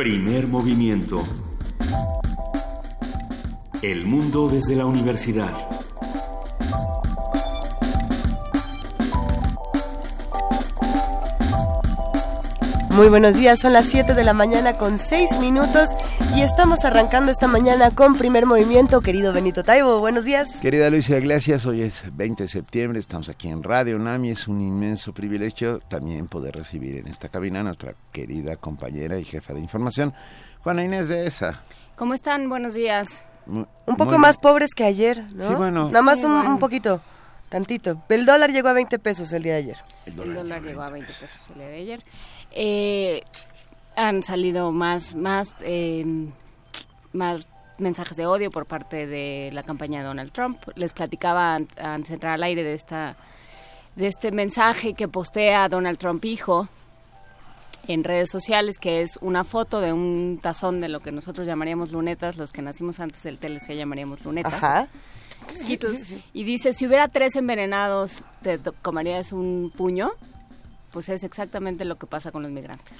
Primer movimiento. El mundo desde la universidad. Muy buenos días, son las 7 de la mañana con 6 minutos y estamos arrancando esta mañana con primer movimiento, querido Benito Taibo. Buenos días. Querida Luisa Iglesias, hoy es 20 de septiembre, estamos aquí en Radio Nami, es un inmenso privilegio también poder recibir en esta cabina a nuestra querida compañera y jefa de información, Juana Inés de ESA. ¿Cómo están? Buenos días. un poco más pobres que ayer, ¿no? Sí, bueno. Nada más un, un poquito. Tantito. El dólar llegó a 20 pesos el día de ayer. El dólar, llegó a 20 pesos el día de ayer. Eh, han salido más, más, eh, más mensajes de odio por parte de la campaña de Donald Trump. Les platicaba antes de entrar al aire de esta de este mensaje que postea Donald Trump hijo en redes sociales, que es una foto de un tazón de lo que nosotros llamaríamos lunetas, los que nacimos antes del TLC llamaríamos lunetas. Ajá. Y dice, si hubiera tres envenenados, ¿te comerías un puño? Pues es exactamente lo que pasa con los migrantes.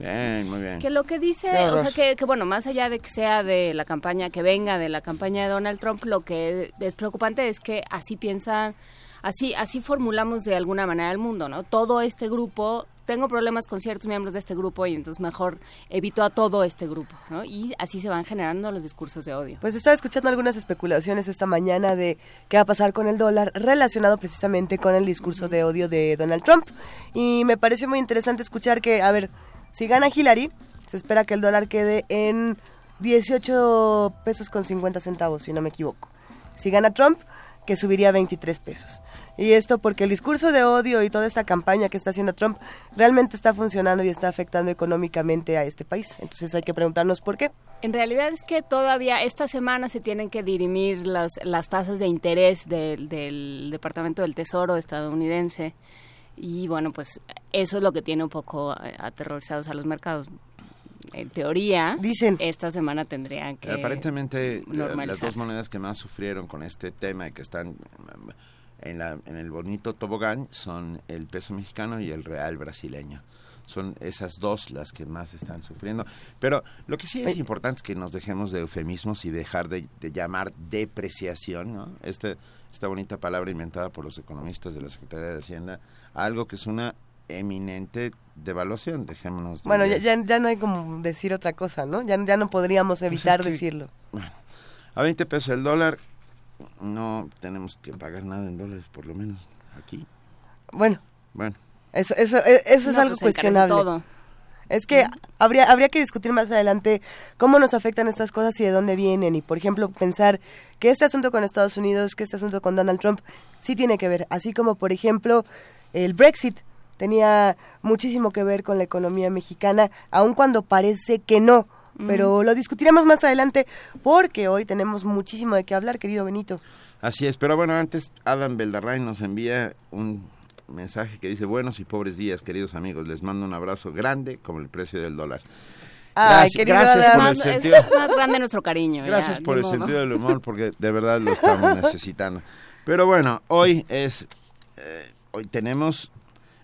Bien, muy bien. Que lo que dice, o sea, que, que, bueno, más allá de que sea de la campaña, que venga de la campaña de Donald Trump, lo que es preocupante es que así piensan, así, así formulamos de alguna manera el mundo, ¿no? Todo este grupo, tengo problemas con ciertos miembros de este grupo y entonces mejor evito a todo este grupo, ¿no? Y así se van generando los discursos de odio. Pues estaba escuchando algunas especulaciones esta mañana de qué va a pasar con el dólar relacionado precisamente con el discurso de odio de Donald Trump. Y me pareció muy interesante escuchar que, a ver, si gana Hillary, se espera que el dólar quede en 18 pesos con 50 centavos, si no me equivoco. Si gana Trump, que subiría a 23 pesos. Y esto porque el discurso de odio y toda esta campaña que está haciendo Trump realmente está funcionando y está afectando económicamente a este país. Entonces hay que preguntarnos por qué. En realidad es que todavía esta semana se tienen que dirimir las, las tasas de interés del, del Departamento del Tesoro estadounidense. Y bueno, pues eso es lo que tiene un poco aterrorizados a los mercados. En teoría, dicen. esta semana tendrían que aparentemente las dos monedas que más sufrieron con este tema y que están en, la, en el bonito tobogán son el peso mexicano y el real brasileño son esas dos las que más están sufriendo. Pero lo que sí es importante es que nos dejemos de eufemismos y dejar de, de llamar depreciación, ¿no? Este, esta bonita palabra inventada por los economistas de la Secretaría de Hacienda, algo que es una eminente devaluación, dejémonos. De bueno, ya, ya, ya, no hay como decir otra cosa, ¿no? Ya, ya no podríamos evitar pues es que, decirlo. Bueno, a 20 pesos el dólar, no tenemos que pagar nada en dólares, por lo menos aquí. Bueno. Bueno. Eso, eso, eso es no, algo pues cuestionable. Todo. Es que habría, habría que discutir más adelante cómo nos afectan estas cosas y de dónde vienen. Y, por ejemplo, pensar que este asunto con Estados Unidos, que este asunto con Donald Trump, sí tiene que ver. Así como, por ejemplo, el Brexit tenía muchísimo que ver con la economía mexicana, aun cuando parece que no. Pero lo discutiremos más adelante porque hoy tenemos muchísimo de qué hablar, querido Benito. Así es, pero bueno, antes Adam Beldarrain nos envía un mensaje que dice, buenos y pobres días, queridos amigos, les mando un abrazo grande como el precio del dólar. Ay, gracias, por el sentido. es más grande nuestro cariño. Gracias ya, por el modo. sentido del humor, porque de verdad lo estamos necesitando. Pero bueno, hoy es, eh, hoy tenemos,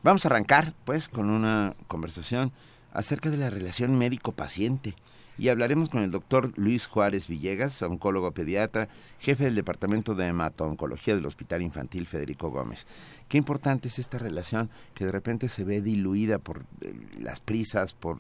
vamos a arrancar pues con una conversación acerca de la relación médico-paciente. Y hablaremos con el doctor Luis Juárez Villegas, oncólogo pediatra, jefe del Departamento de Hemato-Oncología del Hospital Infantil Federico Gómez. Qué importante es esta relación que de repente se ve diluida por eh, las prisas, por,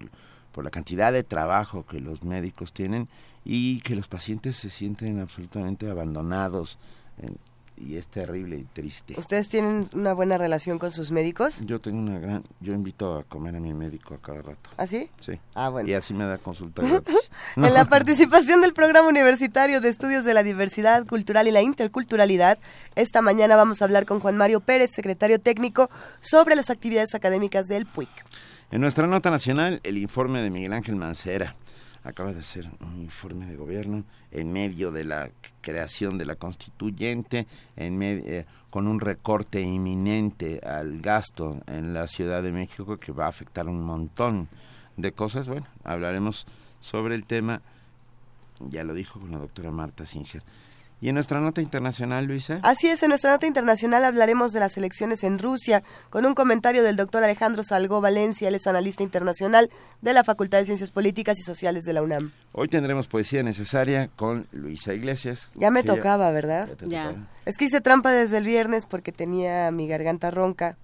por la cantidad de trabajo que los médicos tienen y que los pacientes se sienten absolutamente abandonados. en- y es terrible y triste. ¿Ustedes tienen una buena relación con sus médicos? Yo tengo una gran... Yo invito a comer a mi médico a cada rato. ¿Así? Sí. Ah, bueno. Y así me da consulta gratis. En la participación del Programa Universitario de Estudios de la Diversidad Cultural y la Interculturalidad, esta mañana vamos a hablar con Juan Mario Pérez, secretario técnico, sobre las actividades académicas del PUIC. En nuestra nota nacional, el informe de Miguel Ángel Mancera acaba de hacer un informe de gobierno en medio de la creación de la constituyente, en me- eh, con un recorte inminente al gasto en la Ciudad de México que va a afectar un montón de cosas. Bueno, hablaremos sobre el tema, ya lo dijo con la doctora Marta Singer. Y en nuestra nota internacional, Luisa. Así es, en nuestra nota internacional hablaremos de las elecciones en Rusia con un comentario del doctor Alejandro Salgó Valencia, él es analista internacional de la Facultad de Ciencias Políticas y Sociales de la UNAM. Hoy tendremos poesía necesaria con Luisa Iglesias. Ya me tocaba, ¿verdad? Ya. Es que hice trampa desde el viernes porque tenía mi garganta ronca.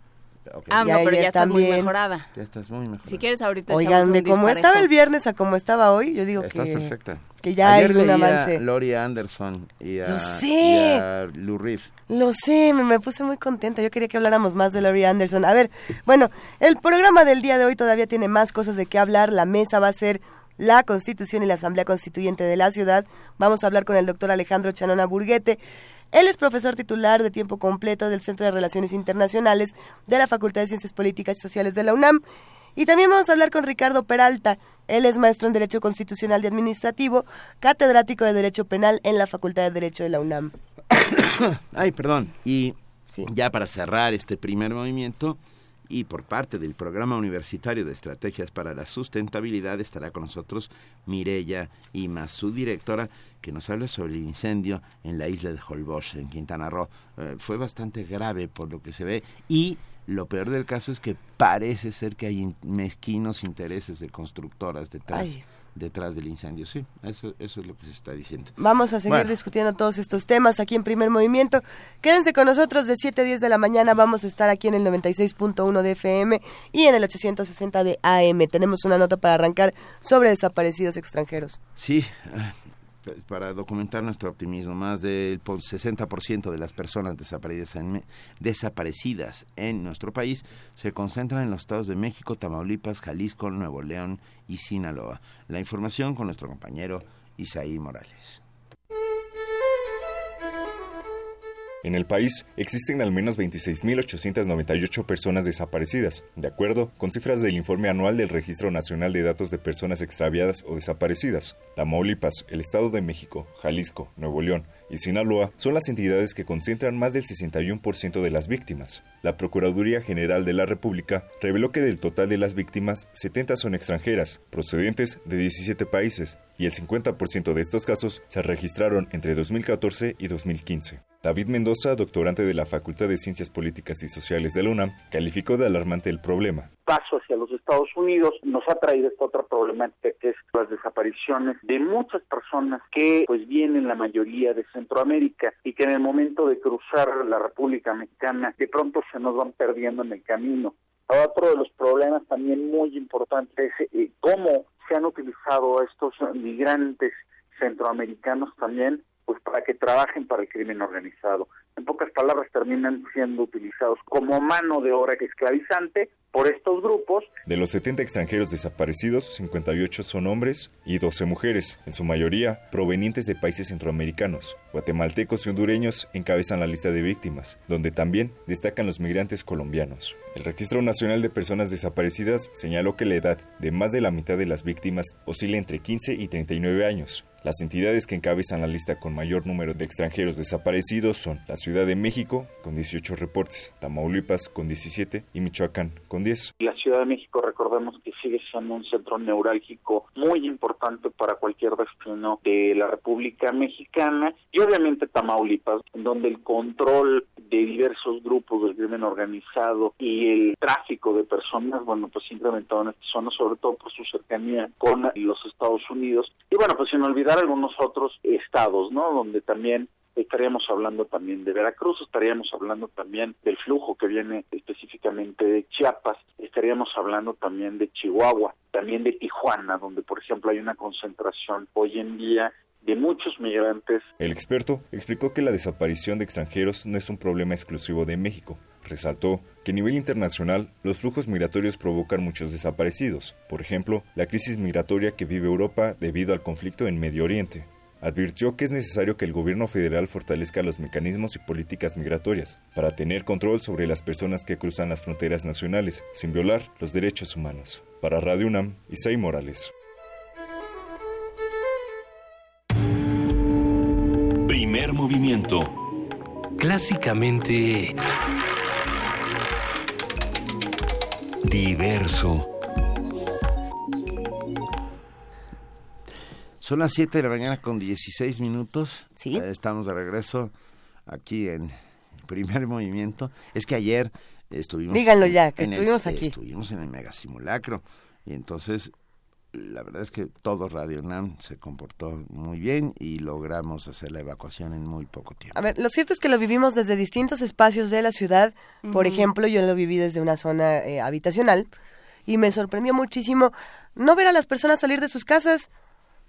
Ah, no, pero ya estás muy mejorada. Ya estás muy mejorada. Si quieres ahorita Oigan, de disparejo. estaba el viernes a cómo estaba hoy, yo digo Estás que, perfecta. que ya Ayer hay un a avance. Lori Anderson y a, Lo sé. y a Lou Reed. Lo sé, me, me puse muy contenta. Yo quería que habláramos más de Laurie Anderson. A ver, bueno, el programa del día de hoy todavía tiene más cosas de qué hablar. La mesa va a ser la Constitución y la Asamblea Constituyente de la ciudad. Vamos a hablar con el doctor Alejandro Chanona Burguete. Él es profesor titular de tiempo completo del Centro de Relaciones Internacionales de la Facultad de Ciencias Políticas y Sociales de la UNAM. Y también vamos a hablar con Ricardo Peralta. Él es maestro en Derecho Constitucional y Administrativo, catedrático de Derecho Penal en la Facultad de Derecho de la UNAM. Ay, perdón. Y Sí. ya para cerrar este primer movimiento, y por parte del Programa Universitario de Estrategias para la Sustentabilidad, estará con nosotros Mireya Ima, su directora, que nos habla sobre el incendio en la isla de Holbox, en Quintana Roo. Eh, fue bastante grave por lo que se ve y lo peor del caso es que parece ser que hay in- mezquinos intereses de constructoras detrás. Detrás del incendio. Sí, eso, eso es lo que se está diciendo. Vamos a seguir Bueno. discutiendo todos estos temas aquí en Primer Movimiento. Quédense con nosotros de 7 a 10 de la mañana. Vamos a estar aquí en el 96.1 de FM y en el 860 de AM. Tenemos una nota para arrancar sobre desaparecidos extranjeros. Sí, para documentar nuestro optimismo, más del po- 60% de las personas desaparecidas en, desaparecidas en nuestro país se concentran en los estados de México, Tamaulipas, Jalisco, Nuevo León y Sinaloa. La información con nuestro compañero Isaí Morales. En el país existen al menos 26.898 personas desaparecidas, de acuerdo con cifras del informe anual del Registro Nacional de Datos de Personas Extraviadas o Desaparecidas. Tamaulipas, el Estado de México, Jalisco, Nuevo León y Sinaloa son las entidades que concentran más del 61% de las víctimas. La Procuraduría General de la República reveló que del total de las víctimas, 70 son extranjeras, procedentes de 17 países, y el 50% de estos casos se registraron entre 2014 y 2015. David Mendoza, doctorante de la Facultad de Ciencias Políticas y Sociales de la UNAM, calificó de alarmante el problema. paso hacia los Estados Unidos nos ha traído esta otra problemática que es las desapariciones de muchas personas que pues vienen la mayoría de Centroamérica y que en el momento de cruzar la República Mexicana de pronto se nos van perdiendo en el camino. Otro de los problemas también muy importantes es eh, cómo se han utilizado a estos migrantes centroamericanos también pues para que trabajen para el crimen organizado. En pocas palabras terminan siendo utilizados como mano de obra esclavizante por estos grupos De los 70 extranjeros desaparecidos, 58 son hombres y 12 mujeres, en su mayoría provenientes de países centroamericanos. Guatemaltecos y hondureños encabezan la lista de víctimas, donde también destacan los migrantes colombianos. El Registro Nacional de Personas Desaparecidas señaló que la edad de más de la mitad de las víctimas oscila entre 15 y 39 años. Las entidades que encabezan la lista con mayor número de extranjeros desaparecidos son la Ciudad de México, con 18 reportes, Tamaulipas, con 17 y Michoacán, con 10. La Ciudad de México, recordemos que sigue siendo un centro neurálgico muy importante para cualquier destino de la República Mexicana y obviamente Tamaulipas, donde el control de diversos grupos del crimen organizado y el tráfico de personas, bueno, pues incrementado en esta zona, sobre todo por su cercanía con los Estados Unidos. Y bueno, pues sin olvidar algunos otros estados, ¿no? Donde también estaríamos hablando también de Veracruz, estaríamos hablando también del flujo que viene específicamente de Chiapas, estaríamos hablando también de Chihuahua, también de Tijuana, donde por ejemplo hay una concentración hoy en día de muchos migrantes El experto explicó que la desaparición de extranjeros no es un problema exclusivo de México. Resaltó que a nivel internacional los flujos migratorios provocan muchos desaparecidos, por ejemplo, la crisis migratoria que vive Europa debido al conflicto en Medio Oriente. Advirtió que es necesario que el gobierno federal fortalezca los mecanismos y políticas migratorias para tener control sobre las personas que cruzan las fronteras nacionales sin violar los derechos humanos. Para Radio UNAM, Isai Morales. Primer movimiento. Clásicamente diverso. Son las 7 de la mañana con 16 minutos. Sí. Eh, estamos de regreso aquí en primer movimiento. Es que ayer estuvimos... Díganlo ya, que el- estuvimos aquí. Estuvimos en el mega simulacro. Y entonces, la verdad es que todo Radio Nam se comportó muy bien y logramos hacer la evacuación en muy poco tiempo. A ver, lo cierto es que lo vivimos desde distintos espacios de la ciudad. Por ejemplo, yo lo viví desde una zona eh, habitacional y me sorprendió muchísimo no ver a las personas salir de sus casas.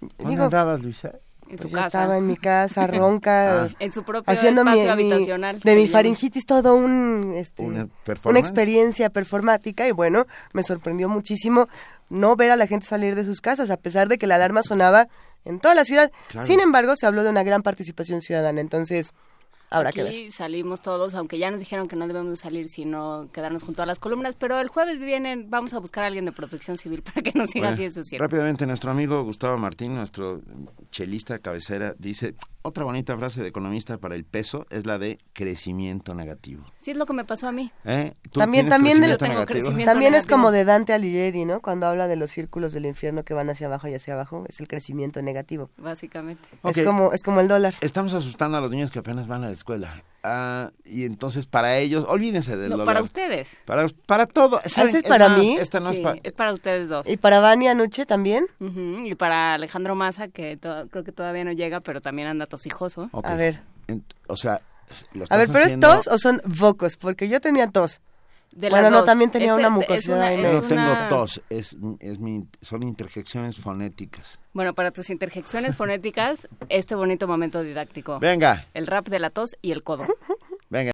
¿Dónde Digo, andabas, Luisa? En pues su yo casa. estaba en mi casa, ronca, En su propio haciendo mi, espacio mi- habitacional. de mi faringitis todo un este, ¿Una experiencia performática y bueno, me sorprendió muchísimo no ver a la gente salir de sus casas a pesar de que la alarma sonaba en toda la ciudad. Claro. Sin embargo, se habló de una gran participación ciudadana, entonces habrá que ver. Salimos todos, aunque ya nos dijeron que no debemos salir sino quedarnos junto a las columnas, pero el jueves vienen, vamos a buscar a alguien de protección civil para que nos siga Bueno, así en su cierre. Rápidamente, nuestro amigo Gustavo Martín, nuestro chelista cabecera, dice, otra bonita frase de economista para el peso es la de crecimiento negativo. Sí, es lo que me pasó a mí. ¿Eh? ¿Tú También- también crecimiento yo tengo negativo? crecimiento. También es como de Dante Alighieri, ¿no? Cuando habla de los círculos del infierno que van hacia abajo y hacia abajo, es el crecimiento negativo. Básicamente. Es como es como el dólar. Estamos asustando a los niños que apenas van a la escuela. Ah, y entonces para ellos, olvídense del No, dólar. para ustedes. Para, para todo. ¿saben? ¿Ese es para más, mí? Esta no Sí, es para... es para ustedes dos. Y para Vani Anuche también. Ujú, Y para Alejandro Massa, que to- creo que todavía no llega, pero también anda tosijoso. Ok. A ver. O sea, lo A ver, pero haciendo- es tos o son vocos, porque yo tenía tos. De Bueno, no, dos. también tenía Este- una es mucosidad una- es. No tengo una- tos, es, es mi, son interjecciones fonéticas. Bueno, para tus interjecciones fonéticas, este bonito momento didáctico. Venga, El rap de la tos y el codo. venga.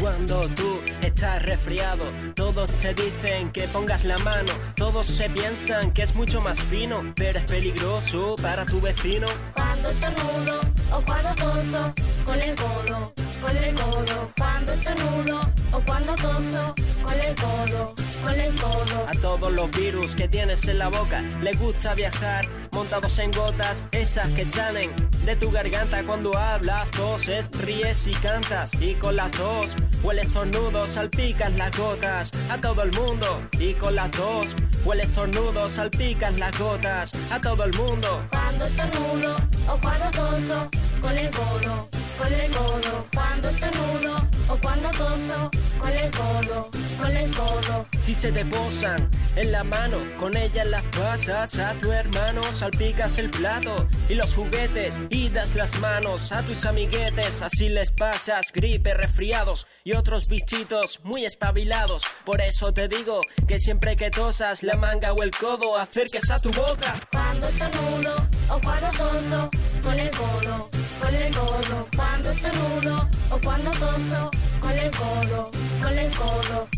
Cuando tú estás resfriado, todos te dicen que pongas la mano, todos se piensan que es mucho más fino, pero es peligroso para tu vecino. Cuando estornudo o cuando toso con el codo, con el codo. Cuando estornudo o cuando toso con el codo, con el codo. A todos los virus que tienes en la boca les gusta viajar montados en gotas, esas que salen de tu garganta cuando hablas, toses, ríes y cantas. Y con la tos o el estornudo salpicas las gotas a todo el mundo. Y con la tos o el estornudo salpicas las gotas a todo el mundo. Cuando estornudo o cuando toso con el codo, con el codo. Cuando estornudo o cuando toso con el codo, con el codo. Si se te posan en la mano, con ellas las pasas a tu hermano, salpicas el plato y los juguetes y das las manos a tus amiguetes, así les pasas gripe, resfriados y otros bichitos muy espabilados. Por eso te digo que siempre que tosas la manga o el codo acerques a tu boca. Cuando estornudo o cuando toso con el codo, con el codo. Cuando estornudo o cuando toso con el codo, con el codo.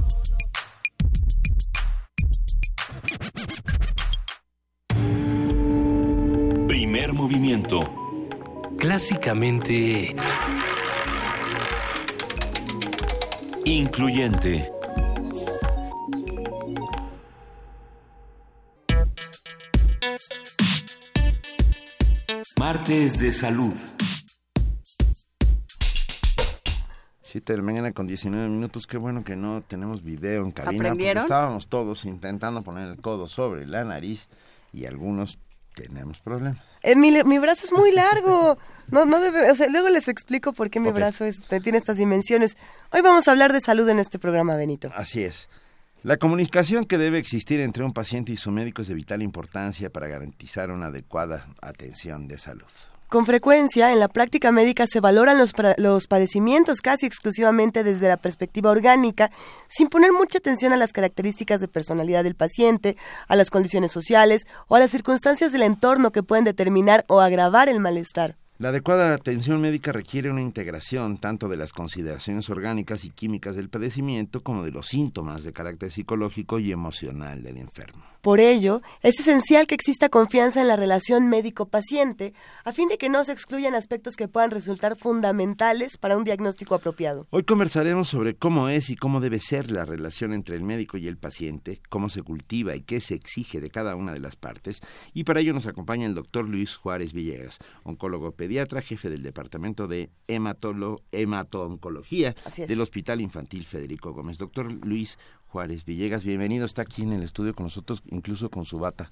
Primer movimiento. Clásicamente... Incluyente. Martes de salud. Siete de la mañana con 19 minutos. Qué bueno que no tenemos video en cabina. Porque estábamos todos intentando poner el codo sobre la nariz y algunos tenemos problemas. Eh, mi, mi brazo es muy largo. No, no debe, o sea, luego les explico por qué mi brazo es- tiene estas dimensiones. Hoy vamos a hablar de salud en este programa, Benito. Así es. La comunicación que debe existir entre un paciente y su médico es de vital importancia para garantizar una adecuada atención de salud. Con frecuencia, en la práctica médica se valoran los, los padecimientos casi exclusivamente desde la perspectiva orgánica, sin poner mucha atención a las características de personalidad del paciente, a las condiciones sociales o a las circunstancias del entorno que pueden determinar o agravar el malestar. La adecuada atención médica requiere una integración tanto de las consideraciones orgánicas y químicas del padecimiento como de los síntomas de carácter psicológico y emocional del enfermo. Por ello, es esencial que exista confianza en la relación médico-paciente, a fin de que no se excluyan aspectos que puedan resultar fundamentales para un diagnóstico apropiado. Hoy conversaremos sobre cómo es y cómo debe ser la relación entre el médico y el paciente, cómo se cultiva y qué se exige de cada una de las partes, y para ello nos acompaña el doctor Luis Juárez Villegas, oncólogo pediatra jefe del Departamento de Hemato-Oncología del Hospital Infantil Federico Gómez. Doctor Luis Juárez Villegas, bienvenido, está aquí en el estudio con nosotros, incluso con su bata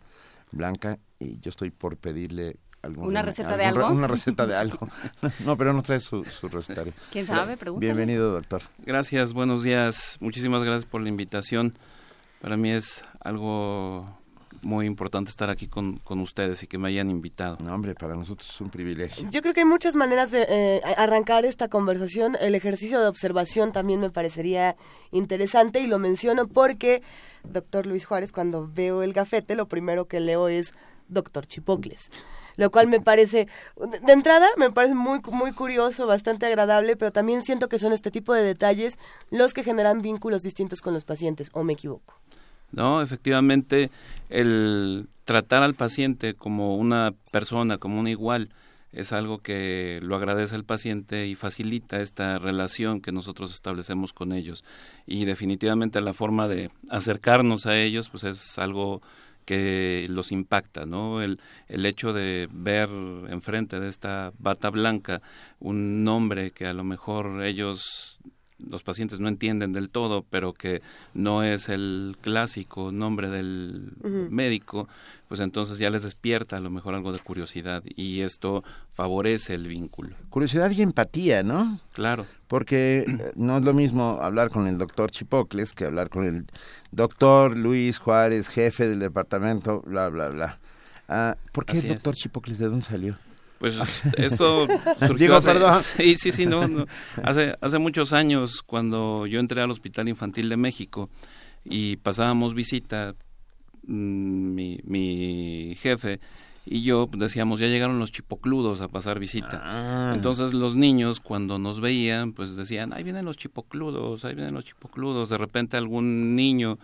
blanca, y yo estoy por pedirle algún, ¿Una receta de algo? Una receta de algo. No, pero no trae su, su recetario. ¿Quién sabe? Pregúntale. Bienvenido, doctor. Gracias, buenos días. Muchísimas gracias por la invitación. Para mí es algo muy importante estar aquí con, con ustedes y que me hayan invitado. No, hombre, para nosotros es un privilegio. Yo creo que hay muchas maneras de eh, arrancar esta conversación. El ejercicio de observación también me parecería interesante y lo menciono porque, doctor Luis Juárez, cuando veo el gafete, lo primero que leo es doctor Chipocles. Lo cual me parece, de entrada, me parece muy, muy curioso, bastante agradable, pero también siento que son este tipo de detalles los que generan vínculos distintos con los pacientes, o me equivoco. No, efectivamente, el tratar al paciente como una persona, como un igual, es algo que lo agradece el paciente y facilita esta relación que nosotros establecemos con ellos. Y definitivamente la forma de acercarnos a ellos, pues es algo que los impacta, ¿no? El, el hecho de ver enfrente de esta bata blanca un nombre que a lo mejor ellos los pacientes no entienden del todo, pero que no es el clásico nombre del médico, pues entonces ya les despierta a lo mejor algo de curiosidad y esto favorece el vínculo. Curiosidad y empatía, ¿no? Claro. Porque eh, no es lo mismo hablar con el doctor Chipocles que hablar con el doctor Luis Juárez, jefe del departamento, bla, bla, bla. Ah, ¿Por qué Así el es. doctor Chipocles? ¿De dónde salió? Pues esto surgió Digo, hace, perdón. sí, sí, sí, no, no. Hace, hace muchos años cuando yo entré al Hospital Infantil de México y pasábamos visita, mm, mi, mi jefe y yo decíamos, ya llegaron los chipocludos a pasar visita. Ah. Entonces los niños cuando nos veían, pues decían, ahí vienen los chipocludos, ahí vienen los chipocludos. De repente algún niño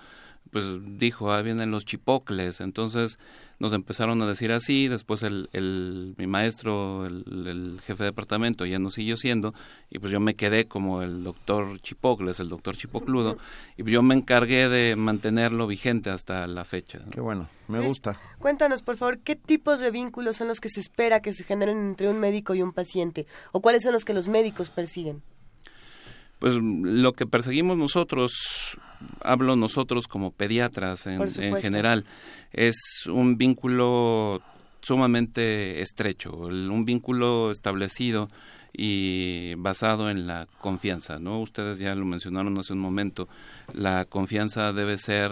pues dijo, ahí vienen los chipocles. Entonces nos empezaron a decir así, después el, el, mi maestro, el, el jefe de departamento ya no siguió siendo, y pues yo me quedé como el doctor Chipocles, el doctor Chipocludo, y yo me encargué de mantenerlo vigente hasta la fecha. ¿no? Qué bueno, me gusta. Cuéntanos, por favor, ¿qué tipos de vínculos son los que se espera que se generen entre un médico y un paciente? ¿O cuáles son los que los médicos persiguen? Pues lo que perseguimos nosotros, hablo nosotros como pediatras en, general, es un vínculo sumamente estrecho, el- un vínculo establecido y basado en la confianza, ¿no? Ustedes ya lo mencionaron hace un momento, la confianza debe ser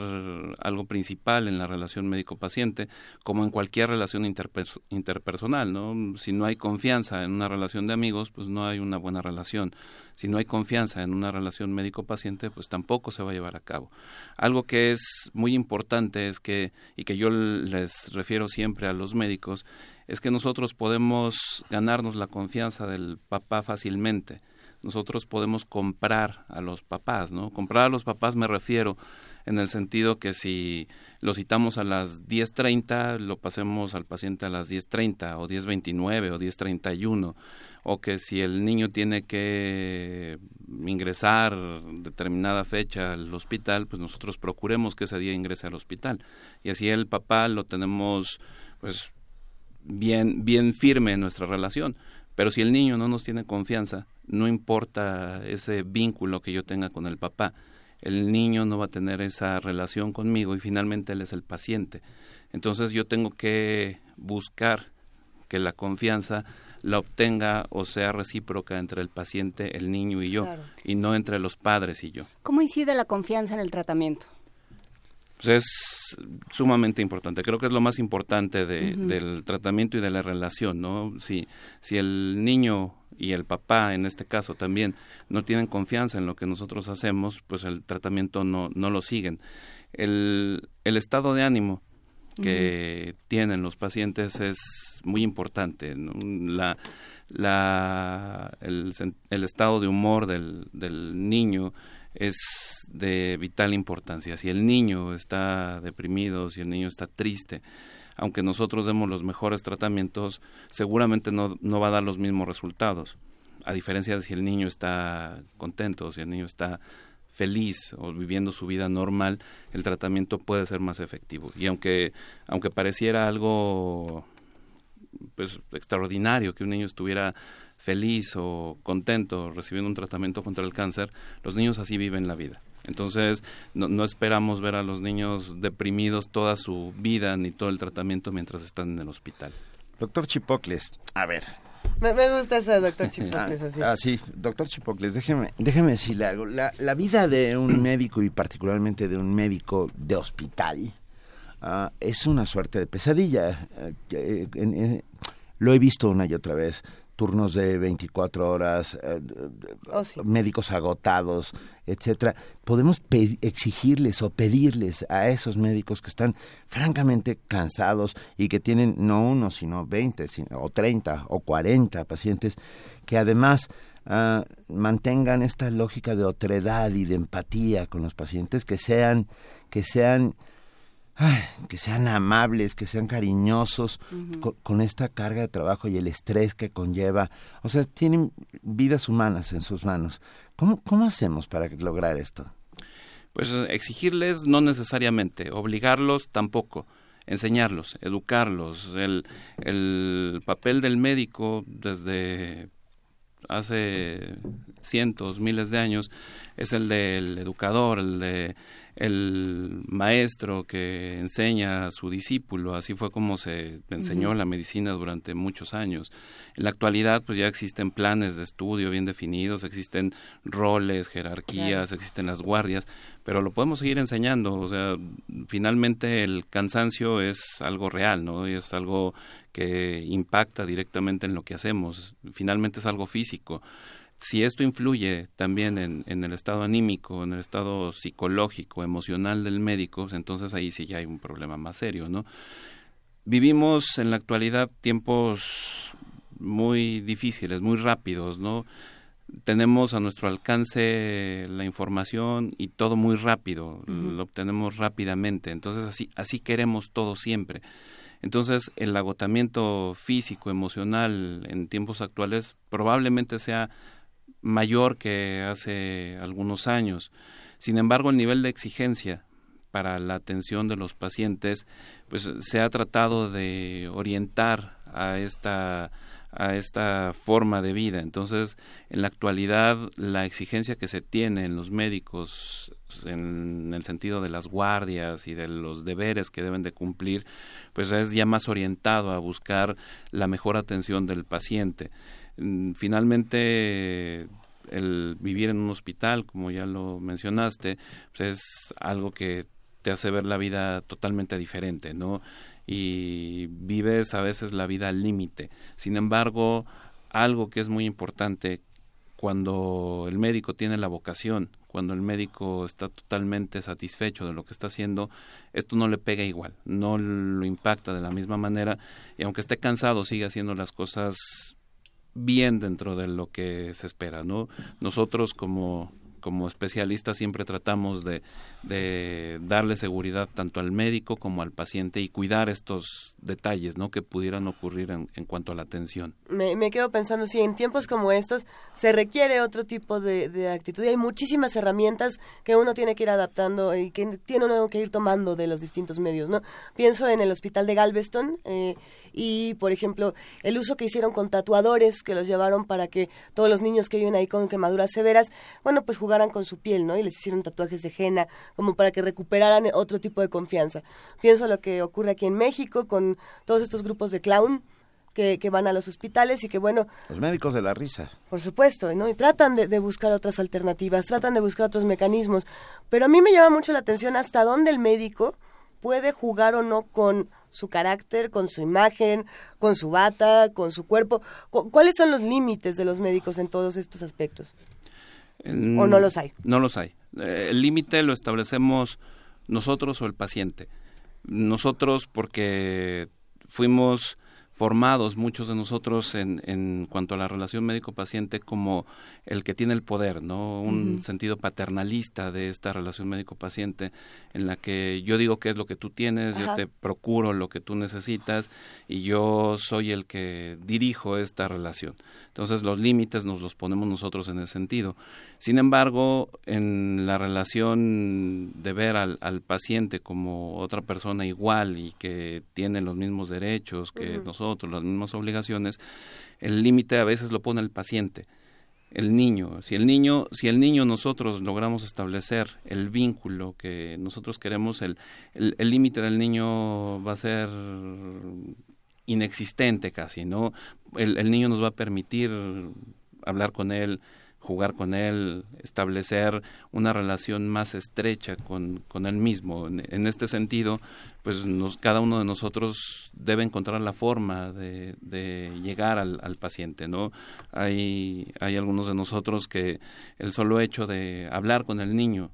algo principal en la relación médico-paciente, como en cualquier relación interpers- interpersonal, ¿no? Si no hay confianza en una relación de amigos, pues no hay una buena relación. Si no hay confianza en una relación médico-paciente, pues tampoco se va a llevar a cabo. Algo que es muy importante es que, y que yo les refiero siempre a los médicos, es que nosotros podemos ganarnos la confianza del papá fácilmente. Nosotros podemos comprar a los papás, ¿no? Comprar a los papás me refiero en el sentido que si lo citamos a las 10.30, lo pasemos al paciente a las 10.30 o 10.29 o 10.31 o que si el niño tiene que ingresar determinada fecha al hospital, pues nosotros procuremos que ese día ingrese al hospital. Y así el papá lo tenemos pues bien bien firme en nuestra relación. Pero si el niño no nos tiene confianza, no importa ese vínculo que yo tenga con el papá, el niño no va a tener esa relación conmigo y finalmente él es el paciente. Entonces yo tengo que buscar que la confianza la obtenga o sea recíproca entre el paciente, el niño y yo, Claro. y no entre los padres y yo. ¿Cómo incide la confianza en el tratamiento? Pues es sumamente importante. Creo que es lo más importante de- del tratamiento y de la relación, ¿no? Si, si el niño y el papá, en este caso también, no tienen confianza en lo que nosotros hacemos, pues el tratamiento no, no lo siguen. El, el estado de ánimo que tienen los pacientes es muy importante. ¿no? La, la, el, el estado de humor del, del niño es de vital importancia. Si el niño está deprimido, si el niño está triste, aunque nosotros demos los mejores tratamientos, seguramente no, no va a dar los mismos resultados. A diferencia de si el niño está contento, si el niño está feliz o viviendo su vida normal, el tratamiento puede ser más efectivo. Y aunque, aunque pareciera algo pues extraordinario que un niño estuviera feliz o contento recibiendo un tratamiento contra el cáncer, los niños así viven la vida. Entonces, no, no, esperamos ver a los niños deprimidos toda su vida ni todo el tratamiento mientras están en el hospital. Doctor Chipocles, a ver. Me, gusta eso, doctor Chipocles. Así. Ah, sí, doctor Chipocles, déjeme, déjeme decirle algo. La, la vida de un médico y particularmente de un médico de hospital uh, es una suerte de pesadilla. Uh, lo he visto una y otra vez turnos de 24 horas, eh, oh, sí. médicos agotados, etcétera. Podemos exigirles o pedirles a esos médicos que están francamente cansados y que tienen no uno, sino 20 o 30 o 40 pacientes que además uh, mantengan esta lógica de otredad y de empatía con los pacientes, que sean que sean ay, que sean amables, que sean cariñosos uh -huh. con, con, esta carga de trabajo y el estrés que conlleva. O sea, tienen vidas humanas en sus manos. ¿Cómo, cómo hacemos para lograr esto? Pues exigirles no necesariamente, obligarlos tampoco, enseñarlos, educarlos. El, el papel del médico desde hace cientos, miles de años es el del educador, el de el maestro que enseña a su discípulo, así fue como se enseñó uh -huh. la medicina durante muchos años. En la actualidad pues ya existen planes de estudio bien definidos, existen roles, jerarquías, claro. existen las guardias, pero lo podemos seguir enseñando, o sea, finalmente el cansancio es algo real, ¿no? Y es algo que impacta directamente en lo que hacemos, finalmente es algo físico si esto influye también en, en, el estado anímico, en el estado psicológico, emocional del médico, pues entonces ahí sí ya hay un problema más serio, ¿no? Vivimos en la actualidad tiempos muy difíciles, muy rápidos, ¿no? Tenemos a nuestro alcance la información y todo muy rápido, uh -huh. lo obtenemos rápidamente, entonces así, así queremos todo siempre. Entonces, el agotamiento físico, emocional en tiempos actuales probablemente sea mayor que hace algunos años. Sin embargo, el nivel de exigencia para la atención de los pacientes, pues se ha tratado de orientar a esta a esta forma de vida. Entonces, en la actualidad, la exigencia que se tiene en los médicos en el sentido de las guardias y de los deberes que deben de cumplir, pues es ya más orientado a buscar la mejor atención del paciente. Mm, finalmente, el vivir en un hospital, como ya lo mencionaste, pues es algo que te hace ver la vida totalmente diferente, ¿no? Y vives a veces la vida al límite. Sin embargo, algo que es muy importante cuando el médico tiene la vocación, cuando el médico está totalmente satisfecho de lo que está haciendo, esto no le pega igual, no lo impacta de la misma manera y aunque esté cansado sigue haciendo las cosas bien dentro de lo que se espera, ¿no? Nosotros como como especialistas siempre tratamos de, de, darle seguridad tanto al médico como al paciente y cuidar estos detalles ¿no? que pudieran ocurrir en, en cuanto a la atención. Me, me, quedo pensando, si en tiempos como estos se requiere otro tipo de, de, actitud y hay muchísimas herramientas que uno tiene que ir adaptando y que tiene uno que ir tomando de los distintos medios. ¿no? Pienso en el hospital de Galveston eh, y, por ejemplo, el uso que hicieron con tatuadores que los llevaron para que todos los niños que viven ahí con quemaduras severas, bueno, pues jugaran con su piel, ¿no? Y les hicieron tatuajes de henna, como para que recuperaran otro tipo de confianza. Pienso lo que ocurre aquí en México con todos estos grupos de clown, que, que, van a los hospitales y que bueno... Los médicos de la risa. Por supuesto, ¿no? Y tratan de, de, buscar otras alternativas, tratan de buscar otros mecanismos. Pero a mí me llama mucho la atención hasta dónde el médico puede jugar o no con su carácter, con su imagen, con su bata, con su cuerpo. ¿Cuáles son los límites de los médicos en todos estos aspectos? ¿O no los hay? No los hay. Eh, el límite lo establecemos nosotros o el paciente. Nosotros porque fuimos formados muchos de nosotros en, en cuanto a la relación médico-paciente como el que tiene el poder, ¿no? Un uh -huh. sentido paternalista de esta relación médico-paciente en la que yo digo qué es lo que tú tienes, Ajá. yo te procuro lo que tú necesitas y yo soy el que dirijo esta relación. Entonces los límites nos los ponemos nosotros en ese sentido. Sin embargo, en la relación de ver al, al paciente como otra persona igual y que tiene los mismos derechos que uh -huh. nosotros nosotros, las mismas obligaciones, el límite a veces lo pone el paciente el niño. Si el niño, si el niño nosotros logramos establecer el vínculo que nosotros queremos, el límite del niño va a ser inexistente casi, ¿no? El, el niño nos va a permitir hablar con él, jugar con él, establecer una relación más estrecha con, con él mismo. En, este sentido, pues nos, cada uno de nosotros debe encontrar la forma de, llegar al, al, paciente, ¿no? Hay, hay algunos de nosotros que el solo hecho de hablar con el niño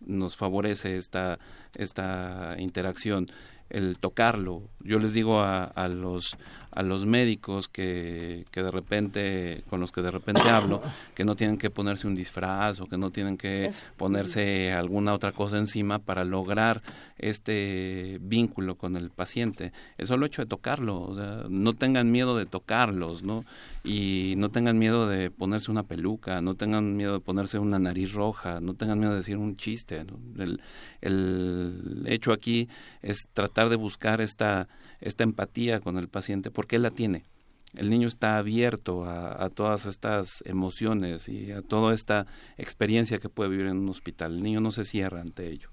nos favorece esta, esta interacción el tocarlo. Yo les digo a, a los a los médicos que, que, de repente con los que de repente hablo que no tienen que ponerse un disfraz o que no tienen que ponerse alguna otra cosa encima para lograr este vínculo con el paciente. El solo hecho de tocarlo, o sea, no tengan miedo de tocarlos, ¿no? Y no tengan miedo de ponerse una peluca, no tengan miedo de ponerse una nariz roja, no tengan miedo de decir un chiste. El, el hecho aquí es tratar de buscar esta, esta empatía con el paciente porque él la tiene. El niño está abierto a, a, todas estas emociones y a toda esta experiencia que puede vivir en un hospital. El niño no se cierra ante ello.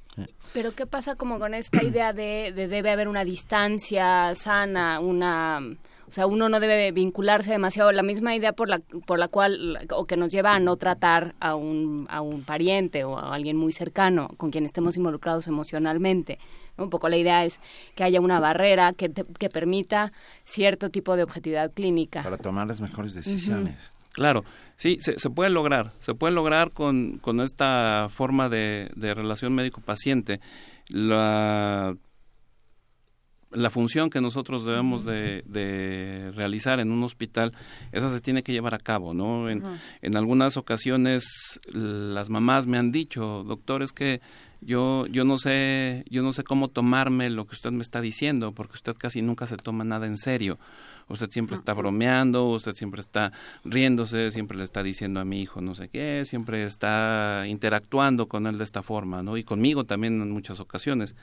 Pero ¿qué pasa como con esta idea de, de debe haber una distancia sana, una o sea, uno no debe vincularse demasiado. La misma idea por la, por la cual, o que nos lleva a no tratar a un, a un pariente o a alguien muy cercano con quien estemos involucrados emocionalmente. Un poco la idea es que haya una barrera que, que permita cierto tipo de objetividad clínica. Para tomar las mejores decisiones. Claro, sí, se, se, puede lograr, se puede lograr con, con esta forma de, de relación médico-paciente. La la función que nosotros debemos de, de, realizar en un hospital, esa se tiene que llevar a cabo, ¿no? En, en, algunas ocasiones las mamás me han dicho, doctor, es que yo, yo no sé, yo no sé cómo tomarme lo que usted me está diciendo, porque usted casi nunca se toma nada en serio. Usted siempre está bromeando, usted siempre está riéndose, siempre le está diciendo a mi hijo no sé qué, siempre está interactuando con él de esta forma, ¿no? Y conmigo también en muchas ocasiones.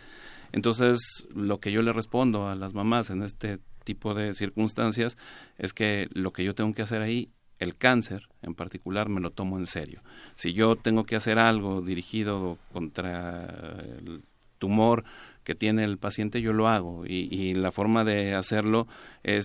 Entonces, lo que yo le respondo a las mamás en este tipo de circunstancias es que lo que yo tengo que hacer ahí, el cáncer en particular, me lo tomo en serio. Si yo tengo que hacer algo dirigido contra el tumor que tiene el paciente, yo lo hago y, y, la forma de hacerlo es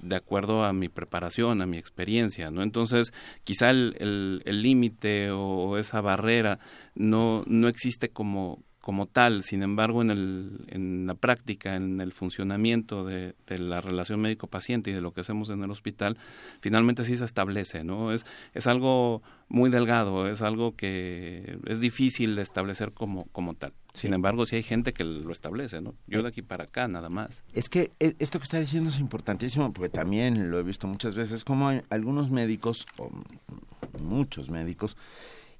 de acuerdo a mi preparación, a mi experiencia, ¿no? Entonces, quizá el límite o esa barrera no, no existe como, como tal. Sin embargo, en, el, en la práctica, en el funcionamiento de, de la relación médico-paciente y de lo que hacemos en el hospital, finalmente sí se establece, ¿no? Es, es algo muy delgado, es algo que es difícil de establecer como, como tal. Sin embargo, sí hay gente que lo establece, ¿no? Yo de aquí para acá, nada más. Es que eh, esto que está diciendo es importantísimo porque también lo he visto muchas veces, como hay algunos médicos, o muchos médicos,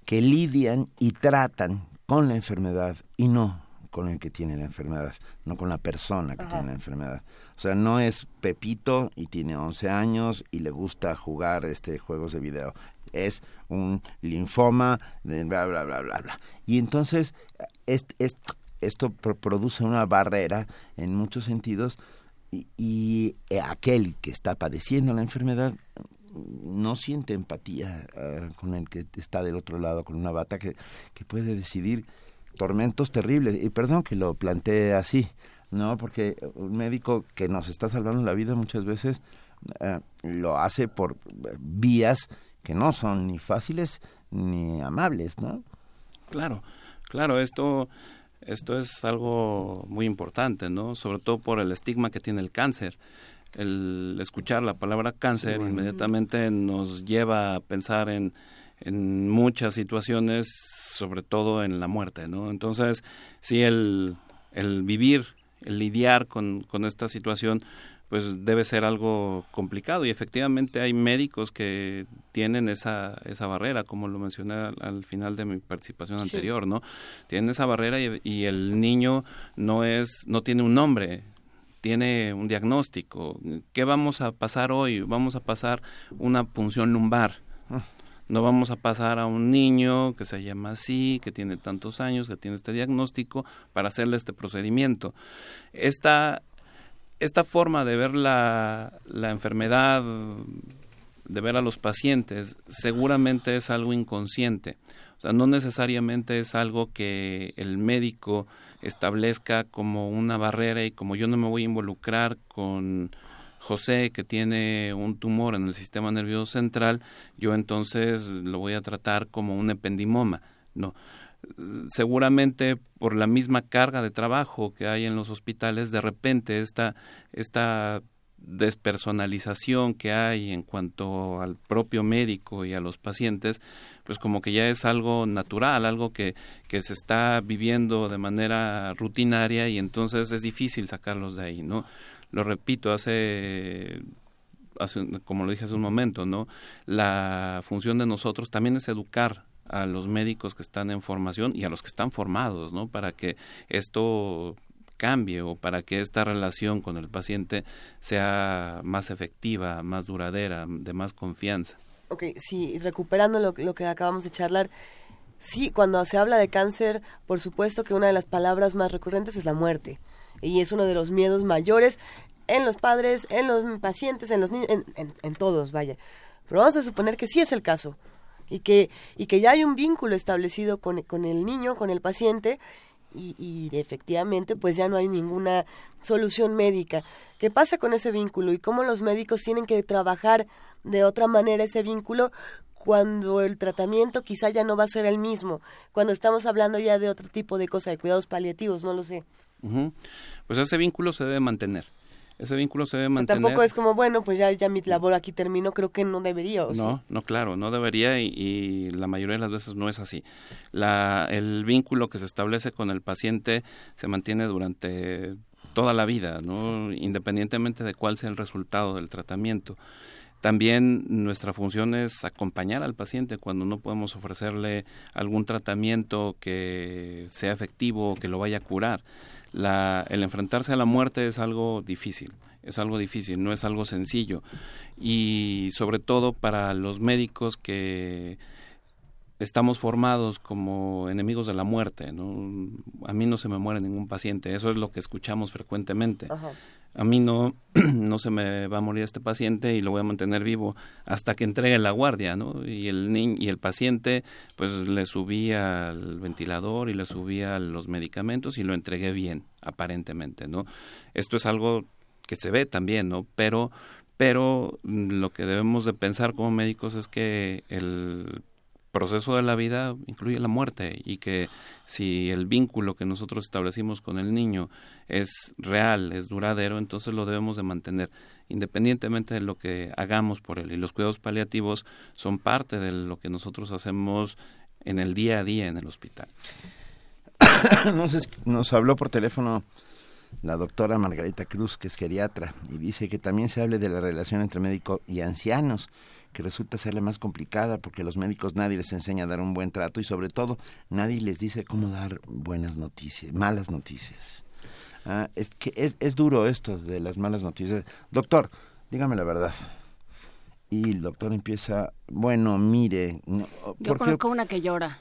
que lidian y tratan con la enfermedad y no con el que tiene la enfermedad, no con la persona que tiene la enfermedad. O sea, no es Pepito y tiene 11 años y le gusta jugar este juegos de video. Es un linfoma, de bla, bla, bla, bla, bla. Y entonces, es, esto produce una barrera en muchos sentidos y, y, aquel que está padeciendo la enfermedad no siente empatía uh, con el que está del otro lado, con una bata que, que puede decidir tormentos terribles. Y perdón que lo plantee así, ¿no? Porque un médico que nos está salvando la vida muchas veces uh, lo hace por vías que no son ni fáciles ni amables, ¿no? Claro, claro, esto esto es algo muy importante, ¿no? Sobre todo por el estigma que tiene el cáncer el escuchar la palabra cáncer inmediatamente nos lleva a pensar en, en muchas situaciones, sobre todo en la muerte, ¿no? Entonces, sí, el, el vivir, el lidiar con, con esta situación, pues debe ser algo complicado y efectivamente hay médicos que tienen esa, esa barrera, como lo mencioné al, final de mi participación anterior, ¿no? Tienen esa barrera y, y, el niño no es, no tiene un nombre, tiene un diagnóstico. ¿Qué vamos a pasar hoy? Vamos a pasar una punción lumbar. No vamos a pasar a un niño que se llama así, que tiene tantos años, que tiene este diagnóstico, para hacerle este procedimiento. Esta, esta forma de ver la, la enfermedad, de ver a los pacientes, seguramente es algo inconsciente. O sea, no necesariamente es algo que el médico establezca como una barrera y como yo no me voy a involucrar con José que tiene un tumor en el sistema nervioso central, yo entonces lo voy a tratar como un ependimoma. No. Seguramente por la misma carga de trabajo que hay en los hospitales, de repente esta, esta despersonalización que hay en cuanto al propio médico y a los pacientes, pues como que ya es algo natural, algo que, que se está viviendo de manera rutinaria y entonces es difícil sacarlos de ahí, ¿no? Lo repito, hace, hace como lo dije hace un momento, ¿no? La función de nosotros también es educar a los médicos que están en formación y a los que están formados, ¿no? Para que esto cambie o para que esta relación con el paciente sea más efectiva, más duradera, de más confianza. Ok, sí, recuperando lo, que acabamos de charlar, sí, cuando se habla de cáncer, por supuesto que una de las palabras más recurrentes es la muerte. Y es uno de los miedos mayores en los padres, en los pacientes, en los niños, en, en, en todos, vaya. Pero vamos a suponer que sí es el caso y que, y que ya hay un vínculo establecido con, con el niño, con el paciente, y, y, efectivamente pues ya no hay ninguna solución médica. ¿Qué pasa con ese vínculo y cómo los médicos tienen que trabajar de otra manera ese vínculo cuando el tratamiento quizá ya no va a ser el mismo, cuando estamos hablando ya de otro tipo de cosas, de cuidados paliativos, no lo sé. Pues ese vínculo se debe mantener. Ese vínculo se debe mantener. O sea, tampoco es como, bueno, pues ya, ya mi labor aquí terminó, creo que no debería. ¿o no, sí? no, claro, no debería y, y, la mayoría de las veces no es así. La, el vínculo que se establece con el paciente se mantiene durante toda la vida, ¿no? Sí. independientemente de cuál sea el resultado del tratamiento. También nuestra función es acompañar al paciente cuando no podemos ofrecerle algún tratamiento que sea efectivo o que lo vaya a curar. La, el enfrentarse a la muerte es algo difícil, es algo difícil, no es algo sencillo. Y sobre todo para los médicos que estamos formados como enemigos de la muerte, ¿no? A mí no se me muere ningún paciente, eso es lo que escuchamos frecuentemente. Ajá. A mí no, no se me va a morir este paciente y lo voy a mantener vivo hasta que entregue la guardia, ¿no? Y el niño, y el paciente, pues le subí al ventilador y le subí a los medicamentos y lo entregué bien, aparentemente, ¿no? Esto es algo que se ve también, ¿no? Pero, pero lo que debemos de pensar como médicos es que el proceso de la vida incluye la muerte y que si el vínculo que nosotros establecimos con el niño es real, es duradero, entonces lo debemos de mantener independientemente de lo que hagamos por él. Y los cuidados paliativos son parte de lo que nosotros hacemos en el día a día en el hospital. nos, nos habló por teléfono la doctora Margarita Cruz, que es geriatra, y dice que también se hable de la relación entre médico y ancianos que resulta serle más complicada porque los médicos nadie les enseña a dar un buen trato y sobre todo nadie les dice cómo dar buenas noticias, malas noticias. Ah, es que es, es duro esto de las malas noticias. Doctor, dígame la verdad. Y el doctor empieza, bueno, mire... No, Yo conozco una que llora.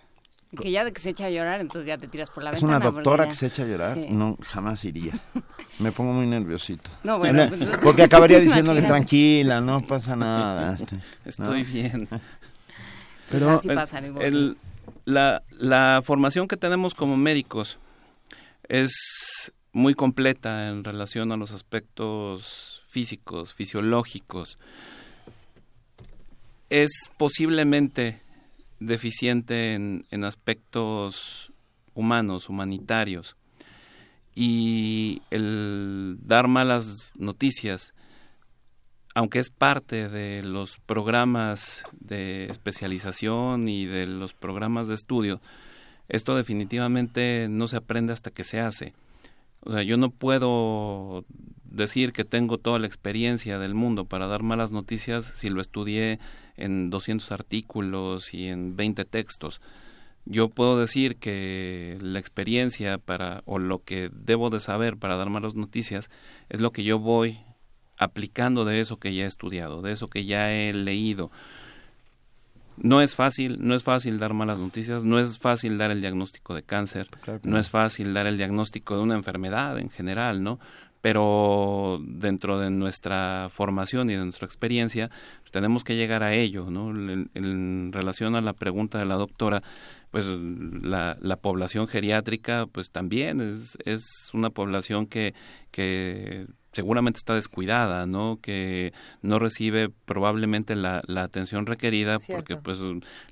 Que ya de que se echa a llorar, entonces ya te tiras por la ¿Es ventana. una doctora ya... que se echa a llorar? Sí. No, jamás iría. Me pongo muy nerviosito. No, bueno. Pues, Porque acabaría diciéndole, tranquila, no pasa nada. Estoy ¿no? bien. Pero Así pasa, el, el, la, la formación que tenemos como médicos es muy completa en relación a los aspectos físicos, fisiológicos. Es posiblemente deficiente en, aspectos humanos, humanitarios. Y el dar malas noticias, aunque es parte de los programas de especialización y de los programas de estudio, esto definitivamente no se aprende hasta que se hace. O sea, yo no puedo decir que tengo toda la experiencia del mundo para dar malas noticias si lo estudié en 200 artículos y en 20 textos. Yo puedo decir que la experiencia para o lo que debo de saber para dar malas noticias es lo que yo voy aplicando de eso que ya he estudiado, de eso que ya he leído. No es fácil, no es fácil dar malas noticias, no es fácil dar el diagnóstico de cáncer, claro no es fácil dar el diagnóstico de una enfermedad en general, ¿no? pero dentro de nuestra formación y de nuestra experiencia pues, tenemos que llegar a ello, ¿no? En, en relación a la pregunta de la doctora, pues la, la población geriátrica pues también es, es una población que, que seguramente está descuidada, ¿no? Que no recibe probablemente la, la atención requerida porque pues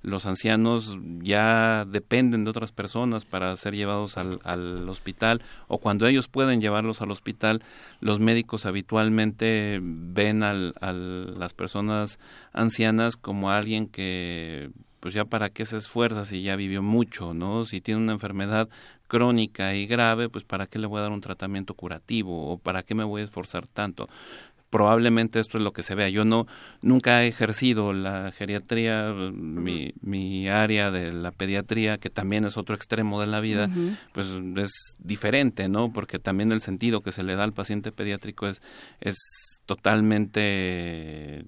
los ancianos ya dependen de otras personas para ser llevados al, al hospital o cuando ellos pueden llevarlos al hospital, los médicos habitualmente ven al, a las personas ancianas como alguien que pues ya para qué se esfuerza si ya vivió mucho, ¿no? Si tiene una enfermedad crónica y grave, pues para qué le voy a dar un tratamiento curativo o para qué me voy a esforzar tanto. Probablemente esto es lo que se vea. Yo no nunca he ejercido la geriatría, mi, mi área de la pediatría, que también es otro extremo de la vida, pues es diferente, ¿no? Porque también el sentido que se le da al paciente pediátrico es, es totalmente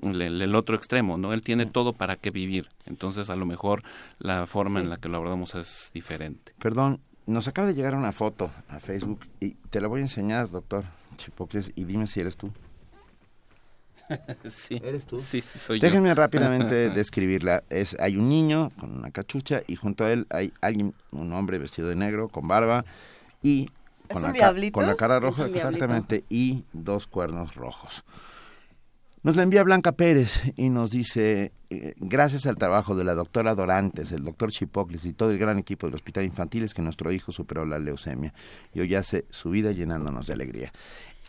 el, el otro extremo, ¿no? Él tiene todo para qué vivir. Entonces, a lo mejor la forma en la que lo abordamos es diferente. Perdón, nos acaba de llegar una foto a Facebook y te la voy a enseñar, doctor Chipocles, y dime si eres tú. sí. ¿Eres tú? Sí, sí, soy yo. Déjenme rápidamente describirla. Es, hay un niño con una cachucha y junto a él hay alguien, un hombre vestido de negro, con barba y ¿Es con, un la, ca- diablito? con la cara Es roja, un diablito. exactamente, y dos cuernos rojos. Nos la envía Blanca Pérez y nos dice, eh, gracias al trabajo de la doctora Dorantes, el doctor Chipocles y todo el gran equipo del Hospital Infantil es que nuestro hijo superó la leucemia y hoy hace su vida llenándonos de alegría.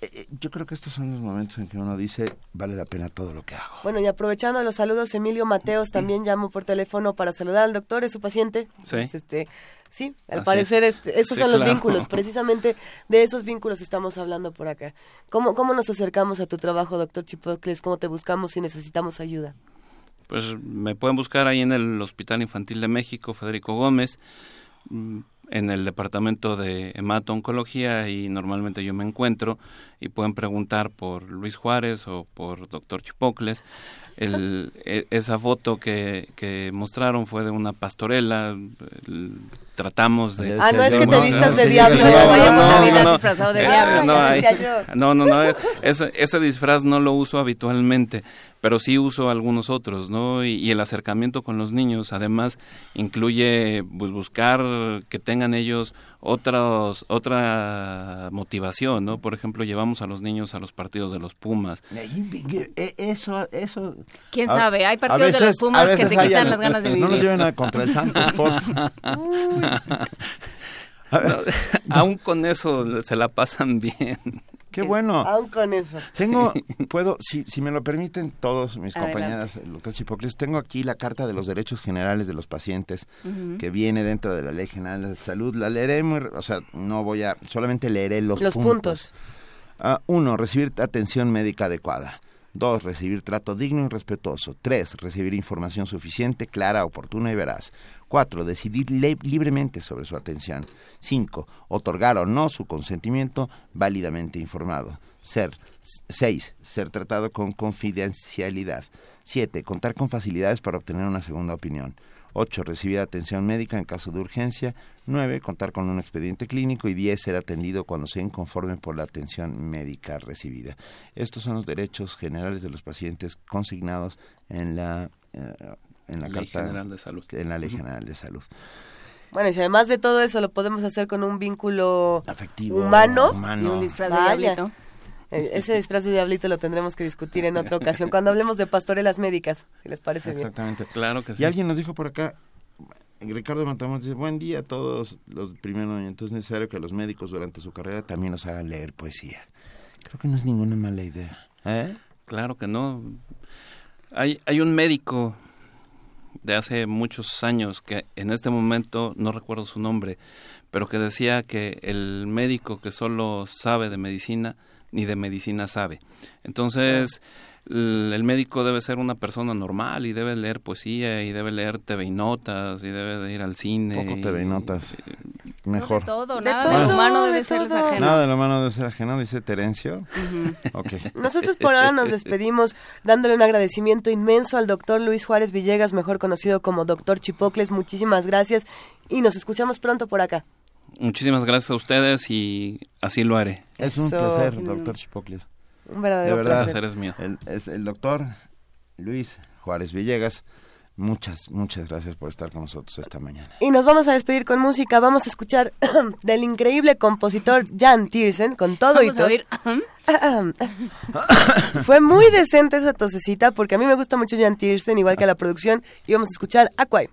Eh, eh, yo creo que estos son los momentos en que uno dice, vale la pena todo lo que hago. Bueno, y aprovechando los saludos, Emilio Mateos también llamó por teléfono para saludar al doctor, es su paciente. Sí. Pues, este, sí, al Así parecer es. este, esos Sí, son los claro. vínculos, precisamente de esos vínculos estamos hablando por acá. ¿Cómo, ¿Cómo nos acercamos a tu trabajo, doctor Chipocles? ¿Cómo te buscamos si necesitamos ayuda? Pues me pueden buscar ahí en el Hospital Infantil de México, Federico Gómez, mm, en el departamento de hemato-oncología y normalmente yo me encuentro y pueden preguntar por Luis Juárez o por doctor Chipocles. El, e- esa foto que, que mostraron fue de una pastorela. el- tratamos de... Ah, no es que te vistas de diablo. No no, no, no. Eh, diablo, no, no, no, no, ese, ese disfraz no lo uso habitualmente, pero sí uso algunos otros, ¿no? Y, y el acercamiento con los niños, además, incluye pues, buscar que tengan ellos otros, otra motivación, ¿no? Por ejemplo, llevamos a los niños a los partidos de los Pumas. Eh, Eso, eso. ¿Quién A- sabe? Hay partidos de veces- los Pumas a que te quitan las ganas de No nos vivir. lleven a contra el Santos, por Aún con eso se la pasan bien. Qué bueno. Aún con eso. Tengo, puedo, si, si me lo permiten todos mis compañeras, doctor Chipocles, tengo aquí la Carta de los Derechos Generales de los Pacientes que viene dentro de la Ley General de Salud. La leeré, muy, o sea, no voy a, solamente leeré los, Los puntos. Ah, uno, recibir atención médica adecuada. Dos, recibir trato digno y respetuoso. Tres, recibir información suficiente, clara, oportuna y veraz. Cuatro, decidir libremente sobre su atención. Cinco, otorgar o no su consentimiento válidamente informado. Ser, ser tratado con confidencialidad. Siete, contar con facilidades para obtener una segunda opinión. 8. Recibir atención médica en caso de urgencia. 9. Contar con un expediente clínico. Y 10. Ser atendido cuando sea inconforme por la atención médica recibida. Estos son los derechos generales de los pacientes consignados en la, eh, en la Ley Carta General de Salud. En la Ley General de Salud. Bueno, y si además de todo eso lo podemos hacer con un vínculo Afectivo, humano, humano. Y un disfraz de Ese disfraz de diablito lo tendremos que discutir en otra ocasión, cuando hablemos de pastorelas médicas, si les parece bien. Exactamente. Claro que sí. Y alguien nos dijo por acá, Ricardo Matamoros dice, buen día a todos los primeros, entonces es necesario que los médicos durante su carrera también nos hagan leer poesía. Creo que no es ninguna mala idea. ¿Eh? Claro que no. Hay, hay un médico de hace muchos años que en este momento no recuerdo su nombre, pero que decía que el médico que solo sabe de medicina ni de medicina sabe. Entonces, el médico debe ser una persona normal y debe leer poesía y debe leer TV y notas y debe de ir al cine. Poco TV y notas. No Mejor. de todo, De nada todo, de lo humano debe de todo. ajeno. Nada de lo humano debe ser ajeno, dice Terencio. Ok. Nosotros por ahora nos despedimos dándole un agradecimiento inmenso al doctor Luis Juárez Villegas, mejor conocido como doctor Chipocles. Muchísimas gracias y nos escuchamos pronto por acá. Muchísimas gracias a ustedes y así lo haré. Es un Eso. placer, doctor Chipocles. Un verdadero De verdad. El placer. es mío. El, es el doctor Luis Juárez Villegas. Muchas, muchas gracias por estar con nosotros esta mañana. Y nos vamos a despedir con música. Vamos a escuchar del increíble compositor Jan Tiersen con todo y a tos. oír. Fue muy decente esa tosecita porque a mí me gusta mucho Jan Tiersen, igual que a la producción. Y vamos a escuchar Aquai.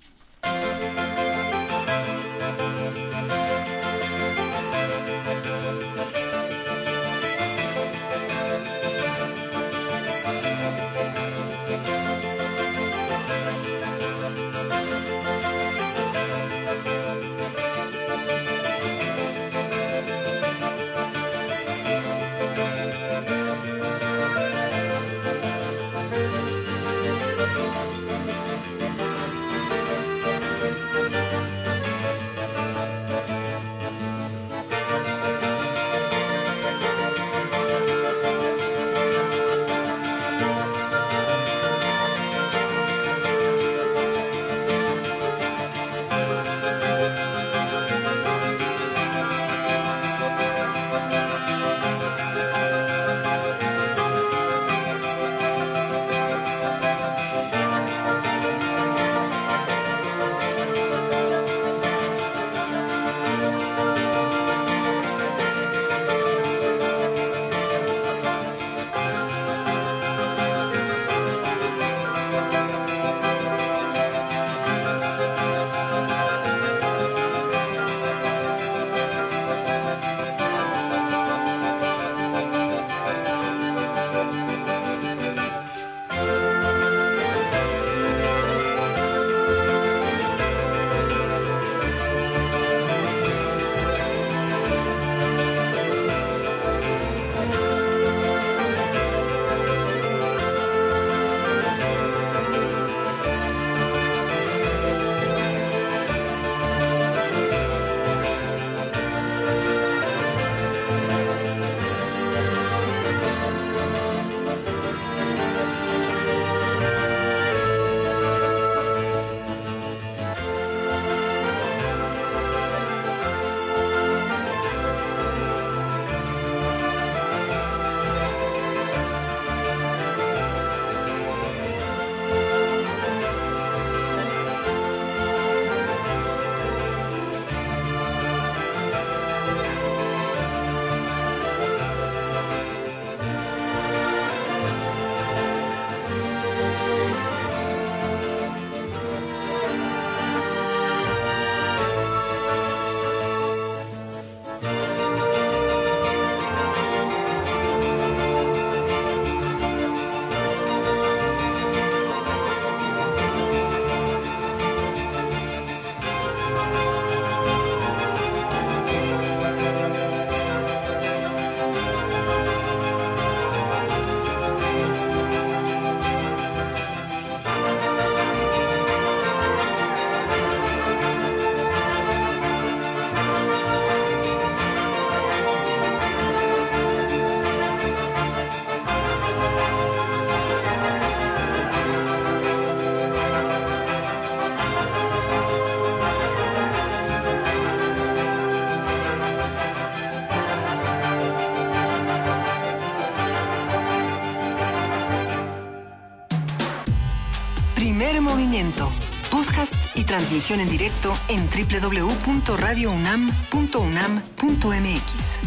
Transmisión en directo en www.radiounam.unam.mx.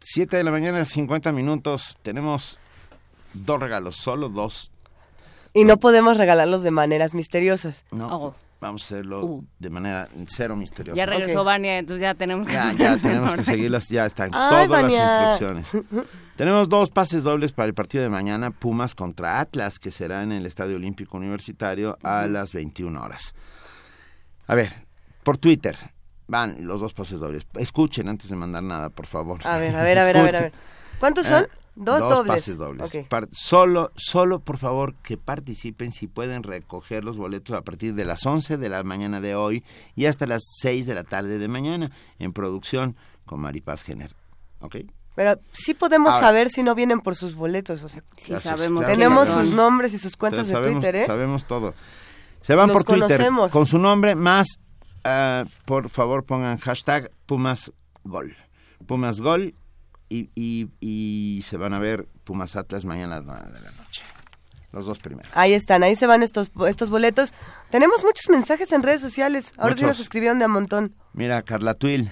Siete de la mañana, 50 minutos. Tenemos dos regalos, solo dos. Y no podemos regalarlos de maneras misteriosas. No, Oh. Vamos a hacerlo Uh. de manera cero misteriosa. Ya regresó Ok. Vania, entonces ya tenemos que... Ya, ya tenemos que seguirlas, ya están Ay, todas las instrucciones. Tenemos dos pases dobles para el partido de mañana, Pumas contra Atlas, que será en el Estadio Olímpico Universitario a las 21 horas. A ver, por Twitter, van los dos pases dobles. Escuchen antes de mandar nada, por favor. A ver, a ver, a ver, a ver. a ver. ¿Cuántos son? Eh, Dos, dobles. pases dobles. Solo, solo, por favor, que participen si pueden recoger los boletos a partir de las 11 de la mañana de hoy y hasta las 6 de la tarde de mañana en producción con Maripaz Jenner. ¿Ok? Pero sí podemos Ahora- saber si no vienen por sus boletos. O sea, Sí, Gracias, sabemos. claro. tenemos sus nombres y sus cuentas de sabemos, Twitter, ¿eh? Sabemos todo. Se van por Twitter conocemos. con su nombre más, ah, por favor pongan hashtag Pumas Gol. Pumas Gol y, y- y se van a ver Pumas Atlas mañana a las 9 de la noche. Los dos primeros. Ahí están, ahí se van estos, estos boletos. Tenemos muchos mensajes en redes sociales. Ahora sí Muchos. nos escribieron de a montón. Mira, Carla Tuil,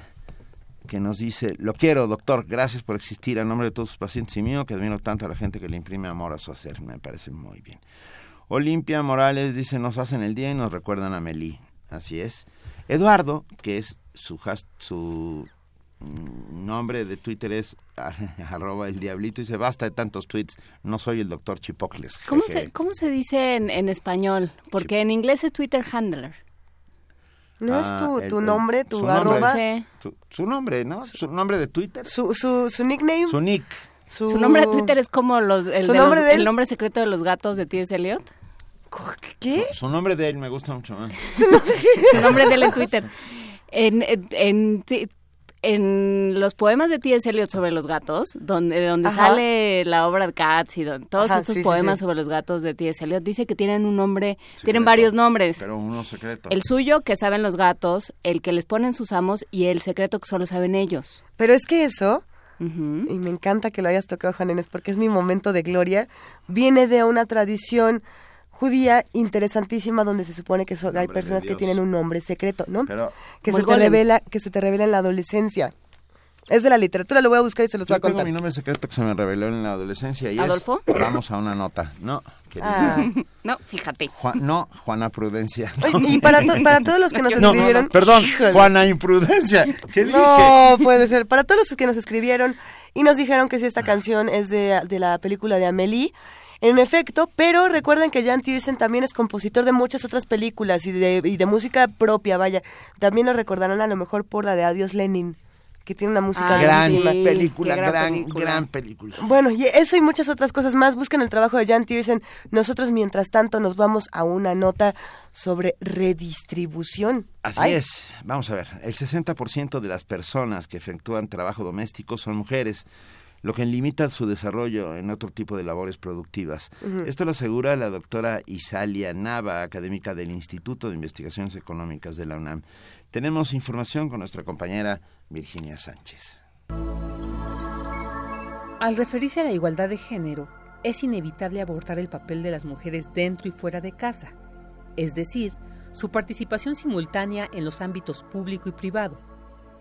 que nos dice, lo quiero, doctor, gracias por existir a nombre de todos sus pacientes y mío, que admiro tanto a la gente que le imprime amor a su hacer, me parece muy bien. Olimpia Morales dice, nos hacen el día y nos recuerdan a Melí, así es. Eduardo, que es su, has- su nombre de Twitter es arroba el diablito, dice, basta de tantos tweets, no soy el doctor Chipocles. ¿Cómo jeje". se, ¿Cómo se dice en, en español? Porque en inglés es Twitter handler. ¿No Ah, es tu, el- tu el- nombre, tu su nombre. arroba? Sí. Su, su nombre, ¿no? Su nombre de Twitter. Su, su, su nickname. Su nick. Su nombre de Twitter es como los, el, ¿Su de nombre los- de él? el nombre secreto de los gatos de T.S. Eliot. ¿Qué? Su nombre de él me gusta mucho más. Su nombre de él en Twitter. En, en, en los poemas de T.S. Eliot sobre los gatos, donde, de donde Ajá. sale la obra de Cats y don- todos Ajá, estos sí, poemas sí. sobre los gatos de T.S. Eliot, dice que tienen un nombre, Secreto. tienen varios nombres. Pero uno secreto. El suyo, que saben los gatos, el que les ponen sus amos y el secreto que solo saben ellos. Pero es que eso, y me encanta que lo hayas tocado, Juan Inés, porque es mi momento de gloria, viene de una tradición judía interesantísima donde se supone que so- hay personas que tienen un nombre secreto, ¿no? Pero que se te golem. revela, que se te revela en la adolescencia. Es de la literatura, lo voy a buscar y se los voy yo a tengo contar. mi nombre secreto que se me reveló en la adolescencia y ¿Adolfo? es... Vamos a una nota. No. Ah. No, fíjate. Juan- no, Juana Prudencia. Oye, y para, to- para todos los que nos No, escribieron... perdón, Híjole. Juana Imprudencia. ¿Qué dije? No, puede ser. Para todos los que nos escribieron y nos dijeron que si esta canción es de, de la película de Amélie, en efecto, pero recuerden que Jan Tiersen también es compositor de muchas otras películas y de, y de música propia, vaya. También lo recordarán a lo mejor por la de Adiós Lenin, que tiene una música Ah, Gran sí, película, gran gran, película. gran película. Bueno, y eso y muchas otras cosas más. Busquen el trabajo de Jan Tiersen. Nosotros, mientras tanto, nos vamos a una nota sobre redistribución. Así Ay, es. Vamos a ver. El 60% de las personas que efectúan trabajo doméstico son mujeres, lo que limita su desarrollo en otro tipo de labores productivas. Esto lo asegura la doctora Isalia Nava, académica del Instituto de Investigaciones Económicas de la UNAM. Tenemos información con nuestra compañera Virginia Sánchez. Al referirse a la igualdad de género, es inevitable abordar el papel de las mujeres dentro y fuera de casa, es decir, su participación simultánea en los ámbitos público y privado,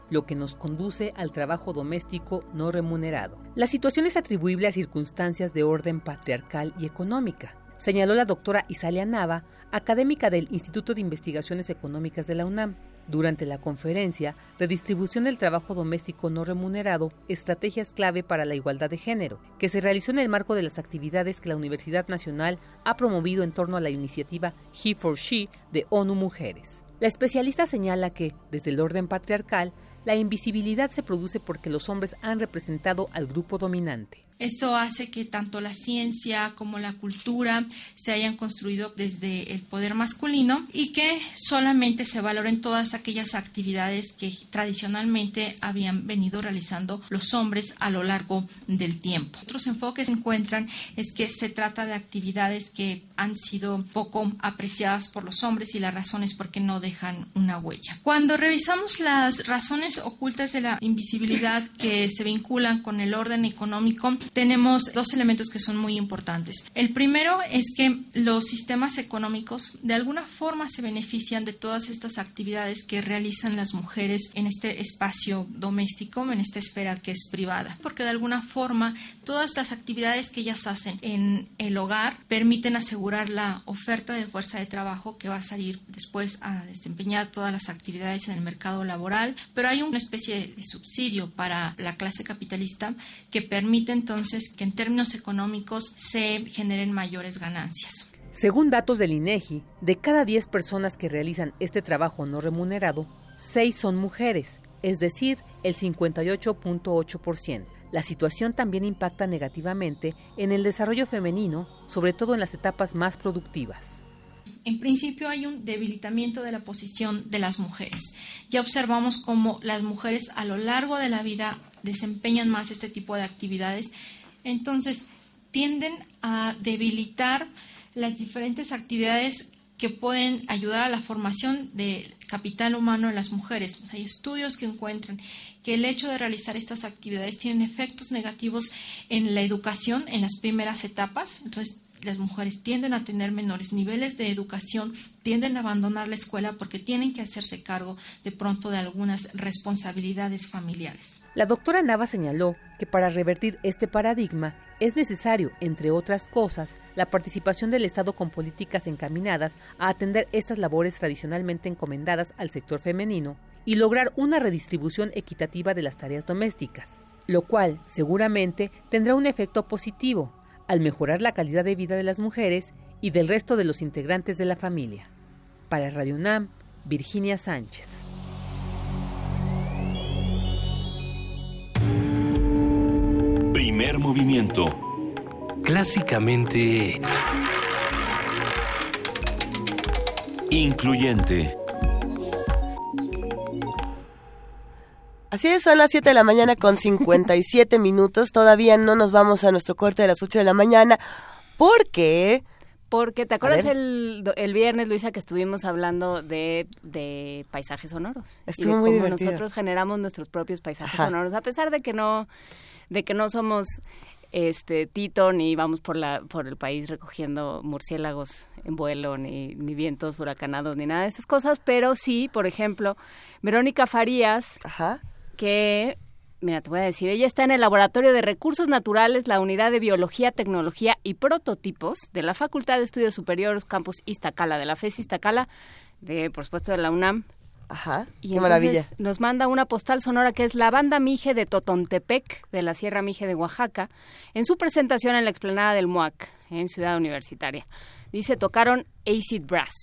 lo que nos conduce al trabajo doméstico no remunerado. La situación es atribuible a circunstancias de orden patriarcal y económica, señaló la doctora Isalia Nava, académica del Instituto de Investigaciones Económicas de la UNAM. Durante la conferencia Redistribución del trabajo doméstico no remunerado, estrategias clave para la igualdad de género, que se realizó en el marco de las actividades que la Universidad Nacional ha promovido en torno a la iniciativa He for She de ONU Mujeres. La especialista señala que, desde el orden patriarcal, la invisibilidad se produce porque los hombres han representado al grupo dominante. Esto hace que tanto la ciencia como la cultura se hayan construido desde el poder masculino y que solamente se valoren todas aquellas actividades que tradicionalmente habían venido realizando los hombres a lo largo del tiempo. Otros enfoques se encuentran es que se trata de actividades que han sido poco apreciadas por los hombres y la razón es porque no dejan una huella. Cuando revisamos las razones ocultas de la invisibilidad que se vinculan con el orden económico, tenemos dos elementos que son muy importantes. El primero es que los sistemas económicos de alguna forma se benefician de todas estas actividades que realizan las mujeres en este espacio doméstico, en esta esfera que es privada, porque de alguna forma todas las actividades que ellas hacen en el hogar permiten asegurar la oferta de fuerza de trabajo que va a salir después a desempeñar todas las actividades en el mercado laboral, pero hay una especie de subsidio para la clase capitalista que permite entonces que en términos económicos se generen mayores ganancias. Según datos del INEGI, de cada 10 personas que realizan este trabajo no remunerado, 6 son mujeres, es decir, el 58.8%. La situación también impacta negativamente en el desarrollo femenino, sobre todo en las etapas más productivas. En principio hay un debilitamiento de la posición de las mujeres. Ya observamos cómo las mujeres a lo largo de la vida desempeñan más este tipo de actividades, entonces tienden a debilitar las diferentes actividades que pueden ayudar a la formación del capital humano en las mujeres. Hay estudios que encuentran que el hecho de realizar estas actividades tienen efectos negativos en la educación en las primeras etapas. Entonces, las mujeres tienden a tener menores niveles de educación, tienden a abandonar la escuela porque tienen que hacerse cargo de pronto de algunas responsabilidades familiares. La doctora Nava señaló que para revertir este paradigma es necesario, entre otras cosas, la participación del Estado con políticas encaminadas a atender estas labores tradicionalmente encomendadas al sector femenino y lograr una redistribución equitativa de las tareas domésticas, lo cual seguramente tendrá un efecto positivo al mejorar la calidad de vida de las mujeres y del resto de los integrantes de la familia. Para Radio UNAM, Virginia Sánchez. Primer movimiento. Clásicamente... Incluyente. Así es, son las 7 de la mañana con 57 minutos. Todavía no nos vamos a nuestro corte de las 8 de la mañana porque... Porque te acuerdas el, el viernes, Luisa, que estuvimos hablando de, de paisajes sonoros. Estuvo y de muy cómo divertido. nosotros generamos nuestros propios paisajes Ajá. sonoros, a pesar de que no, de que no somos este Tito ni vamos por la por el país recogiendo murciélagos en vuelo ni, ni vientos huracanados ni nada de estas cosas, pero sí, por ejemplo, Verónica Farías, que Mira, te voy a decir, ella está en el Laboratorio de Recursos Naturales, la Unidad de Biología, Tecnología y Prototipos de la Facultad de Estudios Superiores Campus Iztacala, de la FES Iztacala, de, por supuesto, de la UNAM. Ajá, Y qué entonces maravilla. Nos manda una postal sonora que es la banda Mije de Totontepec, de la Sierra Mije de Oaxaca, en su presentación en la explanada del MUAC, en Ciudad Universitaria. Dice, tocaron Acid Brass.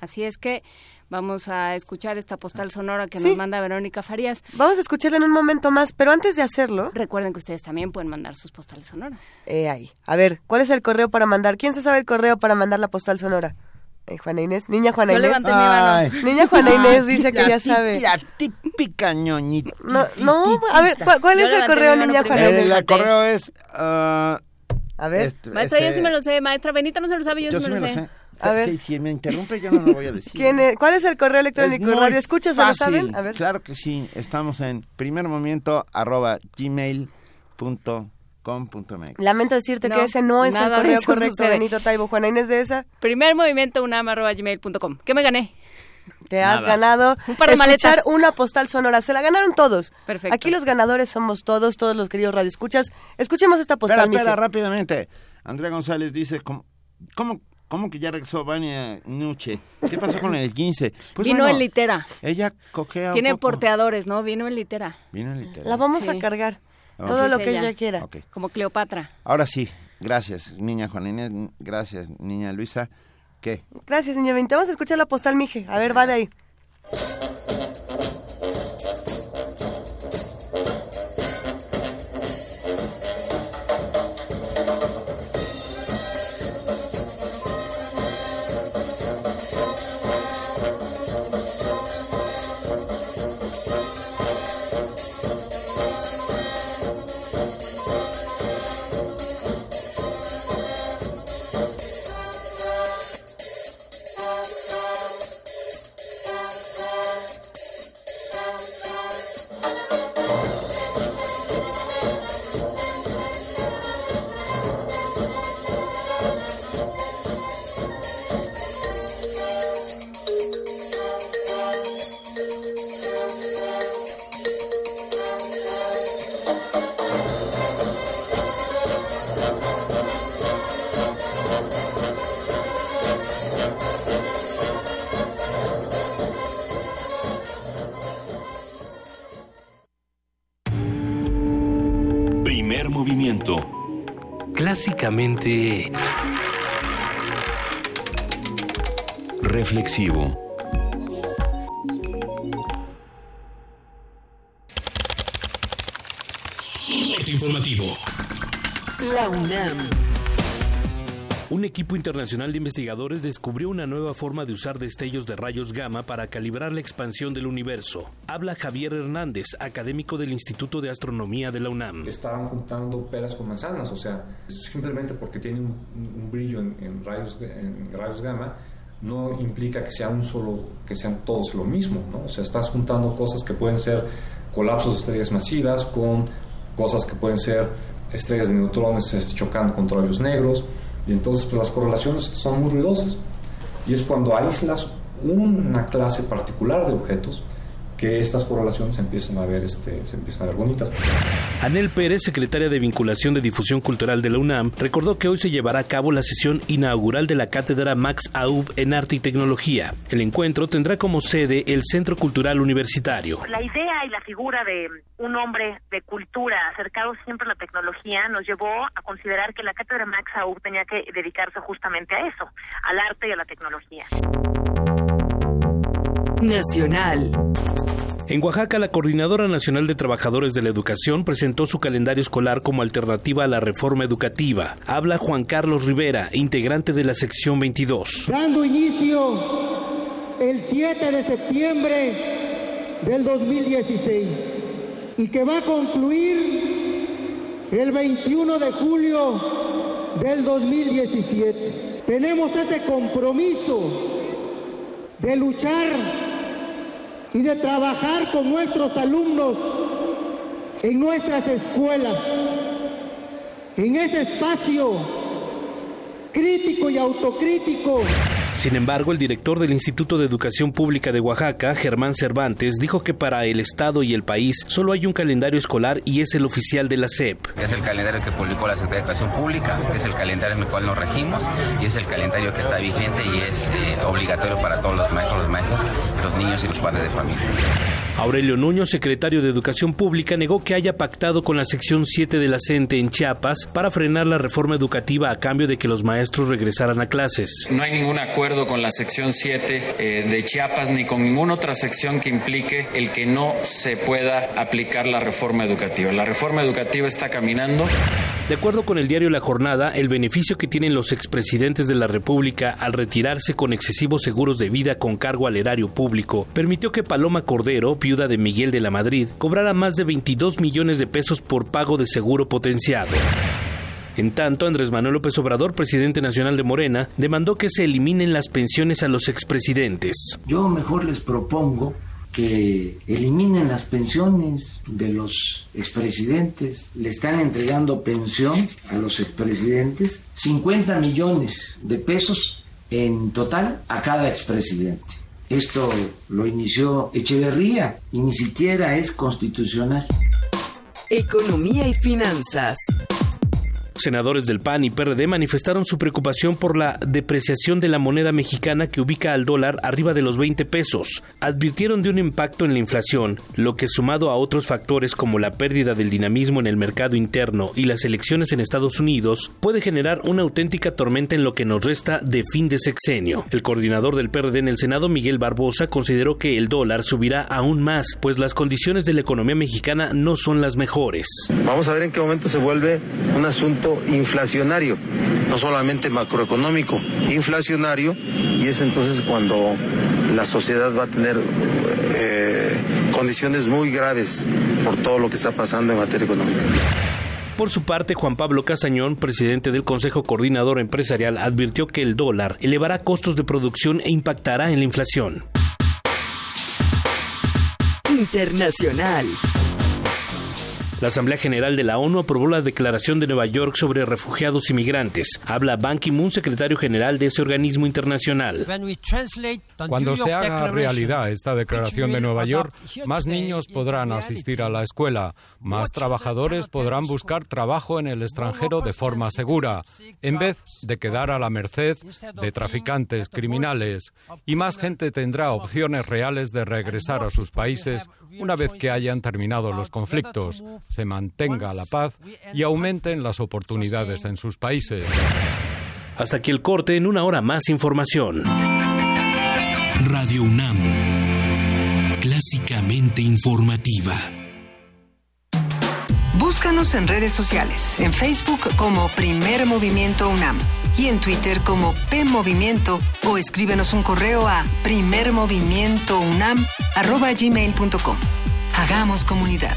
Así es que vamos a escuchar esta postal sonora que Sí. nos manda Verónica Farías. Vamos a escucharla en un momento más, pero antes de hacerlo... Recuerden que ustedes también pueden mandar sus postales sonoras. Eh, ahí. A ver, ¿cuál es el correo para mandar? ¿Quién se sabe el correo para mandar la postal sonora? Eh, Juana Inés. Niña Juana Yo Inés. levanté mi mano. Ay. Niña Juana Ay, Inés dice que ya sabe. La típica ñoñita. No, no, a ver, ¿cuál, cuál Yo es el correo, Niña primero. Juana El, Inés? el correo es... ah, A ver. este- Maestra, yo este- sí me lo sé. Maestra Benita no se lo sabe, yo, Yo sí me lo sé. sé. A ver. Si me interrumpe yo no lo voy a decir. ¿Quién es- ¿Cuál es el correo electrónico? Es muy ¿Radio escuchas? ¿Se lo fácil. saben? A ver. Claro que sí. Estamos en primer momento arroba gmail.com.mx. Lamento decirte No, que ese no es el nada de correo correcto, sucede. Benito Taibo. Juana Inés de esa, Primer movimiento unam.gmail.com. ¿Qué me gané? te has Nada. ganado Un par de escuchar maletas. una postal sonora. Se la ganaron todos. Perfecto. Aquí los ganadores somos todos, todos los queridos radioescuchas. Escuchemos esta Espera, postal, espera, mije. rápidamente. Andrea González dice, ¿cómo, cómo, cómo que ya regresó Vania Nuche? ¿Qué pasó con el 15? Pues Vino bueno, en litera. Ella cojea un Tiene poco. porteadores, ¿no? Vino en litera. Vino en litera. La vamos Sí. a cargar. Todo Sí, lo que ella. ella quiera. Como Cleopatra. Ahora sí, gracias, niña Juana Inés, gracias, niña Luisa. ¿Qué? Gracias, niña Benito. Vamos a escuchar la postal, mije. A ver, va de ahí. Reflexivo. Informativo. La UNAM. Un equipo internacional de investigadores descubrió una nueva forma de usar destellos de rayos gamma para calibrar la expansión del universo. Habla Javier Hernández, académico del Instituto de Astronomía de la UNAM. Estaban juntando peras con manzanas, o sea, simplemente porque tiene un, un brillo en, en, rayos, en rayos gamma no implica que sea un solo, que sean todos lo mismo, ¿no? O sea, estás juntando cosas que pueden ser colapsos de estrellas masivas con cosas que pueden ser estrellas de neutrones este, chocando contra hoyos negros y entonces pues, las correlaciones son muy ruidosas. Y es cuando aíslas una clase particular de objetos que estas correlaciones empiezan a ver, este, se empiezan a ver bonitas. Anel Pérez, secretaria de Vinculación de Difusión Cultural de la UNAM, recordó que hoy se llevará a cabo la sesión inaugural de la cátedra Max Aub en Arte y Tecnología. El encuentro tendrá como sede el Centro Cultural Universitario. La idea y la figura de un hombre de cultura acercado siempre a la tecnología nos llevó a considerar que la cátedra Max Aub tenía que dedicarse justamente a eso, al arte y a la tecnología. Nacional. En Oaxaca, la Coordinadora Nacional de Trabajadores de la Educación presentó su calendario escolar como alternativa a la reforma educativa. Habla Juan Carlos Rivera, integrante de la sección 22. Dando inicio el 7 de septiembre del 2016 y que va a concluir el 21 de julio del 2017. Tenemos ese compromiso de luchar y de trabajar con nuestros alumnos en nuestras escuelas, en ese espacio crítico y autocrítico. Sin embargo, el director del Instituto de Educación Pública de Oaxaca, Germán Cervantes, dijo que para el Estado y el país solo hay un calendario escolar y es el oficial de la SEP. Es el calendario que publicó la Secretaría de Educación Pública, es el calendario en el cual nos regimos y es el calendario que está vigente y es eh, obligatorio para todos los maestros, los maestros, los niños y los padres de familia. Aurelio Nuño, secretario de Educación Pública, negó que haya pactado con la sección 7 de la CENTE en Chiapas para frenar la reforma educativa a cambio de que los maestros regresaran a clases. No hay ningún acuerdo con la sección 7 eh, de Chiapas ni con ninguna otra sección que implique el que no se pueda aplicar la reforma educativa. La reforma educativa está caminando. De acuerdo con el diario La Jornada, el beneficio que tienen los expresidentes de la República al retirarse con excesivos seguros de vida con cargo al erario público permitió que Paloma Cordero, viuda de Miguel de la Madrid, cobrara más de 22 millones de pesos por pago de seguro potenciado. En tanto, Andrés Manuel López Obrador, presidente nacional de Morena, demandó que se eliminen las pensiones a los expresidentes. Yo mejor les propongo que eliminen las pensiones de los expresidentes. Le están entregando pensión a los expresidentes, 50 millones de pesos en total a cada expresidente. Esto lo inició Echeverría y ni siquiera es constitucional. Economía y finanzas. Senadores del PAN y PRD manifestaron su preocupación por la depreciación de la moneda mexicana que ubica al dólar arriba de los 20 pesos. Advirtieron de un impacto en la inflación, lo que sumado a otros factores como la pérdida del dinamismo en el mercado interno y las elecciones en Estados Unidos, puede generar una auténtica tormenta en lo que nos resta de fin de sexenio. El coordinador del PRD en el Senado, Miguel Barbosa, consideró que el dólar subirá aún más, pues las condiciones de la economía mexicana no son las mejores. Vamos a ver en qué momento se vuelve un asunto inflacionario, no solamente macroeconómico, inflacionario, y es entonces cuando la sociedad va a tener eh, condiciones muy graves por todo lo que está pasando en materia económica. Por su parte, Juan Pablo Casañón, presidente del Consejo Coordinador Empresarial, advirtió que el dólar elevará costos de producción e impactará en la inflación. Internacional. La Asamblea General de la ONU aprobó la Declaración de Nueva York sobre refugiados y migrantes. Habla Ban Ki-moon, secretario general de ese organismo internacional. Cuando se haga realidad esta Declaración de Nueva York, más niños podrán asistir a la escuela, más trabajadores podrán buscar trabajo en el extranjero de forma segura, en vez de quedar a la merced de traficantes criminales, y más gente tendrá opciones reales de regresar a sus países una vez que hayan terminado los conflictos, se mantenga la paz y aumenten las oportunidades en sus países. Hasta aquí el corte, en una hora más información. Radio UNAM, clásicamente informativa. Búscanos en redes sociales, en Facebook como Primer Movimiento UNAM y en Twitter como P Movimiento o escríbenos un correo a primermovimientounam@gmail.com. Hagamos comunidad.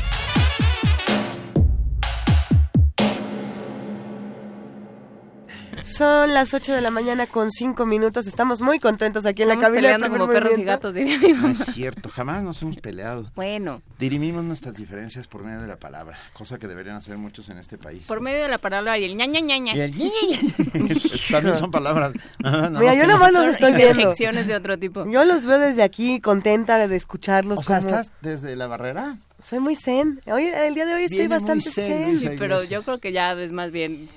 Son las 8 de la mañana con 5 minutos. Estamos muy contentos aquí en la cabina. de peleando como perros y Movimiento. gatos, diría mi No mamá. es cierto, jamás nos hemos peleado. Bueno, Dirimimos nuestras diferencias por medio de la palabra, cosa que deberían hacer muchos en este país. por medio de la palabra y el ña ña ña ña. Y el ña, También son palabras. Más Mira, yo no- nomás los estoy viendo. De otro tipo. Yo los veo desde aquí, contenta de escucharlos. O sea, como- ¿estás desde la barrera? Soy muy zen. Hoy, el día de hoy estoy Viene bastante zen, zen. Sí, pero yo creo que ya es más bien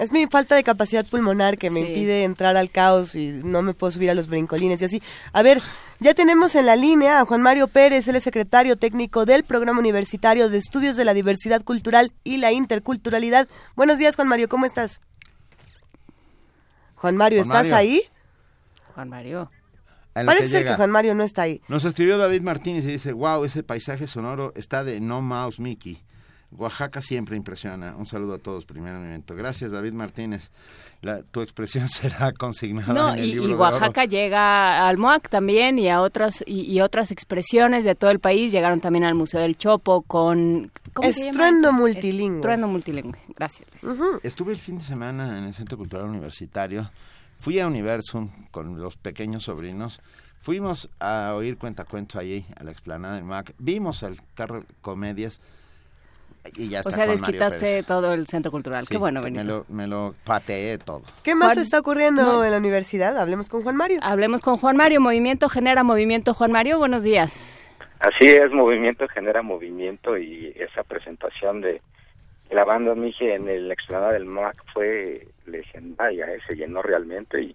Es mi falta de capacidad pulmonar que me Sí. impide entrar al caos y no me puedo subir a los brincolines y así. A ver, ya tenemos en la línea a Juan Mario Pérez, él es secretario técnico del Programa Universitario de Estudios de la Diversidad Cultural y la Interculturalidad. Buenos días, Juan Mario, ¿cómo estás? Juan Mario, Juan ¿estás Mario. ahí? Juan Mario. Que Parece ser llega. que Juan Mario no está ahí. Nos escribió David Martínez y dice, wow, ese paisaje sonoro está de No Mouse Mickey. Oaxaca siempre impresiona. Un saludo a todos, primer momento. Gracias, David Martínez. La- tu expresión será consignada No, en el y, libro y de oro. Oaxaca llega al MOAC también y a otras y, y otras expresiones de todo el país. Llegaron también al Museo del Chopo con... ¿cómo se llama? Estruendo multilingüe. Estruendo multilingüe. Gracias. Luis. Estuve el fin de semana en el Centro Cultural Universitario. Fui a Universum con los pequeños sobrinos. Fuimos a oír cuentacuentos allí, a la explanada del MAC. Vimos el carro comedias y ya O está sea, Juan Mario desquitaste todo el centro cultural. Sí, Qué bueno, me Benito. lo, me lo pateé todo. ¿Qué más Juan- está ocurriendo No. en la universidad? Hablemos con Juan Mario. Hablemos con Juan Mario. Movimiento genera movimiento. Juan Mario, buenos días. Así es, movimiento genera movimiento y esa presentación de la banda Mije en el explanada del MAC fue legendaria, eh, se llenó realmente y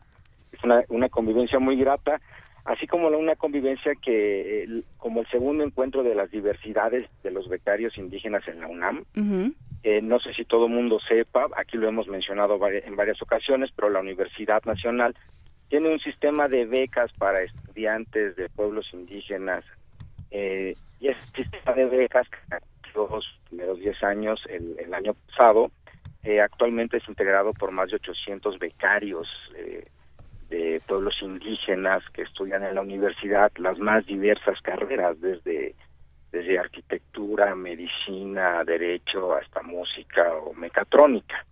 es una, una convivencia muy grata, así como una convivencia que, eh, como el segundo encuentro de las diversidades de los becarios indígenas en la UNAM, eh, no sé si todo el mundo sepa, aquí lo hemos mencionado en varias ocasiones, pero la Universidad Nacional tiene un sistema de becas para estudiantes de pueblos indígenas eh, y ese sistema de becas que los primeros 10 años el, el año pasado, eh, actualmente es integrado por más de 800 becarios eh, de pueblos indígenas que estudian en la universidad las más diversas carreras, desde desde arquitectura, medicina, derecho, hasta música o mecatrónica.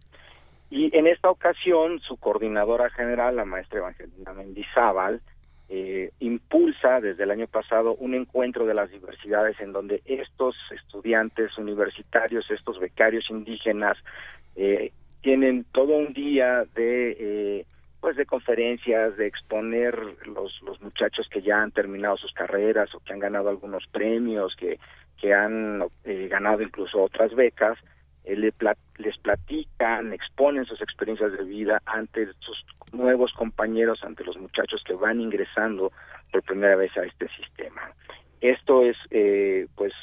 Y en esta ocasión, su coordinadora general, la maestra Evangelina Mendizábal, eh, impulsa desde el año pasado un encuentro de las diversidades en donde estos estudiantes universitarios, estos becarios indígenas, eh, tienen todo un día de eh, pues de conferencias, de exponer los, los muchachos que ya han terminado sus carreras o que han ganado algunos premios, que, que han eh, ganado incluso otras becas, eh, le les platican, exponen sus experiencias de vida ante sus nuevos compañeros, ante los muchachos que van ingresando por primera vez a este sistema. Esto es, eh, pues,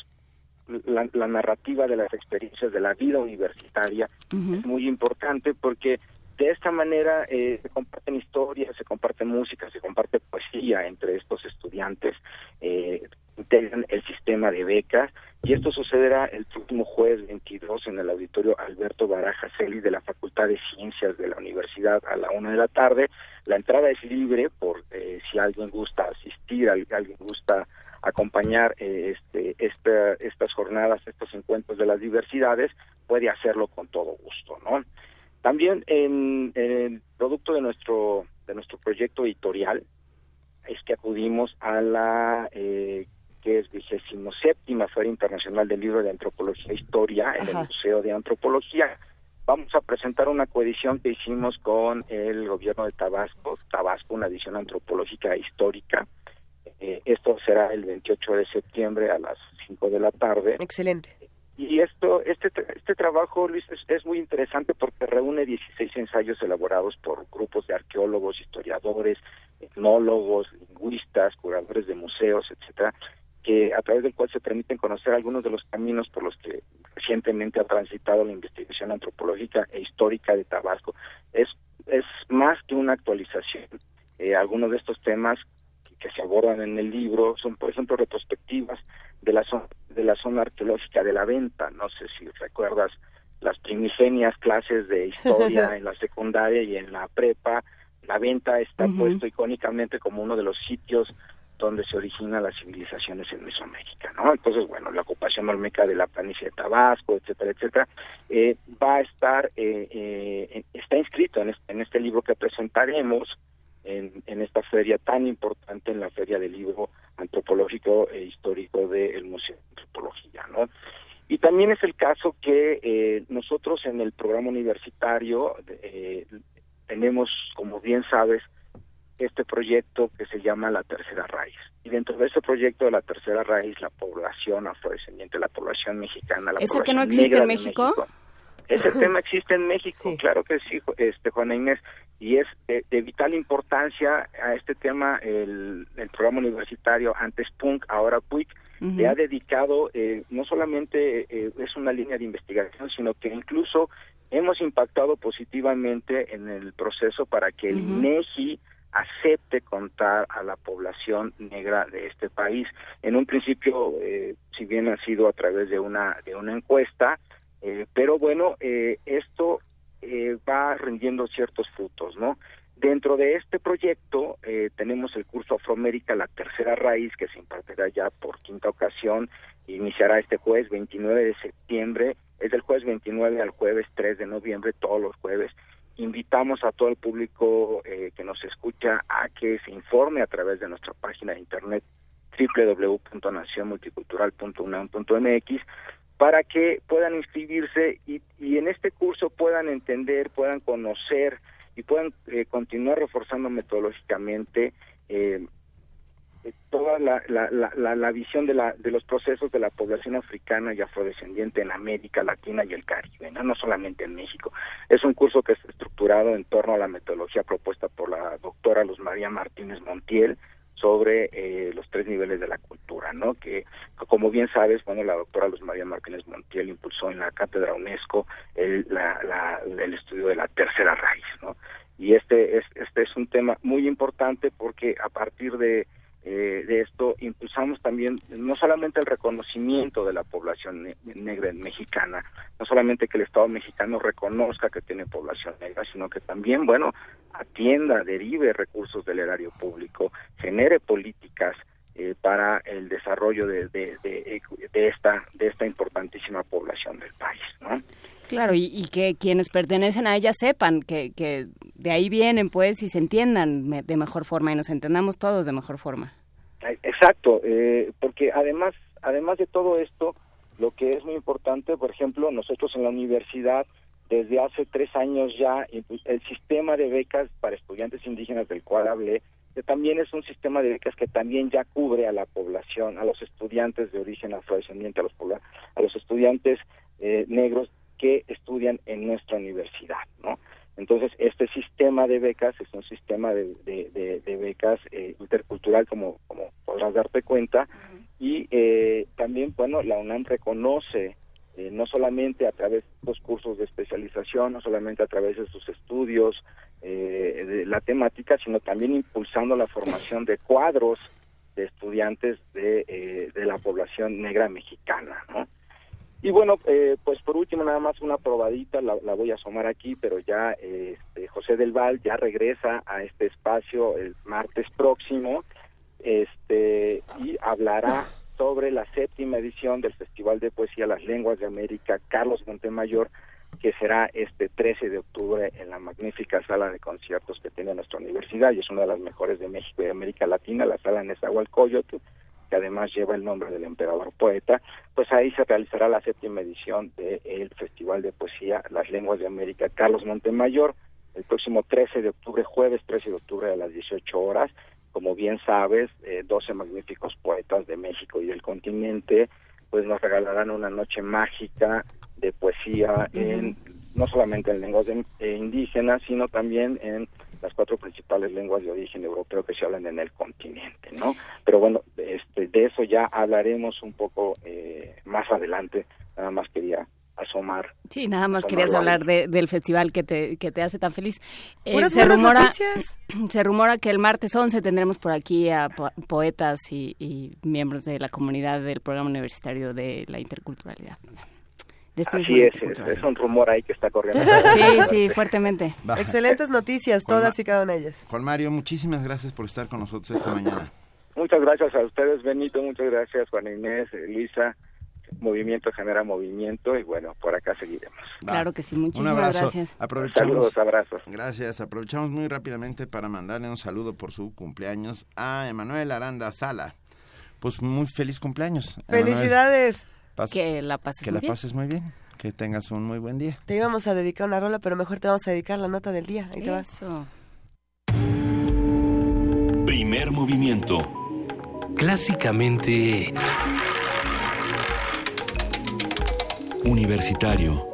la, la narrativa de las experiencias de la vida universitaria es muy importante porque de esta manera eh, se comparten historias, se comparte música, se comparte poesía entre estos estudiantes, eh, integran el sistema de becas y esto sucederá el próximo jueves 22 en el auditorio Alberto Baraja Celi de la Facultad de Ciencias de la Universidad a la una de la tarde. La entrada es libre por eh, si alguien gusta asistir, al- alguien gusta acompañar eh, este, esta- estas jornadas, estos encuentros de las diversidades, puede hacerlo con todo gusto, ¿no? También en, en producto de nuestro de nuestro proyecto editorial es que acudimos a la eh, que es vigésimo séptima Feria Internacional del Libro de Antropología e Historia en el. Museo de Antropología. Vamos a presentar una coedición que hicimos con el gobierno de Tabasco, Tabasco, una edición antropológica e histórica. Eh, esto será el 28 de septiembre a las 5 de la tarde. Excelente. Y esto, este, este trabajo, Luis, es, muy interesante porque reúne 16 ensayos elaborados por grupos de arqueólogos, historiadores, etnólogos, lingüistas, curadores de museos, etcétera, que a través del cual se permiten conocer algunos de los caminos por los que recientemente ha transitado la investigación antropológica e histórica de Tabasco. Es, es más que una actualización. Eh, algunos de estos temas que se abordan en el libro son, por ejemplo, retrospectivas de la zona, de la zona arqueológica de la venta. No sé si recuerdas las primigenias clases de historia en la secundaria y en la prepa. La venta está puesto icónicamente como uno de los sitios donde se originan las civilizaciones en Mesoamérica, ¿no? Entonces, bueno, la ocupación olmeca de la planicie de Tabasco, etcétera, etcétera, eh, va a estar, eh, eh, está inscrito en este, en este libro que presentaremos en, en, esta feria tan importante, en la Feria del Libro Antropológico e Histórico del Museo de Antropología, ¿no? Y también es el caso que nosotros en el programa universitario tenemos, como bien sabes, este proyecto que se llama La Tercera Raíz. Y dentro de ese proyecto de La Tercera Raíz, la población afrodescendiente, la población mexicana, la ¿Eso que no existe en México? ese tema existe en México, claro que sí, este Juana Inés, y es de, vital importancia a este tema el, programa universitario antes PUNC, ahora PUIC, le ha dedicado, eh, no solamente eh, es una línea de investigación, sino que incluso hemos impactado positivamente en el proceso para que el INEGI acepte contar a la población negra de este país. En un principio, eh, si bien ha sido a través de una de una encuesta, eh, pero bueno, eh, esto va rindiendo ciertos frutos, ¿no? Dentro de este proyecto tenemos el curso Afroamérica, la tercera raíz, que se impartirá ya por quinta ocasión, iniciará este jueves 29 de septiembre, es del jueves 29 al jueves 3 de noviembre, todos los jueves, invitamos a todo el público eh, que nos escucha a que se informe a través de nuestra página de internet www.nacionmulticultural.unam.mx para que puedan inscribirse y, en este curso puedan entender, puedan conocer y puedan eh, continuar reforzando metodológicamente eh, eh, toda la, visión de, la, de los procesos de la población africana y afrodescendiente en América Latina y el Caribe, ¿no? solamente en México. Es un curso que está estructurado en torno a la metodología propuesta por la doctora Luz María Martínez Montiel sobre eh, los tres niveles de la cultura, ¿no? Que, como bien sabes, bueno, la doctora Luz María Martínez Montiel impulsó en la cátedra UNESCO el, la, el estudio de la tercera raíz, ¿no? Y este es, este es un tema muy importante porque a partir de eh, de esto impulsamos también no solamente el reconocimiento de la población negra mexicana, no solamente que el Estado mexicano reconozca que tiene población negra, sino que también, bueno, atienda, derive recursos del erario público, genere políticas eh, para el desarrollo de, de, de, de, esta de esta importantísima población del país, ¿no? Claro, y, que quienes pertenecen a ella sepan que, que de ahí vienen, pues, y se entiendan de mejor forma y nos entendamos todos de mejor forma. Exacto, eh, porque además, además de todo esto, lo que es muy importante, por ejemplo, nosotros en la universidad, desde hace tres años ya, el sistema de becas para estudiantes indígenas del cual hablé, que también es un sistema de becas que también ya cubre a la población, a los estudiantes de origen afrodescendiente, a los, a los estudiantes eh, negros que estudian en nuestra universidad, ¿no? Entonces, este sistema de becas es un sistema de, de, becas eh, intercultural, como, como podrás darte cuenta, y eh, también, bueno, la UNAM reconoce eh, no solamente a través de los cursos de especialización, no solamente a través de sus estudios, de la temática, sino también impulsando la formación de cuadros de estudiantes de, de la población negra mexicana, ¿no? Y bueno, eh, pues por último nada más una probadita, la, voy a asomar aquí, pero ya este, José del Val ya regresa a este espacio el martes próximo este y hablará sobre la séptima edición del Festival de Poesía Las Lenguas de América Carlos Montemayor, que será este 13 de octubre en la magnífica sala de conciertos que tiene nuestra universidad y es una de las mejores de México y de América Latina, la sala Nezahualcóyotl que además lleva el nombre del emperador poeta, pues ahí se realizará la séptima edición del Festival de Poesía Las Lenguas de América Carlos Montemayor, el próximo 13 de octubre, jueves 13 de octubre a las 18 horas. Como bien sabes, eh, 12 magníficos poetas de México y del continente, pues nos regalarán una noche mágica de poesía en no solamente en lenguas eh, indígenas, sino también en las cuatro principales lenguas de origen europeo que se hablan en el continente, ¿no? Pero bueno, este, de eso ya hablaremos un poco eh, más adelante. Nada más quería asomar. Sí, nada más querías la hablar de- del festival que te, que te hace tan feliz. Eh, se buenas rumora noticias. se rumora que el martes 11 tendremos por aquí a po- poetas y, y miembros de la comunidad del programa universitario de la interculturalidad. Así es, es, un rumor ahí que está corriendo. Sí, sí, fuertemente. Va. Excelentes noticias, Juan todas y cada una de ellas. Juan Mario, muchísimas gracias por estar con nosotros esta mañana. Muchas gracias a ustedes, Benito, muchas gracias, Juana Inés, Elisa. Movimiento genera movimiento y bueno, por acá seguiremos. Va. Claro que sí, Un muchísimas abrazo. gracias. Aprovechamos. Saludos, abrazos. Gracias. Aprovechamos muy rápidamente para mandarle un saludo por su cumpleaños a Emanuel Aranda Sala. Pues muy feliz cumpleaños. Emanuel. Felicidades. Que la pases que muy la bien. pases muy bien. Que tengas un muy buen día. Te íbamos a dedicar una rola, pero mejor te vamos a dedicar la nota del día. Ahí te vas. Primer movimiento. Clásicamente... Universitario.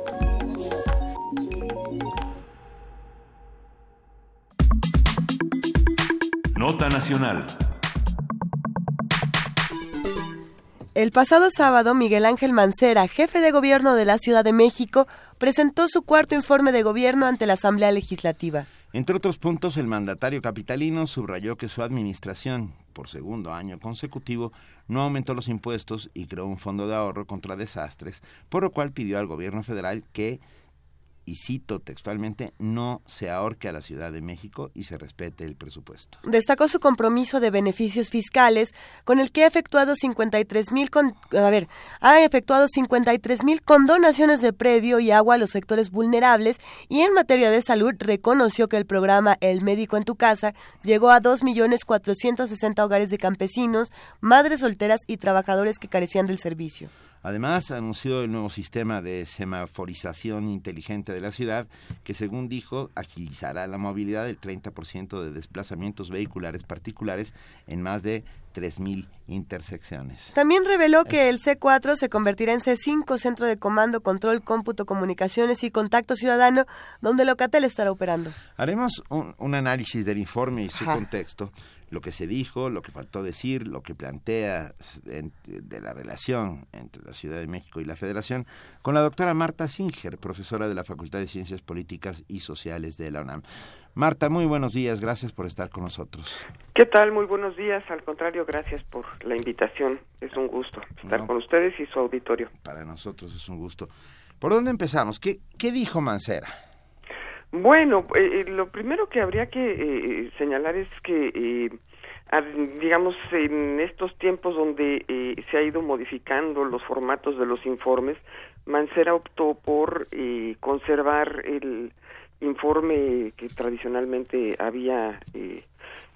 Nota nacional. El pasado sábado, Miguel Ángel Mancera, jefe de gobierno de la Ciudad de México, presentó su cuarto informe de gobierno ante la Asamblea Legislativa. Entre otros puntos, el mandatario capitalino subrayó que su administración, por segundo año consecutivo, no aumentó los impuestos y creó un fondo de ahorro contra desastres, por lo cual pidió al gobierno federal que, y cito textualmente, no se ahorque a la Ciudad de México y se respete el presupuesto. Destacó su compromiso de beneficios fiscales con el que ha efectuado 53 mil a ver, ha efectuado 53 mil condonaciones de predio y agua a los sectores vulnerables y en materia de salud reconoció que el programa El médico en tu casa llegó a 2 millones 460 hogares de campesinos, madres solteras y trabajadores que carecían del servicio. Además, anunció el nuevo sistema de semaforización inteligente de la ciudad, que según dijo, agilizará la movilidad del 30% de desplazamientos vehiculares particulares en más de 3.000 intersecciones. También reveló que el C4 se convertirá en C5, Centro de Comando, Control, Cómputo, Comunicaciones y Contacto Ciudadano, donde Locatel estará operando. Haremos un, un análisis del informe y su Ajá. contexto, lo que se dijo, lo que faltó decir, lo que plantea en- de la relación entre la Ciudad de México y la Federación, con la doctora Marta Singer, profesora de la Facultad de Ciencias Políticas y Sociales de la UNAM. Marta, muy buenos días, gracias por estar con nosotros. ¿Qué tal? Muy buenos días. Al contrario, gracias por la invitación. Es un gusto estar No. con ustedes y su auditorio. Para nosotros es un gusto. ¿Por dónde empezamos? ¿Qué, qué dijo Mancera? Bueno, eh, eh, lo primero que habría que eh, señalar es que, eh, a- digamos, en estos tiempos donde eh, se ha ido modificando los formatos de los informes, Mancera optó por eh, conservar el informe que tradicionalmente había, eh,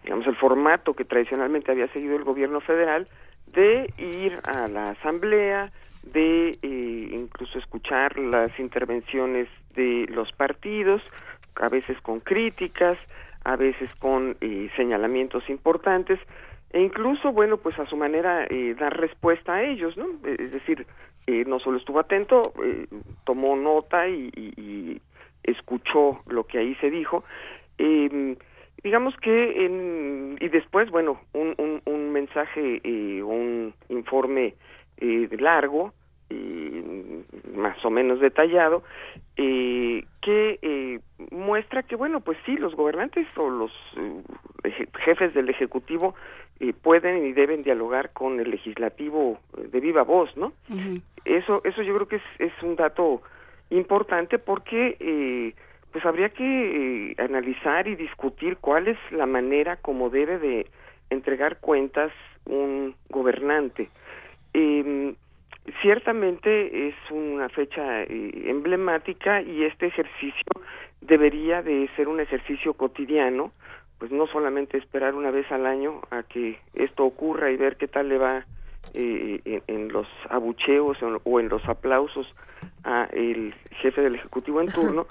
digamos, el formato que tradicionalmente había seguido el gobierno federal de ir a la asamblea, de eh, incluso escuchar las intervenciones de los partidos, a veces con críticas, a veces con eh, señalamientos importantes, e incluso, bueno, pues a su manera eh, dar respuesta a ellos, ¿no? Es decir, eh, no solo estuvo atento, eh, tomó nota y- y escuchó lo que ahí se dijo. Eh, digamos que, en, y después, bueno, un, un, un mensaje, eh, un informe eh, largo, eh, más o menos detallado, eh, que eh, muestra que, bueno, pues sí, los gobernantes o los eh, jefes del Ejecutivo eh, pueden y deben dialogar con el legislativo eh, de viva voz, ¿no? Eso, eso yo creo que es, es un dato importante porque eh, pues habría que eh, analizar y discutir cuál es la manera como debe de entregar cuentas un gobernante. Eh, ciertamente es una fecha eh, emblemática y este ejercicio debería de ser un ejercicio cotidiano, pues no solamente esperar una vez al año a que esto ocurra y ver qué tal le va eh, en, en los abucheos o, en los aplausos a el jefe del ejecutivo en turno,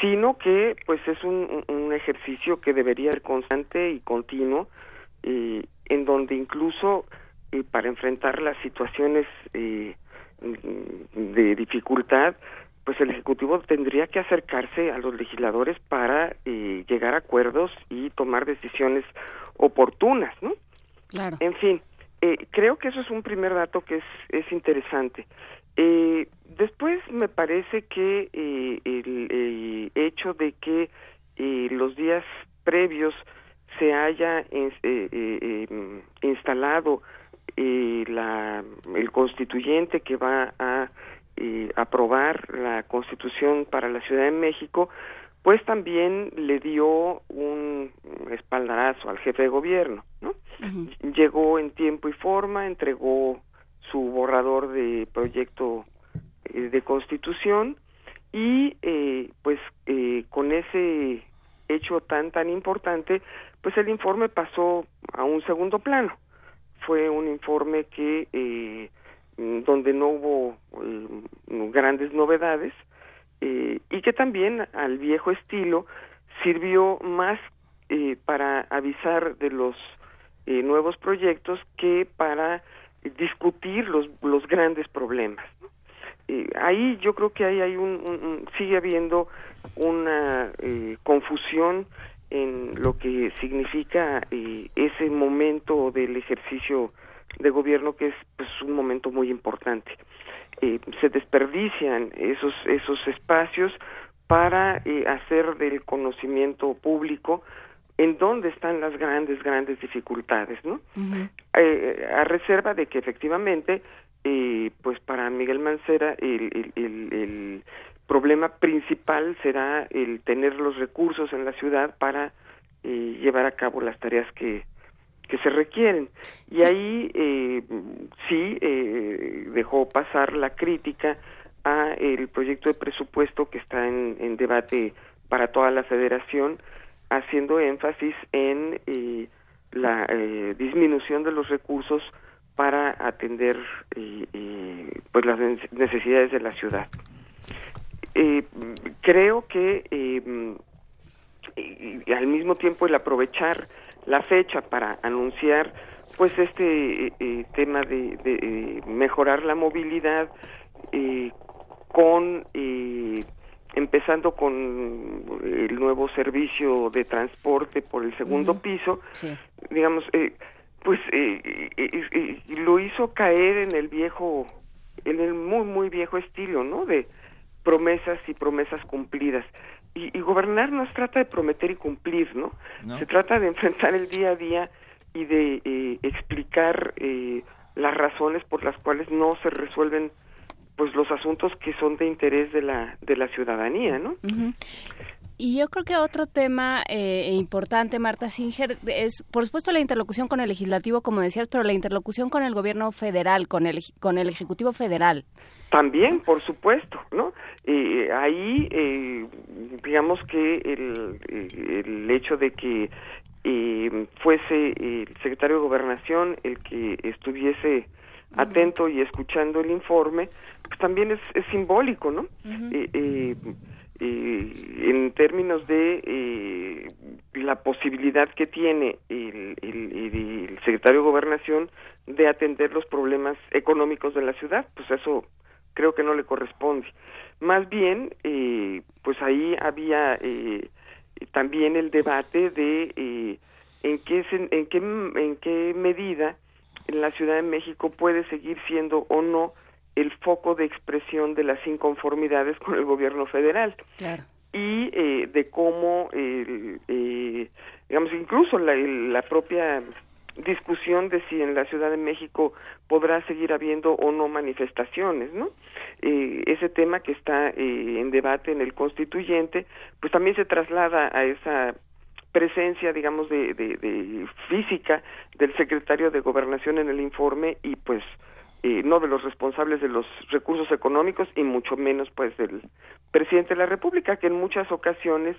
sino que pues es un, ejercicio que debería ser constante y continuo, eh, en donde incluso eh, para enfrentar las situaciones eh, de dificultad, pues el Ejecutivo tendría que acercarse a los legisladores para eh, llegar a acuerdos y tomar decisiones oportunas, ¿no? Claro. En fin, eh, creo que eso es un primer dato que es, es interesante. Eh, después me parece que eh, el, hecho de que eh, los días previos se haya eh, eh, em, instalado la, el constituyente que va a aprobar la constitución para la Ciudad de México, pues también le dio un espaldarazo al jefe de gobierno, ¿no? Llegó en tiempo y forma, entregó su borrador de proyecto eh, de constitución y eh, pues eh, con ese hecho tan tan importante pues el informe pasó a un segundo plano fue un informe que eh, donde no hubo eh, grandes novedades eh, y que también al viejo estilo sirvió más eh, para avisar de los eh, nuevos proyectos que para discutir los los grandes problemas. Eh, ahí yo creo que ahí hay un- un- sigue habiendo una eh, confusión en lo que significa eh, ese momento del ejercicio de gobierno que es pues un momento muy importante Eh, se desperdician esos esos espacios para eh, hacer del conocimiento público en dónde están las grandes grandes dificultades no eh, a reserva de que efectivamente eh, pues para Miguel Mancera el, el, el- el problema principal será el tener los recursos en la ciudad para eh, llevar a cabo las tareas que que se requieren y ahí eh, sí eh, dejó pasar la crítica a el proyecto de presupuesto que está en, en debate para toda la federación haciendo énfasis en eh, la eh, disminución de los recursos para atender eh, eh, pues las ne- necesidades de la ciudad. Creo que eh, al mismo tiempo el aprovechar la fecha para anunciar pues este eh, eh, tema de, de, eh, mejorar la movilidad eh, con eh, empezando con el nuevo servicio de transporte por el segundo piso digamos eh, pues lo hizo caer en el viejo en el muy muy viejo estilo no de promesas y promesas cumplidas y, y gobernar no se trata de prometer y cumplir no, No. se trata de enfrentar el día a día y de eh, explicar eh, las razones por las cuales no se resuelven pues los asuntos que son de interés de la de la ciudadanía no Ujú. Y yo creo que otro tema eh, importante, Marta Singer, es, por supuesto, la interlocución con el legislativo, como decías, pero la interlocución con el gobierno federal, con el, con el ejecutivo federal. También, por supuesto, ¿no? Eh, ahí, eh, digamos que el, eh, el hecho de que eh, fuese el secretario de Gobernación el que estuviese atento y escuchando el informe, pues también es, es simbólico, ¿no? Eh, eh, eh, en términos de eh, la posibilidad que tiene el, el- el- el secretario de Gobernación de atender los problemas económicos de la ciudad, pues eso creo que no le corresponde. Más bien, eh, pues ahí había eh, también el debate de eh, en qué en qué en qué medida la Ciudad de México puede seguir siendo o no el foco de expresión de las inconformidades con el gobierno federal Claro. y eh, de cómo, eh, digamos, incluso la, la propia discusión de si en la Ciudad de México podrá seguir habiendo o no manifestaciones, ¿no? Eh, ese tema que está eh, en debate en el constituyente, pues también se traslada a esa presencia, digamos, de, de, física del secretario de Gobernación en el informe y pues eh, no de los responsables de los recursos económicos y mucho menos pues del presidente de la República que en muchas ocasiones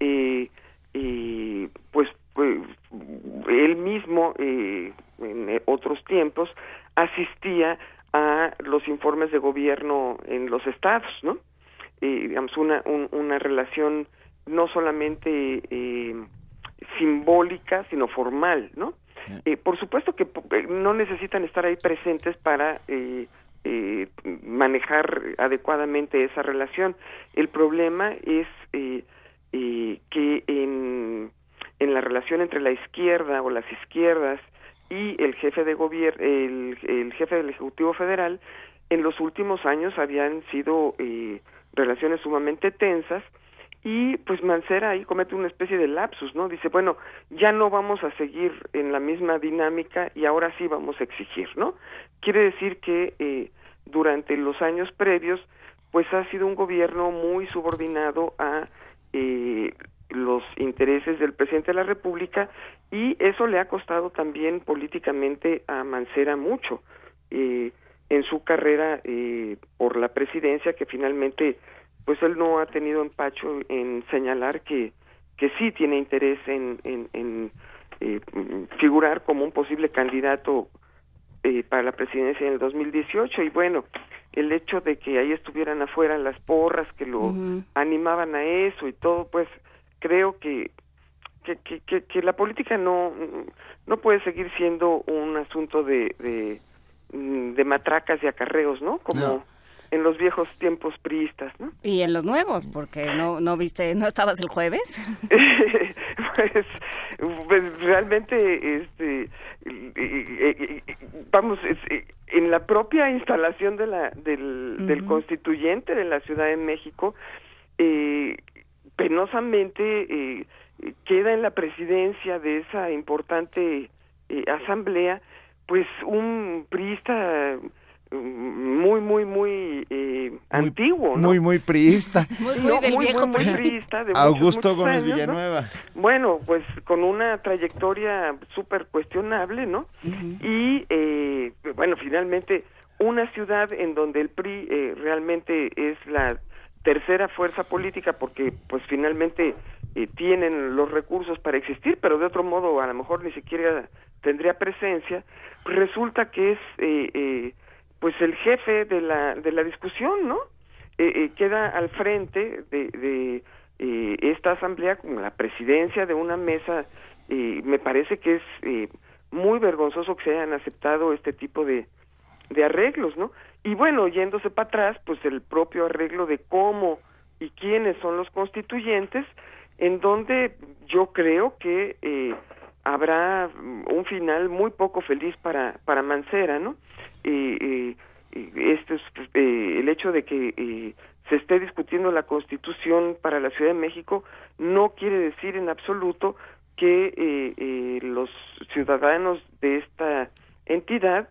eh, eh, pues, pues, él mismo eh, en eh, otros tiempos asistía a los informes de gobierno en los estados, ¿no? Eh, digamos una un- una relación no solamente eh, simbólica sino formal, ¿no? Eh, por supuesto que eh, no necesitan estar ahí presentes para eh, eh, manejar adecuadamente esa relación. El problema es eh, eh, que en, en la relación entre la izquierda o las izquierdas y el jefe de gobierno, el, jefe del Ejecutivo Federal, en los últimos años habían sido eh, relaciones sumamente tensas y pues Mancera ahí comete una especie de lapsus, ¿no? Dice, bueno, ya no vamos a seguir en la misma dinámica y ahora sí vamos a exigir, ¿no? Quiere decir que eh, durante los años previos, pues ha sido un gobierno muy subordinado a eh, los intereses del presidente de la República y eso le ha costado también políticamente a Mancera mucho eh, en su carrera eh, por la presidencia que finalmente pues él no ha tenido empacho en señalar que que sí tiene interés en, en, en eh, figurar como un posible candidato eh, para la presidencia en el 2018 y bueno el hecho de que ahí estuvieran afuera las porras que lo animaban a eso y todo pues creo que que, que, que, la política no no puede seguir siendo un asunto de de, de matracas y acarreos no como en los viejos tiempos priistas, ¿no? Y en los nuevos, porque no no viste, no estabas el jueves. pues, pues, realmente, este, vamos, en la propia instalación de la del, del constituyente de la Ciudad de México, eh, penosamente eh, queda en la presidencia de esa importante eh, asamblea, pues un priista muy muy muy eh, antiguo ¿no? muy muy priista muy muy, del muy, viejo muy, muy priista de Augusto muchos, muchos Gómez años, Villanueva ¿no? bueno pues con una trayectoria súper cuestionable no uh -huh. y eh, bueno finalmente una ciudad en donde el PRI eh, realmente es la tercera fuerza política porque pues finalmente eh, tienen los recursos para existir pero de otro modo a lo mejor ni siquiera tendría presencia resulta que es eh, eh, pues el jefe de la de la discusión no eh, eh, queda al frente de, de eh, esta asamblea como la presidencia de una mesa me parece que es muy vergonzoso que se hayan aceptado este tipo de de arreglos no y bueno yéndose para atrás pues el propio arreglo de cómo y quiénes son los constituyentes en donde yo creo que habrá un final muy poco feliz para para Mancera no eh, eh, este es eh, el hecho de que eh, se esté discutiendo la Constitución para la Ciudad de México no quiere decir en absoluto que eh, los ciudadanos de esta entidad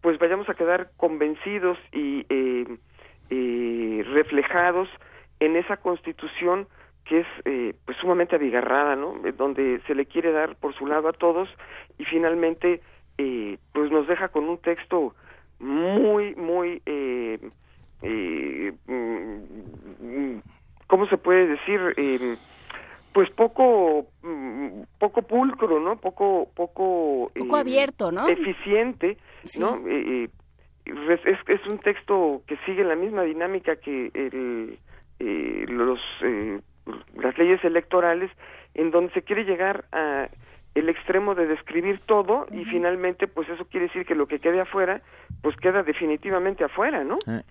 pues vayamos a quedar convencidos y reflejados en esa Constitución que es eh, pues sumamente abigarrada, ¿no? Donde se le quiere dar por su lado a todos y finalmente eh, pues nos deja con un texto muy muy eh, eh, cómo se puede decir eh, pues poco poco pulcro no poco poco poco abierto no eficiente sí. no eh, es, es un texto que sigue la misma dinámica que el eh, los eh, las leyes electorales en donde se quiere llegar a el extremo de describir todo y uh -huh. finalmente pues eso quiere decir que lo que quede afuera pues queda definitivamente afuera, ¿no? Eh.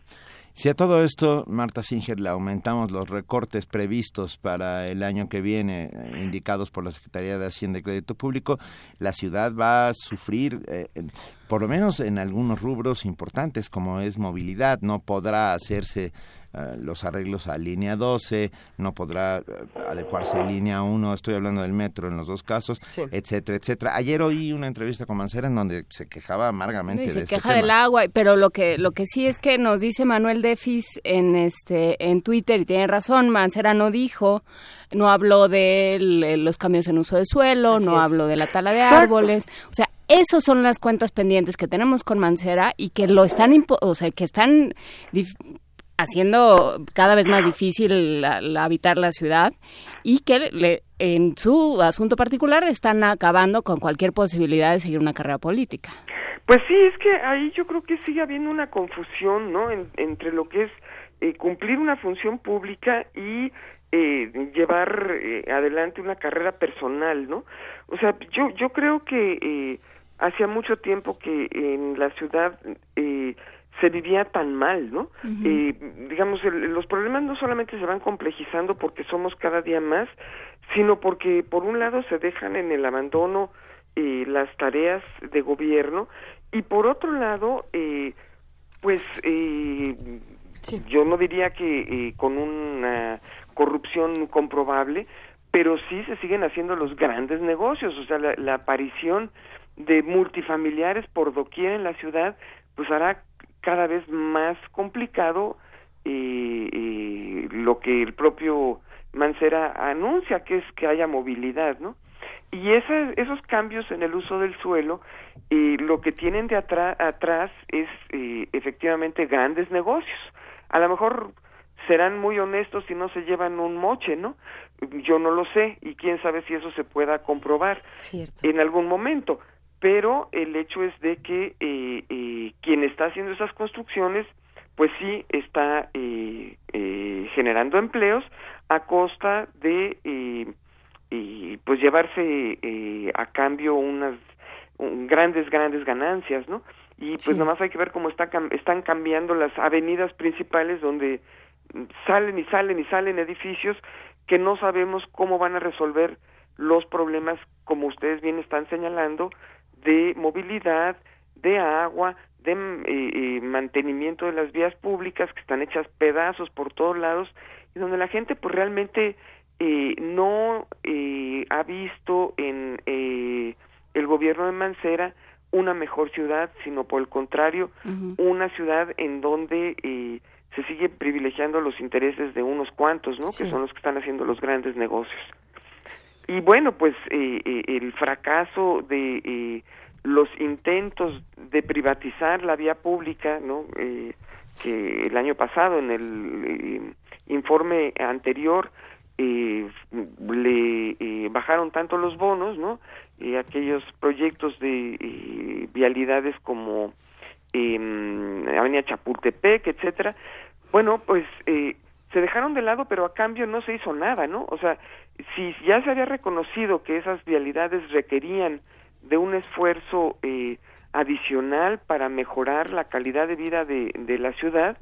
Si a todo esto, Marta Singer, le aumentamos los recortes previstos para el año que viene, eh, indicados por la Secretaría de Hacienda y Crédito Público, la ciudad va a sufrir, eh, por lo menos en algunos rubros importantes, como es movilidad. No podrá hacerse Uh, los arreglos a línea 12, no podrá uh, adecuarse a línea 1, estoy hablando del metro en los dos casos, sí. etcétera, etcétera. Ayer oí una entrevista con Mancera en donde se quejaba amargamente sí, de se este queja tema. del agua, pero lo que lo que sí es que nos dice Manuel Defis en este en Twitter y tiene razón, Mancera no dijo no habló de los cambios en uso de suelo, Así no es. habló de la tala de árboles, o sea, esas son las cuentas pendientes que tenemos con Mancera y que lo están, o sea, que están haciendo cada vez más difícil la, la habitar la ciudad y que le, en su asunto particular están acabando con cualquier posibilidad de seguir una carrera política. Pues sí, es que ahí yo creo que sigue habiendo una confusión, ¿no? En, entre lo que es eh, cumplir una función pública y eh, llevar eh, adelante una carrera personal, ¿no? O sea, yo yo creo que eh, hacía mucho tiempo que en la ciudad eh, se vivía tan mal, ¿no? Uh -huh. eh, digamos, el, los problemas no solamente se van complejizando porque somos cada día más, sino porque por un lado se dejan en el abandono eh, las tareas de gobierno y por otro lado eh, pues eh, yo no diría que eh, con una corrupción comprobable, pero sí se siguen haciendo los grandes negocios, o sea, la, la aparición de multifamiliares por doquier en la ciudad, pues hará cada vez más complicado eh, eh, lo que el propio Mancera anuncia, que es que haya movilidad, ¿no? Y ese, esos cambios en el uso del suelo, eh, lo que tienen de atrás atrás es eh, efectivamente grandes negocios. A lo mejor serán muy honestos y no se llevan un moche, ¿no? Yo no lo sé y quién sabe si eso se pueda comprobar en algún momento. Pero el hecho es de que eh, eh, quien está haciendo esas construcciones, pues sí está eh, eh, generando empleos a costa de pues llevarse eh, a cambio unas un- grandes grandes ganancias, ¿no? Y pues nomás hay que ver cómo está están cambiando las avenidas principales donde salen y salen y salen edificios que no sabemos cómo van a resolver los problemas como ustedes bien están señalando de movilidad, de agua, de mm, eh, eh, mantenimiento de las vías públicas que están hechas pedazos por todos lados y donde la gente pues realmente eh, no eh, ha visto en eh, el gobierno de Mancera una mejor ciudad, sino por el contrario, una ciudad en donde eh, se siguen privilegiando los intereses de unos cuantos, ¿no? Que son los que están haciendo los grandes negocios. Y bueno, pues eh, eh, el fracaso de eh, los intentos de privatizar la vía pública, ¿no? Eh, que el año pasado en el eh, informe anterior le bajaron tanto los bonos, ¿no? Aquellos proyectos de vialidades como eh, Avenida Chapultepec, etcétera. Bueno, pues se dejaron de lado, pero a cambio no se hizo nada, ¿no? O sea, si ya se había reconocido que esas vialidades requerían de un esfuerzo eh, adicional para mejorar la calidad de vida de, la ciudad,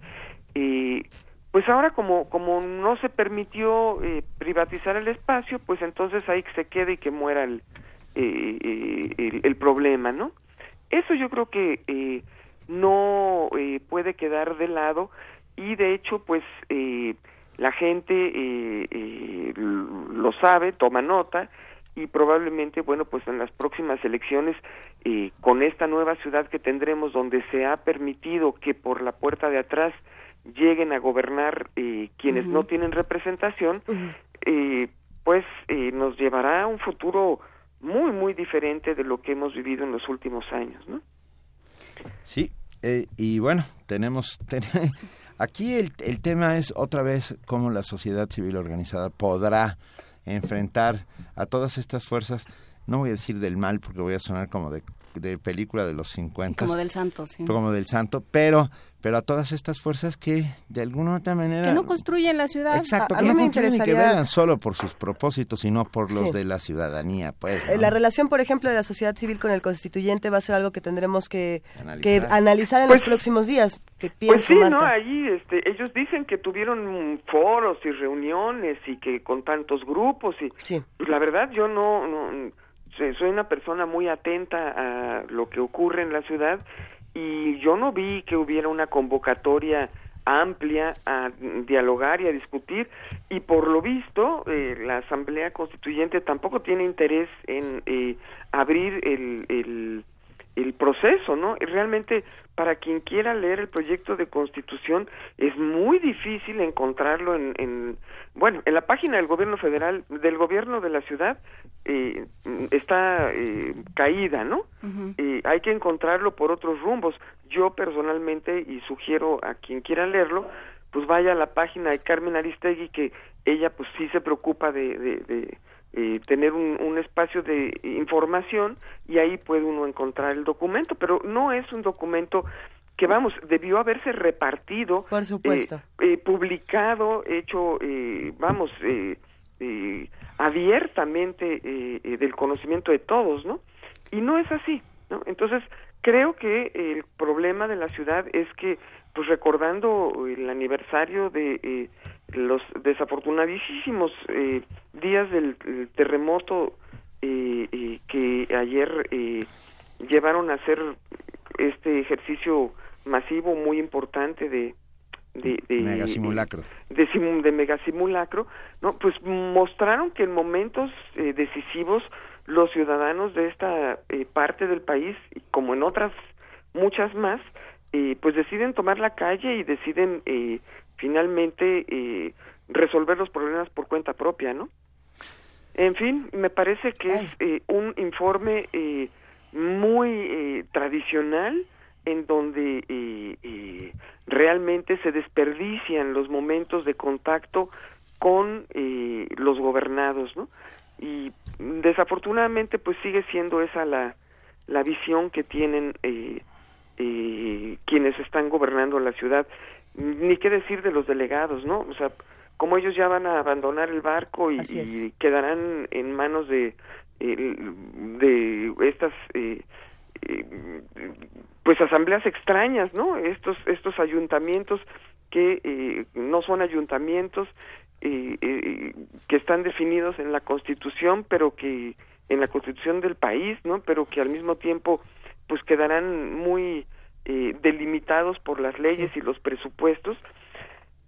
eh, pues ahora como como no se permitió eh, privatizar el espacio, pues entonces ahí que se quede y que muera el, eh, eh, el, el problema, ¿no? Eso yo creo que eh, no puede quedar de lado y de hecho pues la gente eh, eh, lo sabe, toma nota y probablemente bueno pues en las próximas elecciones eh, con esta nueva ciudad que tendremos donde se ha permitido que por la puerta de atrás lleguen a gobernar eh, quienes no tienen representación eh, pues eh, nos llevará a un futuro muy muy diferente de lo que hemos vivido en los últimos años ¿no? Sí, eh, y bueno, tenemos... ten- aquí el, el tema es otra vez cómo la sociedad civil organizada podrá enfrentar a todas estas fuerzas, no voy a decir del mal porque voy a sonar como de, de película de los 50. Como del santo, sí. Como del santo, pero, pero a todas estas fuerzas que de alguna u otra manera... Que no construyen la ciudad. Exacto, A- a que mí no me y que interesaría- velan solo por sus propósitos y no por los Sí. de la ciudadanía, pues. Eh, ¿no? La relación, por ejemplo, de la sociedad civil con el constituyente va a ser algo que tendremos que Analizar. que analizar en Pues- los próximos días. Que Pues pienso, sí, ¿no? Marta. Ahí este, ellos dicen que tuvieron foros y reuniones y que con tantos grupos y pues la verdad yo no, no soy una persona muy atenta a lo que ocurre en la ciudad y yo no vi que hubiera una convocatoria amplia a dialogar y a discutir y por lo visto eh, la asamblea constituyente tampoco tiene interés en eh, abrir el, el el proceso, ¿no? Y Realmente, para quien quiera leer el proyecto de constitución, es muy difícil encontrarlo en, en bueno, en la página del gobierno federal, del gobierno de la ciudad, eh, está eh, caída, ¿no? Eh, hay que encontrarlo por otros rumbos. Yo personalmente, y sugiero a quien quiera leerlo, pues vaya a la página de Carmen Aristegui, que ella pues sí se preocupa de, de, de, eh, tener un, un espacio de información y ahí puede uno encontrar el documento, pero no es un documento que vamos, debió haberse repartido, Por supuesto. eh, eh, publicado, hecho, eh, vamos, eh, abiertamente del conocimiento de todos, ¿no? Y no es así, ¿no? Entonces, creo que el problema de la ciudad es que, pues recordando el aniversario de eh, los desafortunadísimos eh, días del el terremoto eh, eh, que ayer eh, llevaron a hacer este ejercicio masivo muy importante de de, de megasimulacro. de, sim- de megasimulacro no pues mostraron que en momentos eh, decisivos los ciudadanos de esta parte del país como en otras muchas más eh, pues deciden tomar la calle y deciden eh, finalmente eh, resolver los problemas por cuenta propia no en fin, me parece que es eh, un informe eh, muy eh, tradicional en donde eh, eh, realmente se desperdician los momentos de contacto con eh, los gobernados, ¿no? Y desafortunadamente pues sigue siendo esa la, la visión que tienen eh, eh, quienes están gobernando la ciudad. Ni qué decir de los delegados, ¿no? O sea, como ellos ya van a abandonar el barco y, quedarán en manos de de estas eh, eh, pues asambleas extrañas, ¿no? Estos estos ayuntamientos que eh, no son ayuntamientos eh, eh, que están definidos en la Constitución, pero que en la Constitución del país, ¿no? Pero que al mismo tiempo pues quedarán muy eh, delimitados por las leyes y los presupuestos,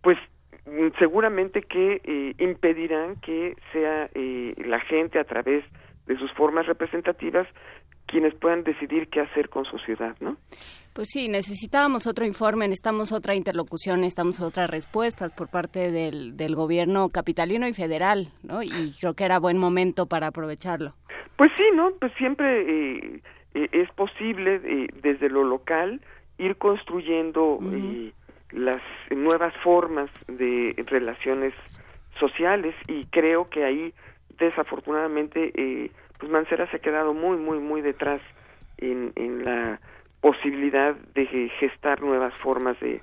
pues mm, seguramente que eh, impedirán que sea eh, la gente a través de sus formas representativas quienes puedan decidir qué hacer con su ciudad, ¿no? Pues sí, necesitábamos otro informe, necesitamos otra interlocución, necesitamos otras respuestas por parte del, del gobierno capitalino y federal, ¿no? Y creo que era buen momento para aprovecharlo. Pues sí, ¿no? Pues siempre eh, eh, es posible eh, desde lo local ir construyendo eh, las nuevas formas de relaciones sociales y creo que ahí desafortunadamente eh, pues Mancera se ha quedado muy muy muy detrás en, en la posibilidad de ge- gestar nuevas formas de,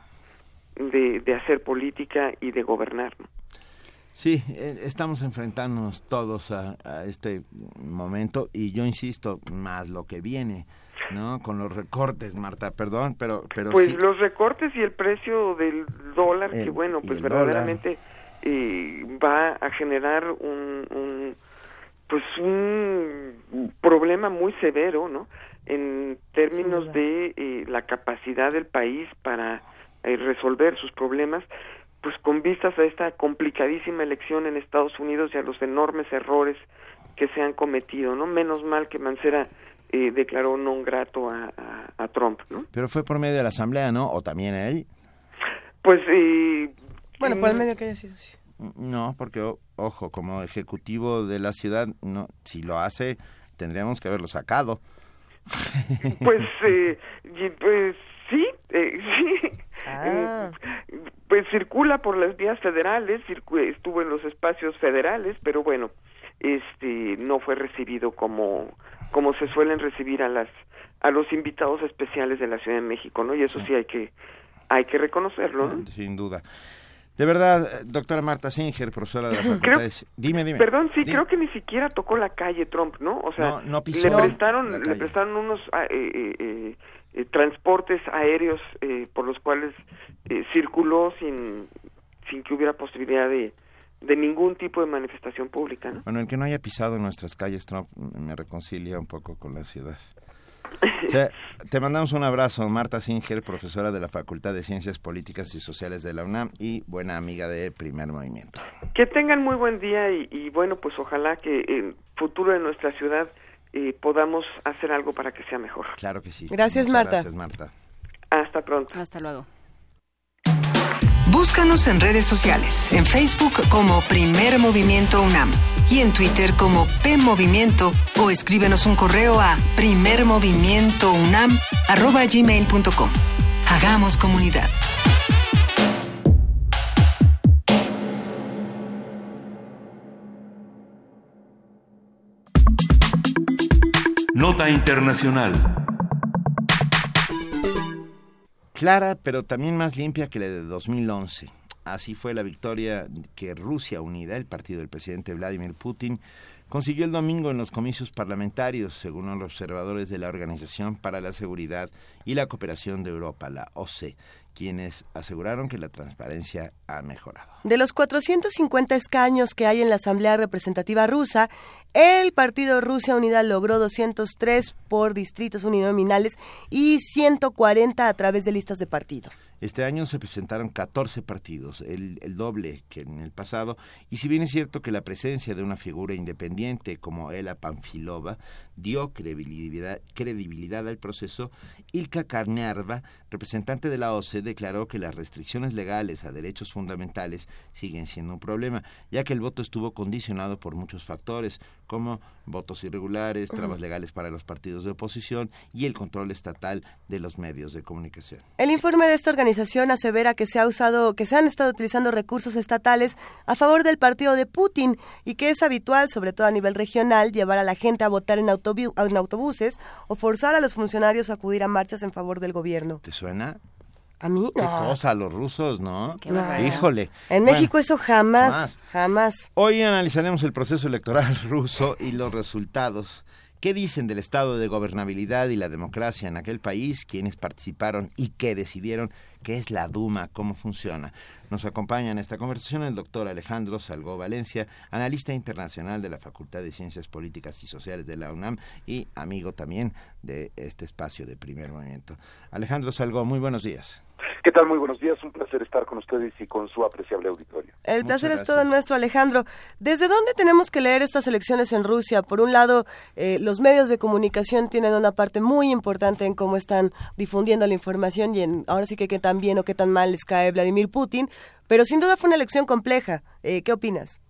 de, de hacer política y de gobernar. ¿no? Sí, eh, estamos enfrentándonos todos a, a este momento y yo insisto, más lo que viene, ¿no? Con los recortes, Marta, perdón, pero, pero pues sí. los recortes y el precio del dólar, que bueno, pues verdaderamente eh, va a generar un, un, pues un problema muy severo, ¿no? En términos de eh, la capacidad del país para eh, resolver sus problemas, pues con vistas a esta complicadísima elección en Estados Unidos y a los enormes errores que se han cometido, ¿no? Menos mal que Mancera eh, declaró non grato a, a- a Trump, ¿no? Pero fue por medio de la asamblea, ¿no? O también él. Pues, eh, Bueno, por el medio que haya sido así. No, porque, o- ojo, como ejecutivo de la ciudad, no, si lo hace, tendríamos que haberlo sacado. Pues, eh, pues eh, sí. Ah. Eh, Pues circula por las vías federales, circu- estuvo en los espacios federales, pero bueno, este no fue recibido como como se suelen recibir a las a los invitados especiales de la Ciudad de México, ¿no? Y eso sí hay que hay que reconocerlo, ¿no? Sin duda. De verdad, eh, doctora Marta Singer, profesora de la Facultad Creo- Dime, dime. Perdón, sí, Dime. creo que ni siquiera tocó la calle Trump, ¿no? O sea, No, no pisó le la prestaron, le prestaron unos ah, eh, eh, eh, transportes aéreos eh, por los cuales eh, circuló sin, sin que hubiera posibilidad de, de ningún tipo de manifestación pública, ¿no? Bueno, el que no haya pisado nuestras calles, Trump, me reconcilia un poco con la ciudad. O sea, te mandamos un abrazo, Marta Singer, profesora de la Facultad de Ciencias Políticas y Sociales de la UNAM y buena amiga de Primer Movimiento. Que tengan muy buen día y, y bueno, pues ojalá que el futuro de nuestra ciudad eh, podamos hacer algo para que sea mejor. Claro que sí. Gracias, Muchas Marta. Gracias, Marta. Hasta pronto. Hasta luego. Búscanos en redes sociales, en Facebook como Primer Movimiento UNAM y en Twitter como P Movimiento o escríbenos un correo a primermovimientounam@gmail.com. Hagamos comunidad. Nota Internacional. Clara, pero también más limpia que la de 2011. Así fue la victoria que Rusia Unida, el partido del presidente Vladimir Putin, consiguió el domingo en los comicios parlamentarios, según los observadores de la Organización para la Seguridad y la Cooperación de Europa, la OCE, quienes aseguraron que la transparencia ha mejorado. De los 450 escaños que hay en la Asamblea Representativa rusa, el Partido Rusia Unida logró 203 por distritos uninominales y 140 a través de listas de partido. Este año se presentaron 14 partidos, el, doble que en el pasado, y si bien es cierto que la presencia de una figura independiente como Ela Panfilova dio credibilidad, credibilidad al proceso, Ilka Karnerva, representante de la OCE, declaró que las restricciones legales a derechos fundamentales siguen siendo un problema, ya que el voto estuvo condicionado por muchos factores, como votos irregulares, trabas legales para los partidos de oposición y el control estatal de los medios de comunicación. El informe de esta organización asevera que se ha usado, que se han estado utilizando recursos estatales a favor del partido de Putin y que es habitual, sobre todo a nivel regional, llevar a la gente a votar en, autobu en autobuses o forzar a los funcionarios a acudir a marchas en favor del gobierno. ¿Te suena? A mí Qué no. cosa, los rusos, ¿no? Qué. Híjole. En Bueno, México eso jamás, jamás. jamás. Hoy analizaremos el proceso electoral ruso y los resultados. ¿Qué dicen del estado de gobernabilidad y la democracia en aquel país? ¿Quiénes participaron y qué decidieron? ¿Qué es la Duma? ¿Cómo funciona? Nos acompaña en esta conversación el doctor Alejandro Salgó Valencia, analista internacional de la Facultad de Ciencias Políticas y Sociales de la UNAM y amigo también de este espacio de primer movimiento. Alejandro Salgó, muy buenos días. ¿Qué tal? Muy buenos días. Un placer estar con ustedes y con su apreciable auditorio. El placer es todo nuestro, Alejandro. ¿Desde dónde tenemos que leer estas elecciones en Rusia? Por un lado, eh, los medios de comunicación tienen una parte muy importante en cómo están difundiendo la información y en ahora sí que qué tan bien o qué tan mal les cae Vladimir Putin, pero sin duda fue una elección compleja. Eh, ¿Qué opinas?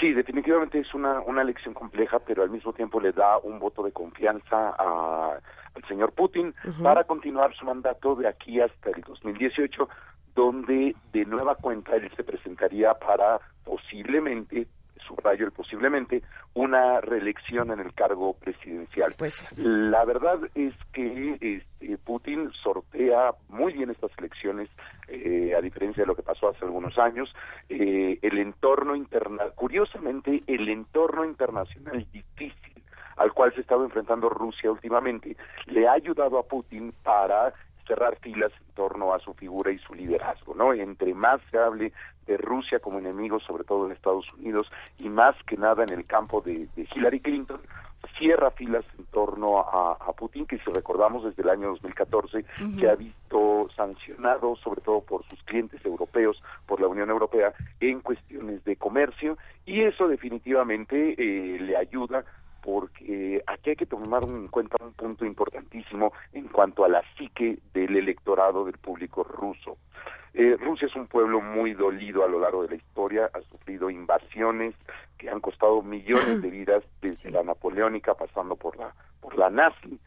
Sí, definitivamente es una, una elección compleja, pero al mismo tiempo le da un voto de confianza a- al señor Putin para continuar su mandato de aquí hasta el 2018, donde de nueva cuenta él se presentaría para posiblemente, subrayo el posiblemente, una reelección en el cargo presidencial. Pues La verdad es que este, Putin sortea muy bien estas elecciones, eh, a diferencia de lo que pasó hace algunos años. Eh, el entorno interna, curiosamente, el entorno internacional difícil al cual se estaba enfrentando Rusia últimamente, le ha ayudado a Putin para cerrar filas en torno a su figura y su liderazgo, ¿no? Entre más se hable de Rusia como enemigo, sobre todo de Estados Unidos, y más que nada en el campo de, de Hillary Clinton, cierra filas en torno a, a Putin, que si recordamos desde el año 2014 Ujú. se ha visto sancionado, sobre todo por sus clientes europeos, por la Unión Europea, en cuestiones de comercio, y eso definitivamente eh, le ayuda porque aquí hay que tomar en cuenta un punto importantísimo en cuanto a la psique del electorado del público ruso. Eh, Rusia es un pueblo muy dolido a lo largo de la historia, ha sufrido invasiones que han costado millones de vidas desde la napoleónica pasando por la por la nazi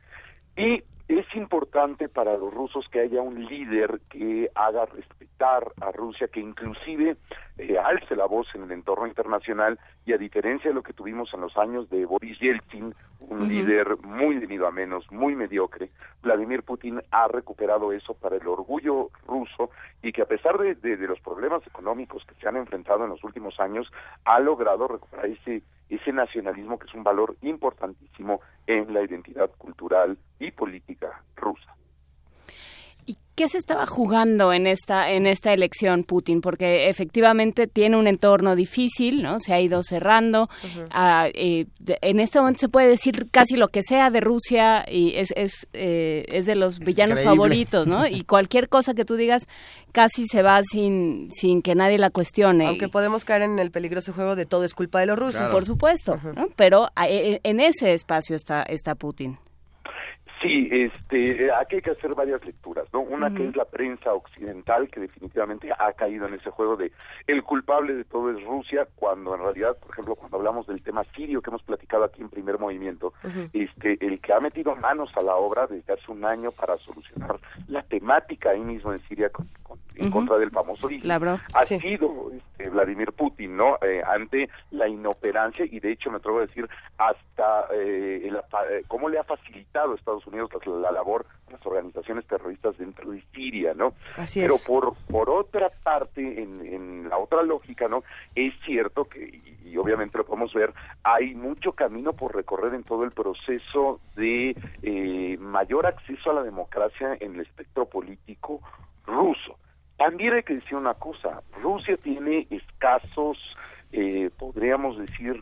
y es importante para los rusos que haya un líder que haga respetar a Rusia, que inclusive eh, alce la voz en el entorno internacional y a diferencia de lo que tuvimos en los años de Boris Yeltsin, un líder muy venido a menos, muy mediocre, Vladimir Putin ha recuperado eso para el orgullo ruso y que a pesar de, de- de los problemas económicos que se han enfrentado en los últimos años, ha logrado recuperar ese, ese nacionalismo que es un valor importantísimo en la identidad cultural y política rusa. ¿Qué se estaba jugando en esta en esta elección Putin? Porque efectivamente tiene un entorno difícil, ¿no? Se ha ido cerrando. Ah, eh, de- en este momento se puede decir casi lo que sea de Rusia y es es, eh, es de los villanos increíble. favoritos, ¿no? Y cualquier cosa que tú digas casi se va sin sin que nadie la cuestione. Aunque podemos caer en el peligroso juego de todo es culpa de los rusos. por supuesto, ¿no? Pero eh, en ese espacio está está Putin. Sí, este, aquí hay que hacer varias lecturas, ¿no? Una que es la prensa occidental que definitivamente ha caído en ese juego de el culpable de todo es Rusia, cuando en realidad, por ejemplo, cuando hablamos del tema sirio que hemos platicado aquí en Primer Movimiento, este, el que ha metido manos a la obra desde hace un año para solucionar la temática ahí mismo en Siria con- con- en contra del famoso ISIS, Lavrov, ha sí. sido este, Vladimir Putin, ¿no? Eh, ante la inoperancia y de hecho me atrevo a decir hasta eh, el eh, cómo le ha facilitado a Estados Unidos la, la labor de las organizaciones terroristas dentro de Siria, ¿no? Así Pero es. por por otra parte, en, en la otra lógica, ¿no? Es cierto que y, y obviamente lo podemos ver, hay mucho camino por recorrer en todo el proceso de eh, mayor acceso a la democracia en el espectro político ruso. También hay que decir una cosa, Rusia tiene escasos, eh, podríamos decir,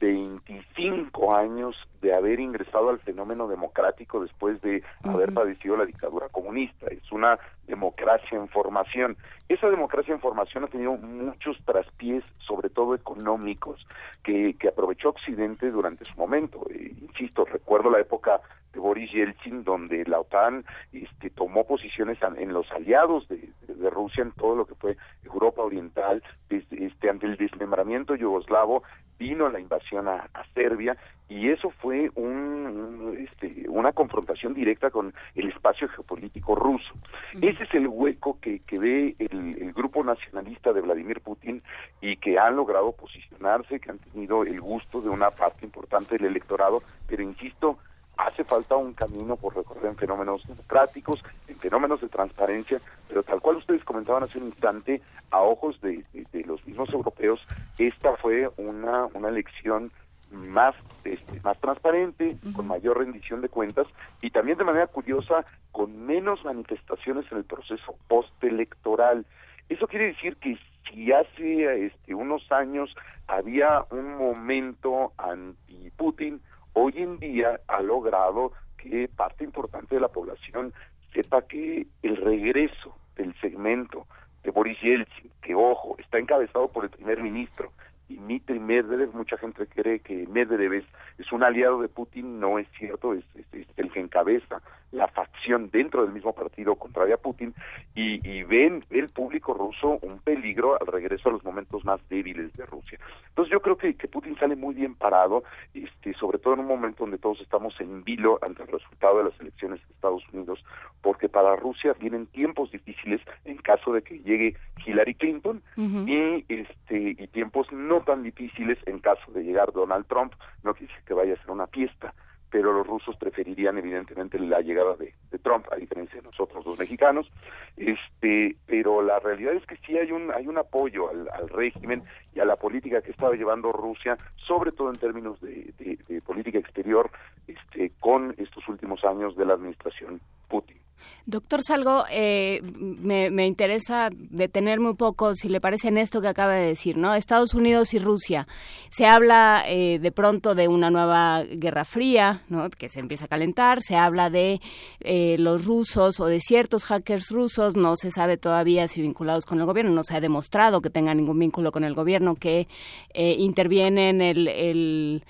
25 años de haber ingresado al fenómeno democrático después de haber padecido la dictadura comunista. Es una democracia en formación. Esa democracia en formación ha tenido muchos traspiés, sobre todo económicos, que, que aprovechó Occidente durante su momento. Eh, insisto, recuerdo la época Boris Yeltsin, donde la OTAN este, tomó posiciones en los aliados de, de, Rusia en todo lo que fue Europa Oriental, desde, este, ante el desmembramiento yugoslavo, vino la invasión a, a Serbia y eso fue un, este, una confrontación directa con el espacio geopolítico ruso. Ese es el hueco que, que ve el, el, grupo nacionalista de Vladimir Putin y que han logrado posicionarse, que han tenido el gusto de una parte importante del electorado, pero insisto, hace falta un camino por recorrer en fenómenos democráticos, en fenómenos de transparencia, pero tal cual ustedes comentaban hace un instante, a ojos de, de, de los mismos europeos, esta fue una, una elección más este, más transparente, con mayor rendición de cuentas y también de manera curiosa con menos manifestaciones en el proceso postelectoral. Eso quiere decir que si hace este, unos años había un momento anti-Putin, hoy en día ha logrado que parte importante de la población sepa que el regreso del segmento de Boris Yeltsin, que ojo, está encabezado por el primer ministro, Dmitry Medvedev, mucha gente cree que Medvedev es, es un aliado de Putin, no es cierto, es, es, es, el que encabeza la facción dentro del mismo partido contraria a Putin y, y ven el público ruso un peligro al regreso a los momentos más débiles de Rusia. Entonces yo creo que, que Putin sale muy bien parado, este, sobre todo en un momento donde todos estamos en vilo ante el resultado de las elecciones de Estados Unidos, porque para Rusia vienen tiempos difíciles en caso de que llegue Hillary Clinton uh -huh. y este y tiempos no tan difíciles en caso de llegar Donald Trump, no decir que vaya a ser una fiesta, pero los rusos preferirían evidentemente la llegada de, Trump a diferencia de nosotros los mexicanos. Este pero la realidad es que sí hay un hay un apoyo al, régimen y a la política que estaba llevando Rusia sobre todo en términos de, de política exterior este con estos últimos años de la administración Putin Doctor Salgo, eh, me, interesa detenerme un poco, si le parece, en esto que acaba de decir, ¿no? Estados Unidos y Rusia. Se habla eh, de pronto de una nueva guerra fría, ¿no? Que se empieza a calentar. Se habla de eh, los rusos o de ciertos hackers rusos. No se sabe todavía si vinculados con el gobierno. No se ha demostrado que tengan ningún vínculo con el gobierno, que intervienen el, el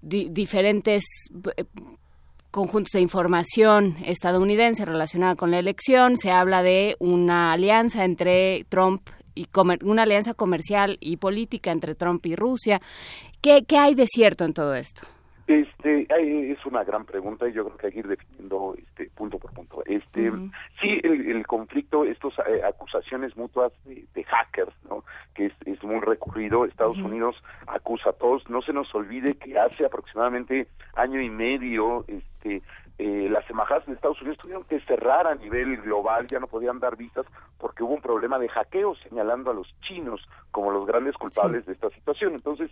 di diferentes conjuntos de información estadounidense relacionada con la elección. Se habla de una alianza entre Trump y una alianza comercial y política entre Trump y Rusia. ¿Qué, qué hay de cierto en todo esto? Este es una gran pregunta y yo creo que hay que ir definiendo este punto por punto. Este uh -huh. sí el, el, conflicto, estas eh, acusaciones mutuas de, de, hackers, ¿no? Que es, es muy recurrido. Estados uh -huh. Unidos acusa a todos. No se nos olvide que hace aproximadamente año y medio, este eh, las embajadas de Estados Unidos tuvieron que cerrar a nivel global, ya no podían dar vistas porque hubo un problema de hackeo señalando a los chinos como los grandes culpables sí. de esta situación. Entonces,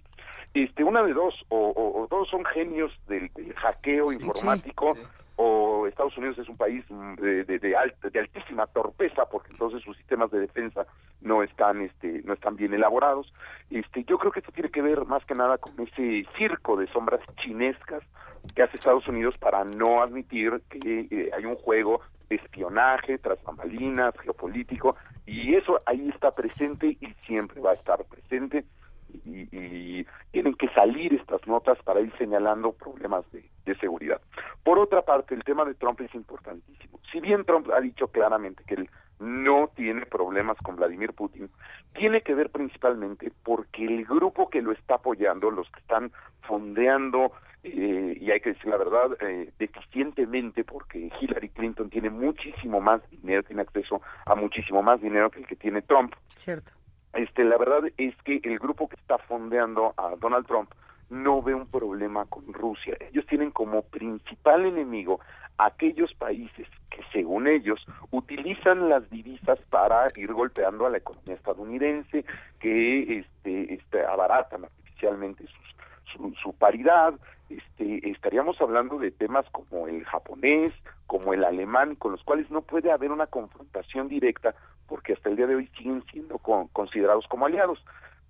este, una de dos, o, o, o todos son genios del, del hackeo informático, sí, sí o Estados Unidos es un país de, de, de, alta, de, altísima torpeza porque entonces sus sistemas de defensa no están este no están bien elaborados. Este yo creo que esto tiene que ver más que nada con ese circo de sombras chinescas que hace Estados Unidos para no admitir que eh, hay un juego de espionaje tras bambalinas geopolítico y eso ahí está presente y siempre va a estar presente y, y, tienen que salir estas notas para ir señalando problemas de, seguridad. Por otra parte, el tema de Trump es importantísimo. Si bien Trump ha dicho claramente que él no tiene problemas con Vladimir Putin, tiene que ver principalmente porque el grupo que lo está apoyando, los que están fondeando, eh, y hay que decir la verdad, eh, deficientemente, porque Hillary Clinton tiene muchísimo más dinero, tiene acceso a muchísimo más dinero que el que tiene Trump. Cierto este, la verdad es que el grupo que está fondeando a Donald Trump no ve un problema con Rusia. Ellos tienen como principal enemigo aquellos países que, según ellos, utilizan las divisas para ir golpeando a la economía estadounidense, que este, este, abaratan artificialmente su, su paridad. Este, estaríamos hablando de temas como el japonés, como el alemán, con los cuales no puede haber una confrontación directa porque hasta el día de hoy siguen siendo considerados como aliados.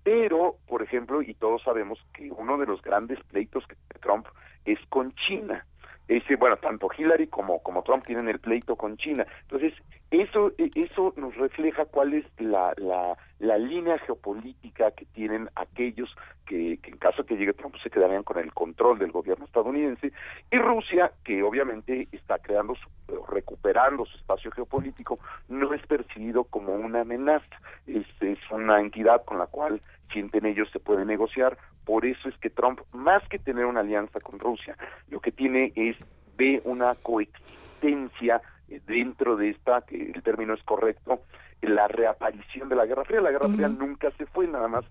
Pero, por ejemplo, y todos sabemos que uno de los grandes pleitos que tiene Trump es con China. Ese, bueno, tanto Hillary como, como Trump tienen el pleito con China. Entonces, eso, e, eso nos refleja cuál es la, la, la línea geopolítica que tienen aquellos que, que, en caso que llegue Trump se quedarían con el control del gobierno estadounidense y Rusia que obviamente está creando su, recuperando su espacio geopolítico no es percibido como una amenaza es, es una entidad con la cual sienten ellos se puede negociar por eso es que Trump más que tener una alianza con Rusia lo que tiene es ve una coexistencia dentro de esta, que el término es correcto, la reaparición de la Guerra Fría. La Guerra Fría nunca se fue, nada más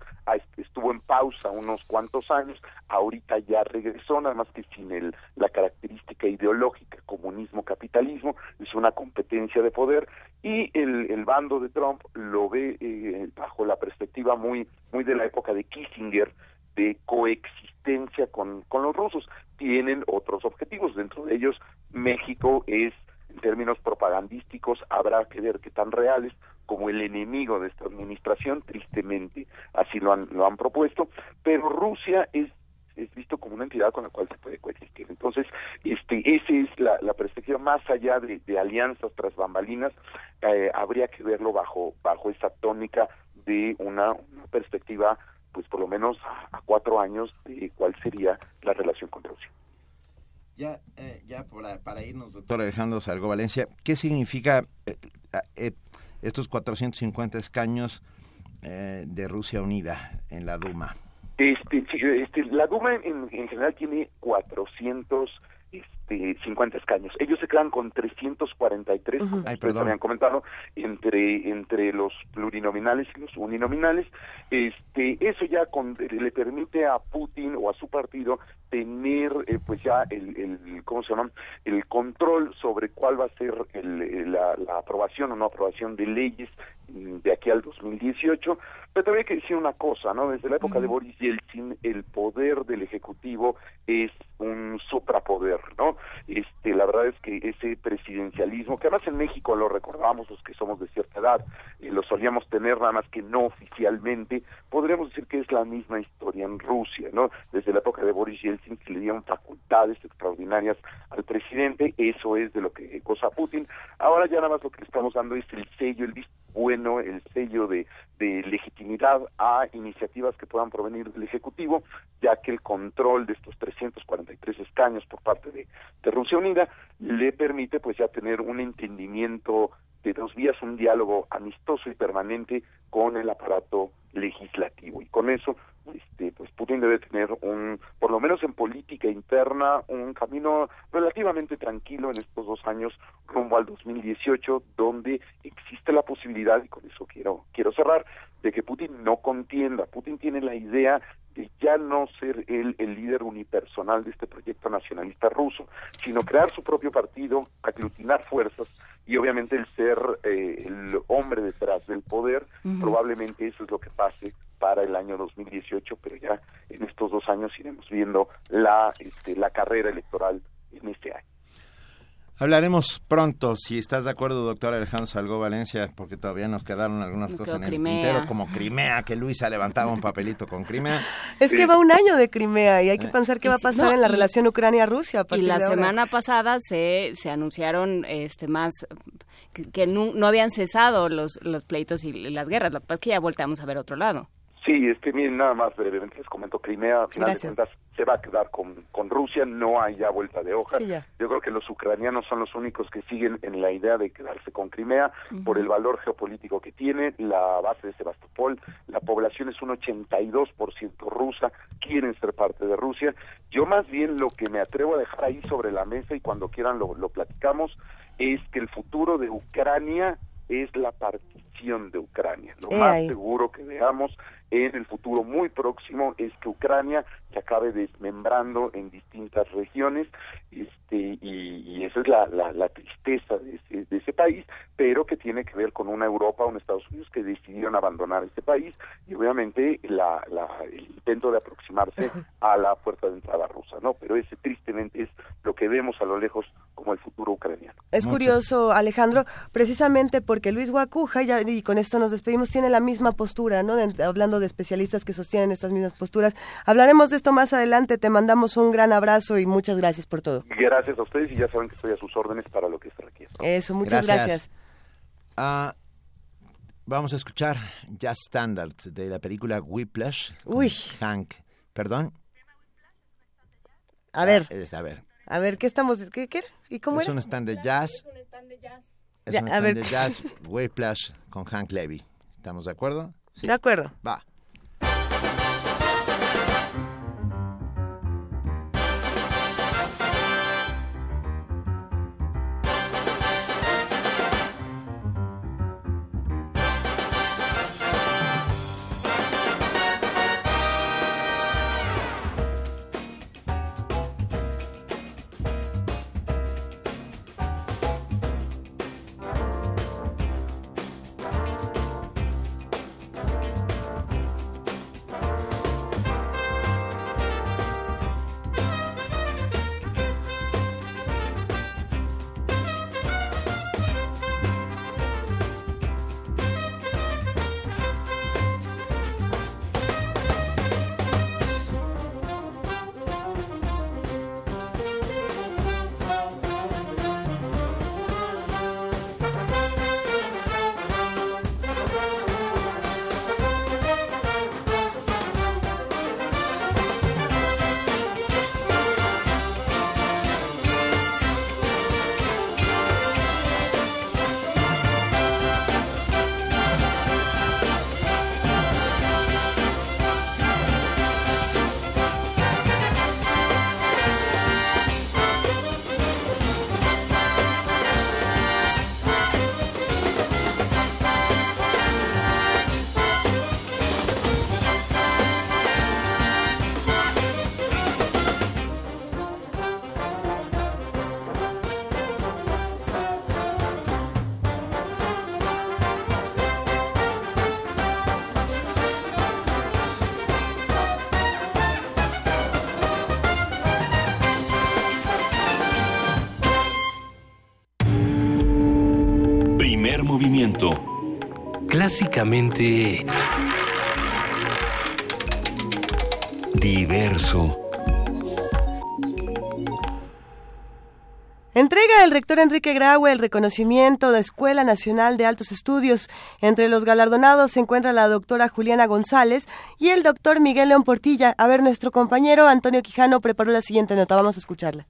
estuvo en pausa unos cuantos años, ahorita ya regresó, nada más que sin el, la característica ideológica, comunismo-capitalismo, es una competencia de poder y el, el bando de Trump lo ve eh, bajo la perspectiva muy, muy de la época de Kissinger, de coexistencia con, con los rusos. Tienen otros objetivos, dentro de ellos México es en términos propagandísticos habrá que ver qué tan reales como el enemigo de esta administración, tristemente así lo han, lo han propuesto, pero Rusia es es visto como una entidad con la cual se puede coexistir. Entonces, este, esa es la, la perspectiva más allá de, alianzas tras bambalinas, eh, habría que verlo bajo, bajo esa tónica de una, perspectiva, pues por lo menos a, a cuatro años de cuál sería la relación con Rusia. Ya, eh, ya para, para, irnos, doctor Alejandro Salgo Valencia, ¿qué significa eh, eh, estos 450 escaños eh, de Rusia Unida en la Duma? Este, este, la Duma en, en general tiene 400 este, 50 escaños. Ellos se quedan con 343, como Ay, ustedes habían comentado, entre, entre los plurinominales y los uninominales. Este, eso ya con, le permite a Putin o a su partido tener eh, pues ya el, el, ¿cómo se llama? El control sobre cuál va a ser el, la, la aprobación o no aprobación de leyes de aquí al 2018, pero también hay que decir una cosa, ¿no? Desde la época de Boris Yeltsin, el poder del Ejecutivo es un suprapoder, ¿no? Este, la verdad es que ese presidencialismo, que además en México lo recordamos los que somos de cierta edad, y lo solíamos tener nada más que no oficialmente, podríamos decir que es la misma historia en Rusia, ¿no? Desde la época de Boris Yeltsin, que le dieron facultades extraordinarias al presidente, eso es de lo que goza Putin. Ahora ya nada más lo que le estamos dando es el sello, el visto bueno, el sello de, de legitimidad a iniciativas que puedan provenir del Ejecutivo, ya que el control de estos 343 escaños por parte de, de Rusia Unida le permite pues ya tener un entendimiento de dos vías, un diálogo amistoso y permanente con el aparato legislativo. Y con eso este pues Putin debe tener un por lo menos en política interna un camino relativamente tranquilo en estos dos años rumbo al 2018 donde existe la posibilidad y con eso quiero quiero cerrar de que Putin no contienda Putin tiene la idea de ya no ser él el líder unipersonal de este proyecto nacionalista ruso, sino crear su propio partido, aglutinar fuerzas y obviamente el ser eh, el hombre detrás del poder, uh -huh. probablemente eso es lo que pase para el año 2018, pero ya en estos dos años iremos viendo la, este, la carrera electoral en este año. Hablaremos pronto, si estás de acuerdo, doctor Alejandro Salgó Valencia, porque todavía nos quedaron algunas nos cosas en Crimea. el tintero, como Crimea, que Luisa levantaba un papelito con Crimea. Es que va un año de Crimea y hay que pensar qué va a pasar no, en la relación Ucrania-Rusia. Y la semana pasada se, se anunciaron este más que, que no, no, habían cesado los, los pleitos y las guerras, lo que pasa es que ya volteamos a ver otro lado. Sí, este, miren, nada más brevemente les comento, Crimea, al final Gracias. de cuentas, se va a quedar con, con Rusia, no hay ya vuelta de hoja. Sí, Yo creo que los ucranianos son los únicos que siguen en la idea de quedarse con Crimea uh -huh. por el valor geopolítico que tiene, la base de Sebastopol, la población es un 82% rusa, quieren ser parte de Rusia. Yo más bien lo que me atrevo a dejar ahí sobre la mesa y cuando quieran lo, lo platicamos, es que el futuro de Ucrania es la de Ucrania. Lo eh, más ahí. seguro que veamos en el futuro muy próximo es que Ucrania se acabe desmembrando en distintas regiones este y, y esa es la, la, la tristeza de ese, de ese, país pero que tiene que ver con una Europa un Estados Unidos que decidieron abandonar este país y obviamente la, la, el intento de aproximarse a la puerta de entrada rusa no pero ese tristemente es lo que vemos a lo lejos como el futuro ucraniano Es curioso, Alejandro, precisamente porque Luis Guacuja, y con esto nos despedimos, tiene la misma postura, ¿no? hablando de especialistas que sostienen estas mismas posturas. Hablaremos de esto más adelante. Te mandamos un gran abrazo y muchas gracias por todo. Gracias a ustedes y ya saben que estoy a sus órdenes para lo que esté aquí. Eso, muchas gracias. Ah, vamos a escuchar Jazz Standard de la película Whiplash. Uy. Hank. ¿Perdón? A ver. Ah, a ver. A ver, ¿qué estamos? ¿Qué, qué ¿Y cómo es un stand de jazz. Es un stand de jazz. Es un stand de jazz, Whiplash con Hank Levy. ¿Estamos de acuerdo? Sí. De acuerdo. Va. Clásicamente diverso. Entrega el rector Enrique Graue el reconocimiento de Escuela Nacional de Altos Estudios. Entre los galardonados se encuentra la doctora Juliana González y el doctor Miguel León Portilla. A ver, nuestro compañero Antonio Quijano preparó la siguiente nota. Vamos a escucharla.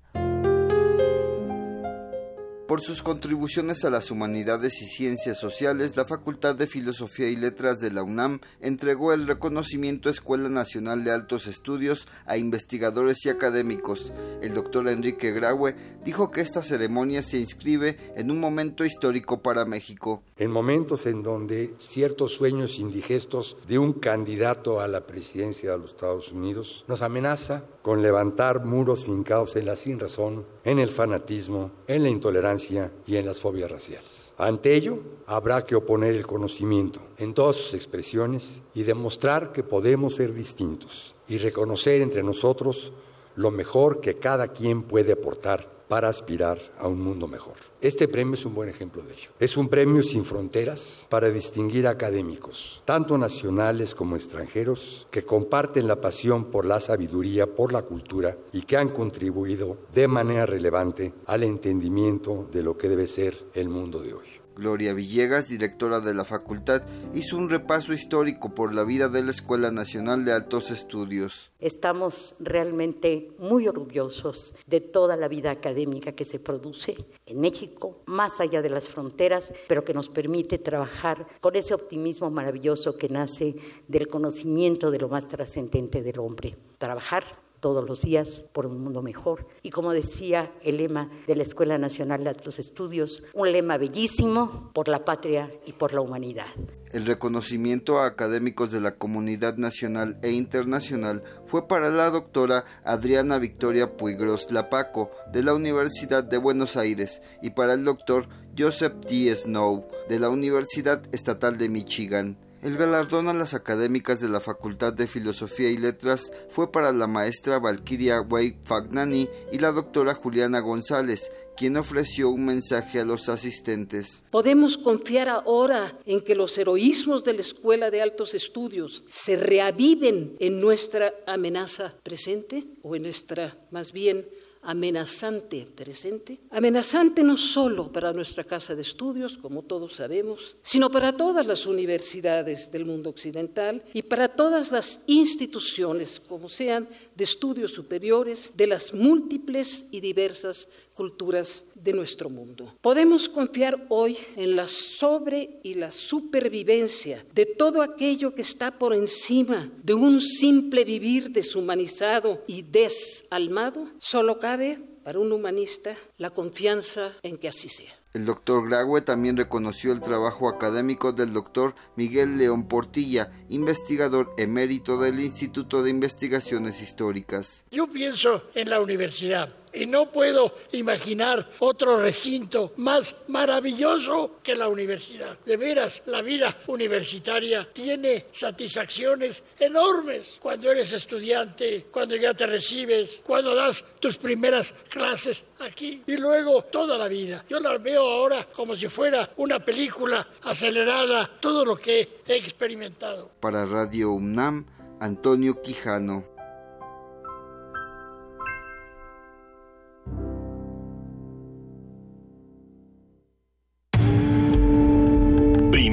Por sus contribuciones a las humanidades y ciencias sociales, la Facultad de Filosofía y Letras de la UNAM entregó el reconocimiento Escuela Nacional de Altos Estudios a investigadores y académicos. El doctor Enrique Graue dijo que esta ceremonia se inscribe en un momento histórico para México. En momentos en donde ciertos sueños indigestos de un candidato a la presidencia de los Estados Unidos nos amenaza con levantar muros fincados en la sinrazón, en el fanatismo, en la intolerancia y en las fobias raciales. Ante ello, habrá que oponer el conocimiento en todas sus expresiones y demostrar que podemos ser distintos y reconocer entre nosotros lo mejor que cada quien puede aportar para aspirar a un mundo mejor. Este premio es un buen ejemplo de ello. Es un premio sin fronteras para distinguir académicos, tanto nacionales como extranjeros, que comparten la pasión por la sabiduría, por la cultura y que han contribuido de manera relevante al entendimiento de lo que debe ser el mundo de hoy. Gloria Villegas, directora de la facultad, hizo un repaso histórico por la vida de la Escuela Nacional de Altos Estudios. Estamos realmente muy orgullosos de toda la vida académica que se produce en México, más allá de las fronteras, pero que nos permite trabajar con ese optimismo maravilloso que nace del conocimiento de lo más trascendente del hombre. Trabajar todos los días por un mundo mejor. Y como decía el lema de la Escuela Nacional de Altos Estudios, un lema bellísimo por la patria y por la humanidad. El reconocimiento a académicos de la comunidad nacional e internacional fue para la doctora Adriana Victoria Puigros Lapaco de la Universidad de Buenos Aires y para el doctor Joseph T. Snow de la Universidad Estatal de Michigan. El galardón a las académicas de la Facultad de Filosofía y Letras fue para la maestra Valkyria Wei Fagnani y la doctora Juliana González, quien ofreció un mensaje a los asistentes. Podemos confiar ahora en que los heroísmos de la Escuela de Altos Estudios se reaviven en nuestra amenaza presente o en nuestra, más bien, amenazante presente, amenazante no solo para nuestra casa de estudios, como todos sabemos, sino para todas las universidades del mundo occidental y para todas las instituciones, como sean de estudios superiores, de las múltiples y diversas culturas de nuestro mundo. Podemos confiar hoy en la sobre y la supervivencia de todo aquello que está por encima de un simple vivir deshumanizado y desalmado. Solo cabe para un humanista la confianza en que así sea. El doctor Graue también reconoció el trabajo académico del doctor Miguel León Portilla, investigador emérito del Instituto de Investigaciones Históricas. Yo pienso en la universidad y no puedo imaginar otro recinto más maravilloso que la universidad. De veras, la vida universitaria tiene satisfacciones enormes cuando eres estudiante, cuando ya te recibes, cuando das tus primeras clases aquí y luego toda la vida. Yo la veo ahora como si fuera una película acelerada, todo lo que he experimentado. Para Radio UNAM, Antonio Quijano.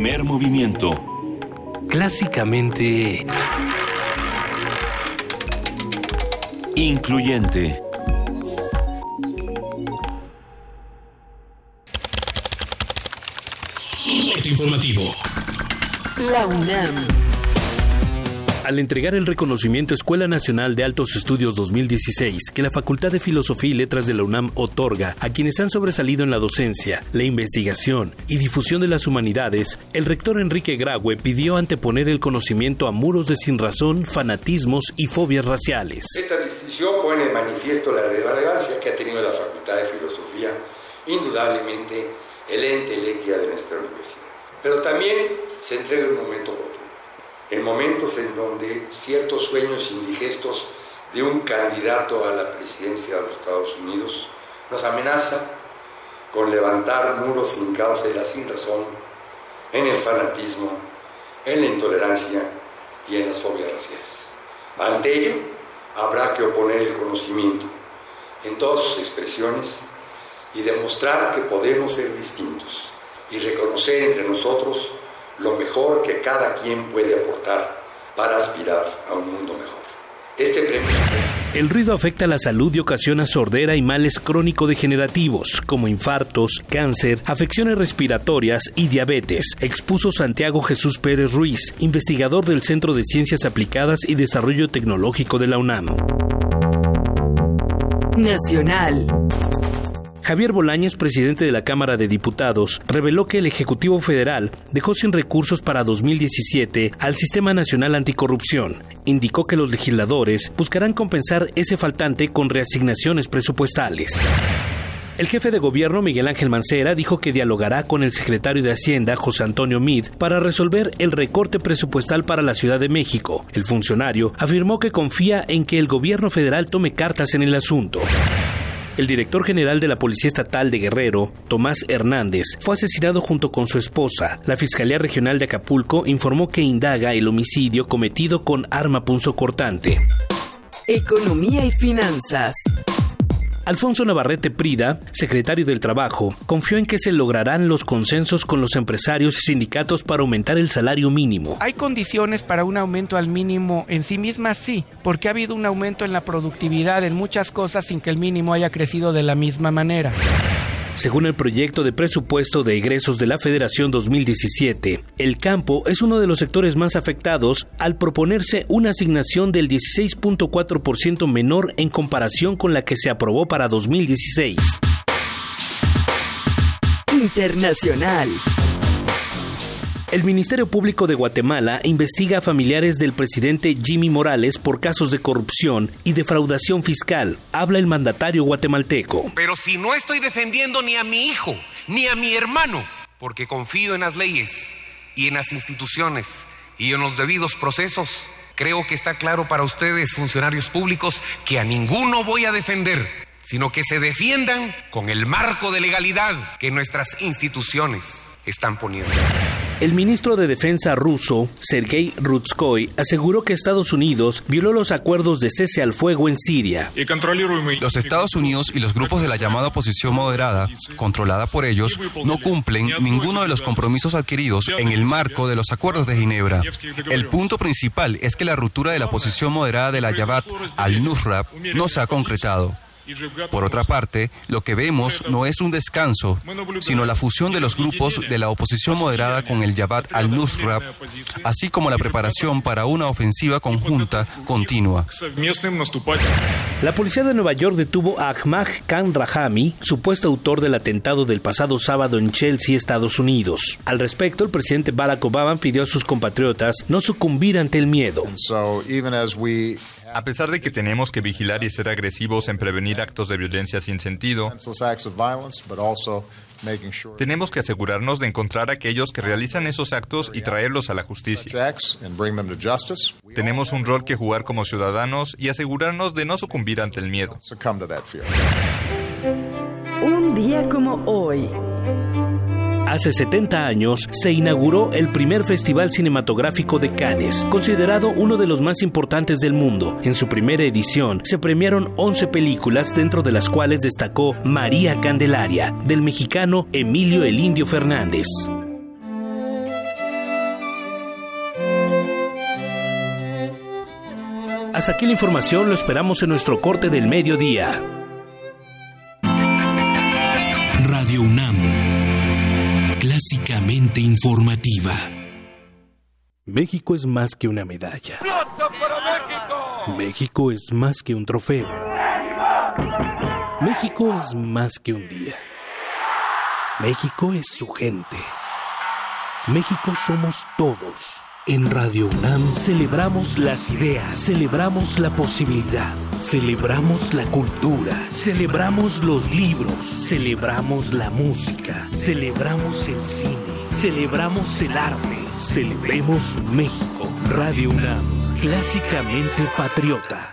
Primer movimiento. Clásicamente... Incluyente. Corte informativo. La UNAM. Al entregar el reconocimiento Escuela Nacional de Altos Estudios 2016 que la Facultad de Filosofía y Letras de la UNAM otorga a quienes han sobresalido en la docencia, la investigación y difusión de las humanidades, el rector Enrique Graue pidió anteponer el conocimiento a muros de sinrazón, fanatismos y fobias raciales. Esta distinción pone en manifiesto la relevancia que ha tenido la Facultad de Filosofía, indudablemente el ente de nuestra universidad. Pero también se entrega un momento en momentos en donde ciertos sueños indigestos de un candidato a la presidencia de los Estados Unidos nos amenaza con levantar muros sin causa y sin razón en el fanatismo, en la intolerancia y en las fobias raciales. Ante ello, habrá que oponer el conocimiento en todas sus expresiones y demostrar que podemos ser distintos y reconocer entre nosotros lo mejor que cada quien puede aportar para aspirar a un mundo mejor. Este premio El ruido afecta la salud y ocasiona sordera y males crónico-degenerativos, como infartos, cáncer, afecciones respiratorias y diabetes, expuso Santiago Jesús Pérez Ruiz, investigador del Centro de Ciencias Aplicadas y Desarrollo Tecnológico de la UNAM. Nacional. Javier Bolaños, presidente de la Cámara de Diputados, reveló que el Ejecutivo Federal dejó sin recursos para 2017 al Sistema Nacional Anticorrupción. Indicó que los legisladores buscarán compensar ese faltante con reasignaciones presupuestales. El jefe de gobierno Miguel Ángel Mancera dijo que dialogará con el secretario de Hacienda José Antonio Mid para resolver el recorte presupuestal para la Ciudad de México. El funcionario afirmó que confía en que el gobierno federal tome cartas en el asunto. El director general de la Policía Estatal de Guerrero, Tomás Hernández, fue asesinado junto con su esposa. La Fiscalía Regional de Acapulco informó que indaga el homicidio cometido con arma punzocortante. Economía y finanzas. Alfonso Navarrete Prida, secretario del Trabajo, confió en que se lograrán los consensos con los empresarios y sindicatos para aumentar el salario mínimo. ¿Hay condiciones para un aumento al mínimo en sí misma? Sí, porque ha habido un aumento en la productividad en muchas cosas sin que el mínimo haya crecido de la misma manera. Según el proyecto de presupuesto de egresos de la Federación 2017, el campo es uno de los sectores más afectados al proponerse una asignación del 16.4% menor en comparación con la que se aprobó para 2016. Internacional. El Ministerio Público de Guatemala investiga a familiares del presidente Jimmy Morales por casos de corrupción y defraudación fiscal. Habla el mandatario guatemalteco. Pero si no estoy defendiendo ni a mi hijo, ni a mi hermano, porque confío en las leyes y en las instituciones y en los debidos procesos, creo que está claro para ustedes, funcionarios públicos, que a ninguno voy a defender sino que se defiendan con el marco de legalidad que nuestras instituciones están poniendo. El ministro de Defensa ruso, Sergei Rutskoy, aseguró que Estados Unidos violó los acuerdos de cese al fuego en Siria. Los Estados Unidos y los grupos de la llamada oposición moderada, controlada por ellos, no cumplen ninguno de los compromisos adquiridos en el marco de los acuerdos de Ginebra. El punto principal es que la ruptura de la oposición moderada de la Jabhat al-Nusra no se ha concretado. Por otra parte, lo que vemos no es un descanso, sino la fusión de los grupos de la oposición moderada con el Jabhat al-Nusra, así como la preparación para una ofensiva conjunta continua. La policía de Nueva York detuvo a Ahmad Khan Rahami, supuesto autor del atentado del pasado sábado en Chelsea, Estados Unidos. Al respecto, el presidente Barack Obama pidió a sus compatriotas no sucumbir ante el miedo. A pesar de que tenemos que vigilar y ser agresivos en prevenir actos de violencia sin sentido, tenemos que asegurarnos de encontrar a aquellos que realizan esos actos y traerlos a la justicia. Tenemos un rol que jugar como ciudadanos y asegurarnos de no sucumbir ante el miedo. Un día como hoy. Hace 70 años se inauguró el primer Festival Cinematográfico de Cannes, considerado uno de los más importantes del mundo. En su primera edición se premiaron 11 películas, dentro de las cuales destacó María Candelaria, del mexicano Emilio El Indio Fernández. Hasta aquí la información, lo esperamos en nuestro corte del mediodía. Radio UNAM clásicamente informativa. México es más que una medalla. México! México es más que un trofeo. México es más que un día. México es su gente. México somos todos. En Radio UNAM celebramos las ideas, celebramos la posibilidad, celebramos la cultura, celebramos los libros, celebramos la música, celebramos el cine, celebramos el arte, celebremos México. Radio UNAM, clásicamente patriota.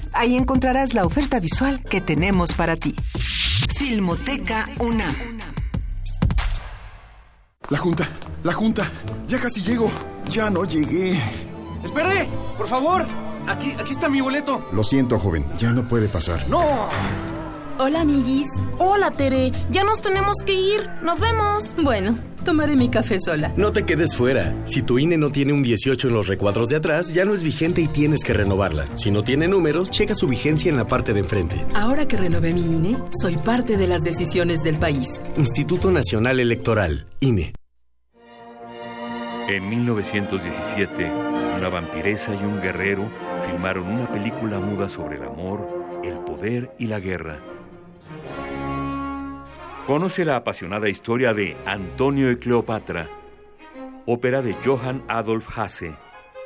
Ahí encontrarás la oferta visual que tenemos para ti. Filmoteca UNAM. La Junta, la Junta. Ya casi llego. Ya no llegué. ¡Espere! ¡Por favor! Aquí, aquí está mi boleto. Lo siento, joven. Ya no puede pasar. ¡No! Hola, amiguis. Hola, Tere. Ya nos tenemos que ir. Nos vemos. Bueno, tomaré mi café sola. No te quedes fuera. Si tu INE no tiene un 18 en los recuadros de atrás, ya no es vigente y tienes que renovarla. Si no tiene números, checa su vigencia en la parte de enfrente. Ahora que renové mi INE, soy parte de las decisiones del país. Instituto Nacional Electoral, INE. En 1917, una vampiresa y un guerrero filmaron una película muda sobre el amor, el poder y la guerra. Conoce la apasionada historia de Antonio y Cleopatra, ópera de Johann Adolf Hasse.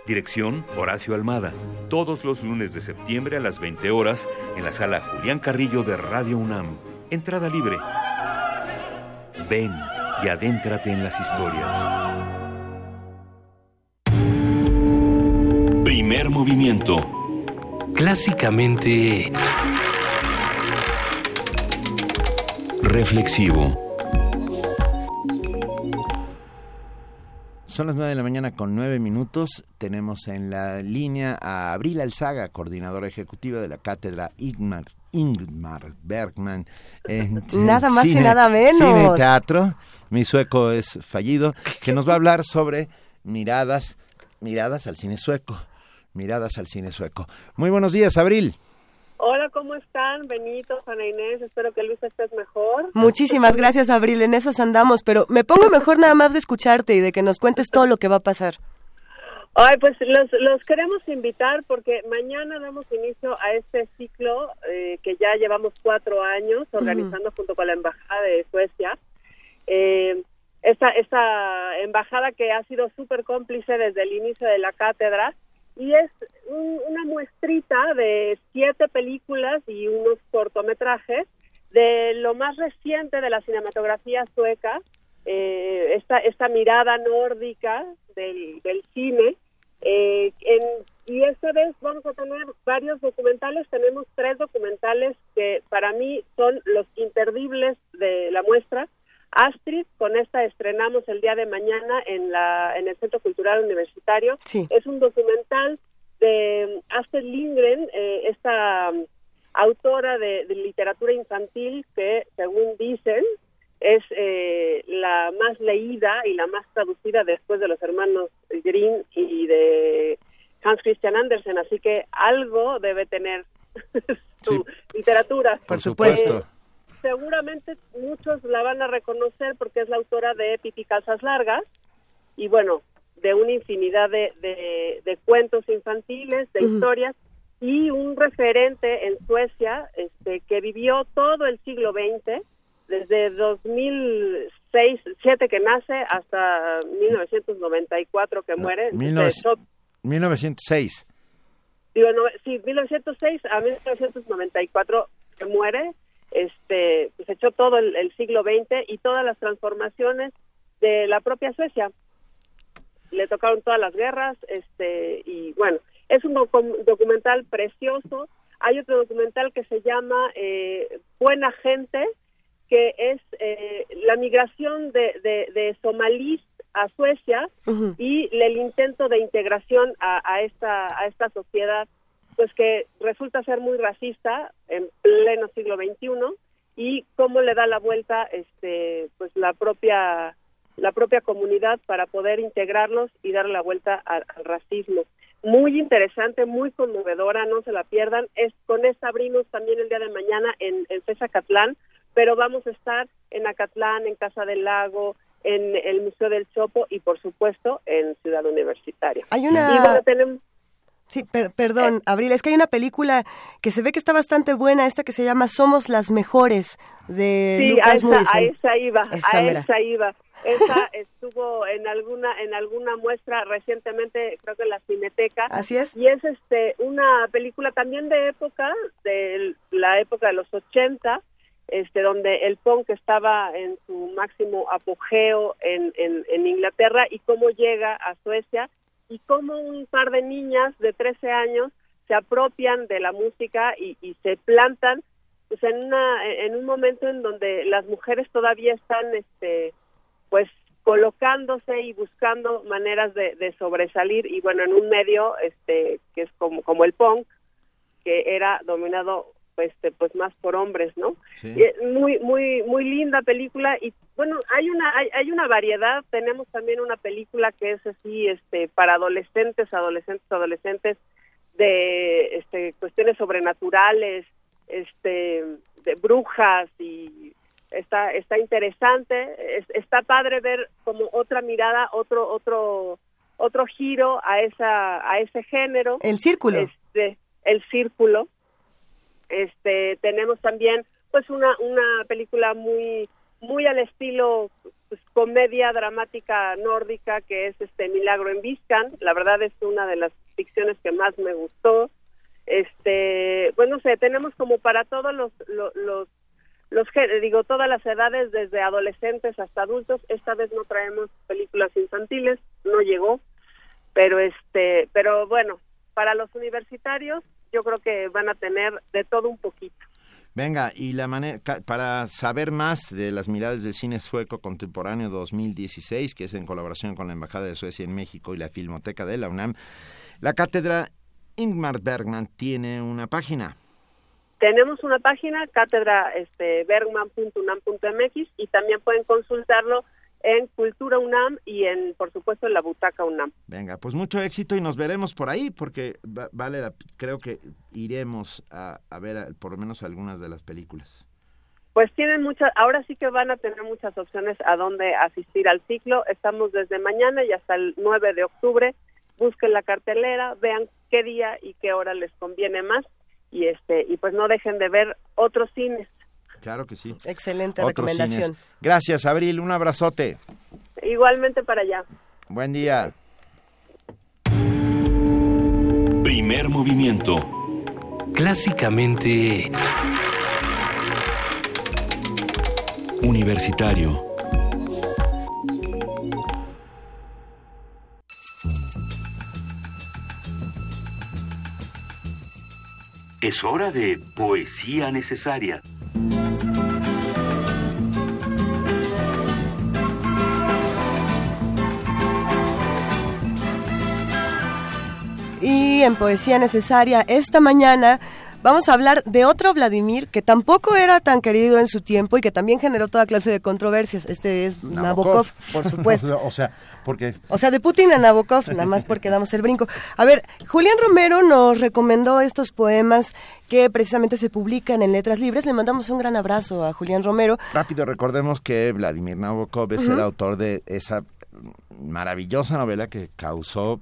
Dirección Horacio Almada. Todos los lunes de septiembre a las 20 horas en la sala Julián Carrillo de Radio UNAM. Entrada libre. Ven y adéntrate en las historias. Primer movimiento. Clásicamente... Reflexivo. Son las nueve de la mañana con nueve minutos. Tenemos en la línea a Abril Alzaga, coordinadora ejecutiva de la cátedra Igmar, Ingmar Bergman. En nada más y nada menos. Cine y teatro. Mi sueco es fallido. Que nos va a hablar sobre miradas, miradas al cine sueco. Miradas al cine sueco. Muy buenos días, Abril. Hola, ¿cómo están? Benito, Ana Inés, espero que Luis estés mejor. Muchísimas gracias, Abril, en esas andamos, pero me pongo mejor nada más de escucharte y de que nos cuentes todo lo que va a pasar. Ay, pues los, los queremos invitar porque mañana damos inicio a este ciclo eh, que ya llevamos cuatro años organizando junto con la Embajada de Suecia. Eh, esta, esta embajada que ha sido súper cómplice desde el inicio de la cátedra y es una muestrita de siete películas y unos cortometrajes de lo más reciente de la cinematografía sueca, eh, esta, esta mirada nórdica del, del cine. Eh, y esta vez vamos a tener varios documentales, tenemos tres documentales que para mí son los imperdibles de la muestra. Astrid, con esta estrenamos el día de mañana en, la, en el Centro Cultural Universitario. Es un documental de Astrid Lindgren, eh, esta um, autora de, literatura infantil que, según dicen, es eh, la más leída y la más traducida después de los hermanos Grimm y de Hans Christian Andersen. Así que algo debe tener su literatura. Por supuesto. Eh, seguramente muchos la van a reconocer porque es la autora de Pipi Calzas Largas y bueno, de una infinidad de, de, cuentos infantiles, de historias y un referente en Suecia este, que vivió todo el siglo XX, desde 2006, 7 que nace hasta 1994 que muere. 1906. Digo, sí, 1906 a 1994 que muere este, pues echó todo el, siglo XX y todas las transformaciones de la propia Suecia. Le tocaron todas las guerras, este, y bueno, es un documental precioso. Hay otro documental que se llama eh, Buena Gente, que es eh, la migración de, de, somalíes a Suecia y el intento de integración a, a, esta, a esta sociedad pues que resulta ser muy racista en pleno siglo XXI y cómo le da la vuelta este pues la propia la propia comunidad para poder integrarlos y darle la vuelta al, racismo. Muy interesante, muy conmovedora, no se la pierdan. Es con esta abrimos también el día de mañana en, en FESA Catlán, pero vamos a estar en Acatlán, en Casa del Lago, en el Museo del Chopo y por supuesto en Ciudad Universitaria. Hay una tenemos Sí, perdón, Abril, es que hay una película que se ve que está bastante buena, esta que se llama Somos las Mejores, de sí, Lucas a esa, a esa iba, a esa iba. Esa estuvo en alguna en alguna muestra recientemente, creo que en la Cineteca. Así es. Y es este una película también de época, de la época de los 80, este donde el punk estaba en su máximo apogeo en, en, en Inglaterra y cómo llega a Suecia y cómo un par de niñas de 13 años se apropian de la música y, se plantan pues en una en un momento en donde las mujeres todavía están este pues colocándose y buscando maneras de, sobresalir y bueno en un medio este que es como como el punk que era dominado este, pues más por hombres, ¿no? muy muy muy linda película y bueno, hay una hay, hay, una variedad, tenemos también una película que es así este para adolescentes, adolescentes, adolescentes de este cuestiones sobrenaturales, este de brujas y está está interesante, está padre ver como otra mirada, otro otro otro giro a esa a ese género. El círculo. Este, el círculo este, tenemos también pues una, una película muy muy al estilo pues, comedia dramática nórdica que es este Milagro en Viscan. La verdad es una de las ficciones que más me gustó. Este, bueno, sé, tenemos como para todos los, los, los, los digo, todas las edades, desde adolescentes hasta adultos. Esta vez no traemos películas infantiles, no llegó, pero este, pero bueno, para los universitarios yo creo que van a tener de todo un poquito. Venga, y la manera para saber más de las miradas del cine sueco contemporáneo 2016, que es en colaboración con la Embajada de Suecia en México y la Filmoteca de la UNAM, la cátedra Ingmar Bergman tiene una página. Tenemos una página, cátedra este, bergman.unam.mx, y también pueden consultarlo en Cultura UNAM y en, por supuesto, en la Butaca UNAM. Venga, pues mucho éxito y nos veremos por ahí porque vale, la, creo que iremos a, ver por lo menos algunas de las películas. Pues tienen muchas, ahora sí que van a tener muchas opciones a dónde asistir al ciclo. Estamos desde mañana y hasta el 9 de octubre. Busquen la cartelera, vean qué día y qué hora les conviene más y este y pues no dejen de ver otros cines Claro que sí. Excelente recomendación. Gracias, Abril. Un abrazote. Igualmente para allá. Buen día. Primer movimiento. Clásicamente... Universitario. Es hora de poesía necesaria. Y en Poesía Necesaria, esta mañana vamos a hablar de otro Vladimir que tampoco era tan querido en su tiempo y que también generó toda clase de controversias. Este es Nabokov, por supuesto. o sea, porque... O sea, de Putin a Nabokov, nada más porque damos el brinco. A ver, Julián Romero nos recomendó estos poemas que precisamente se publican en Letras Libres. Le mandamos un gran abrazo a Julián Romero. Rápido, recordemos que Vladimir Nabokov es el autor de esa maravillosa novela que causó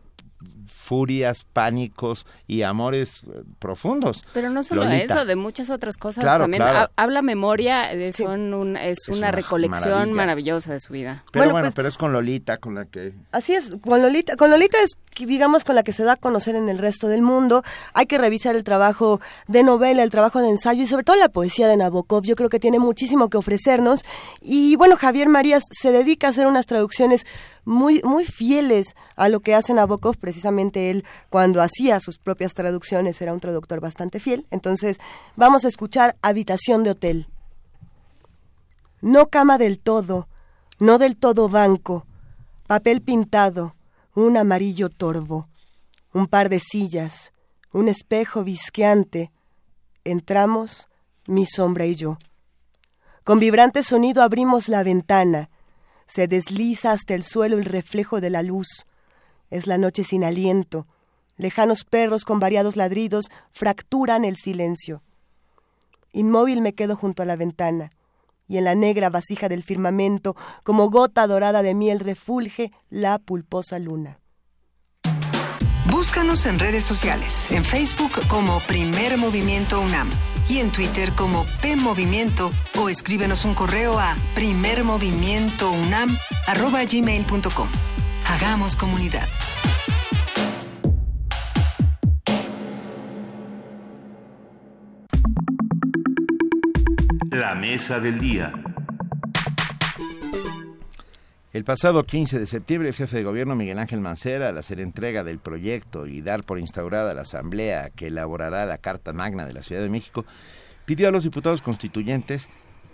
furias, pánicos y amores eh, profundos. Pero no solo eso, de muchas otras cosas. También habla memoria, es, un, es, una, recolección maravillosa de su vida. Pero bueno, pues pero es con Lolita con la que... Así es, con Lolita, con Lolita es digamos con la que se da a conocer en el resto del mundo. Hay que revisar el trabajo de novela, el trabajo de ensayo y sobre todo la poesía de Nabokov. Yo creo que tiene muchísimo que ofrecernos. Y bueno, Javier Marías se dedica a hacer unas traducciones muy, muy fieles a lo que hace Nabokov. Precisamente él, cuando hacía sus propias traducciones, era un traductor bastante fiel. Entonces, vamos a escuchar Habitación de Hotel. No cama del todo, no del todo banco, papel pintado, un amarillo torvo, un par de sillas, un espejo visqueante. Entramos, mi sombra y yo. Con vibrante sonido abrimos la ventana. Se desliza hasta el suelo el reflejo de la luz. Es la noche sin aliento. Lejanos perros con variados ladridos fracturan el silencio. Inmóvil me quedo junto a la ventana, y en la negra vasija del firmamento, como gota dorada de miel, refulge la pulposa luna. Búscanos en redes sociales, en Facebook como Primer Movimiento UNAM y en Twitter como P Movimiento o escríbenos un correo a primermovimientounam@gmail.com. Hagamos comunidad. La mesa del día. El pasado 15 de septiembre, el jefe de gobierno Miguel Ángel Mancera, al hacer entrega del proyecto y dar por instaurada la asamblea que elaborará la Carta Magna de la Ciudad de México, pidió a los diputados constituyentes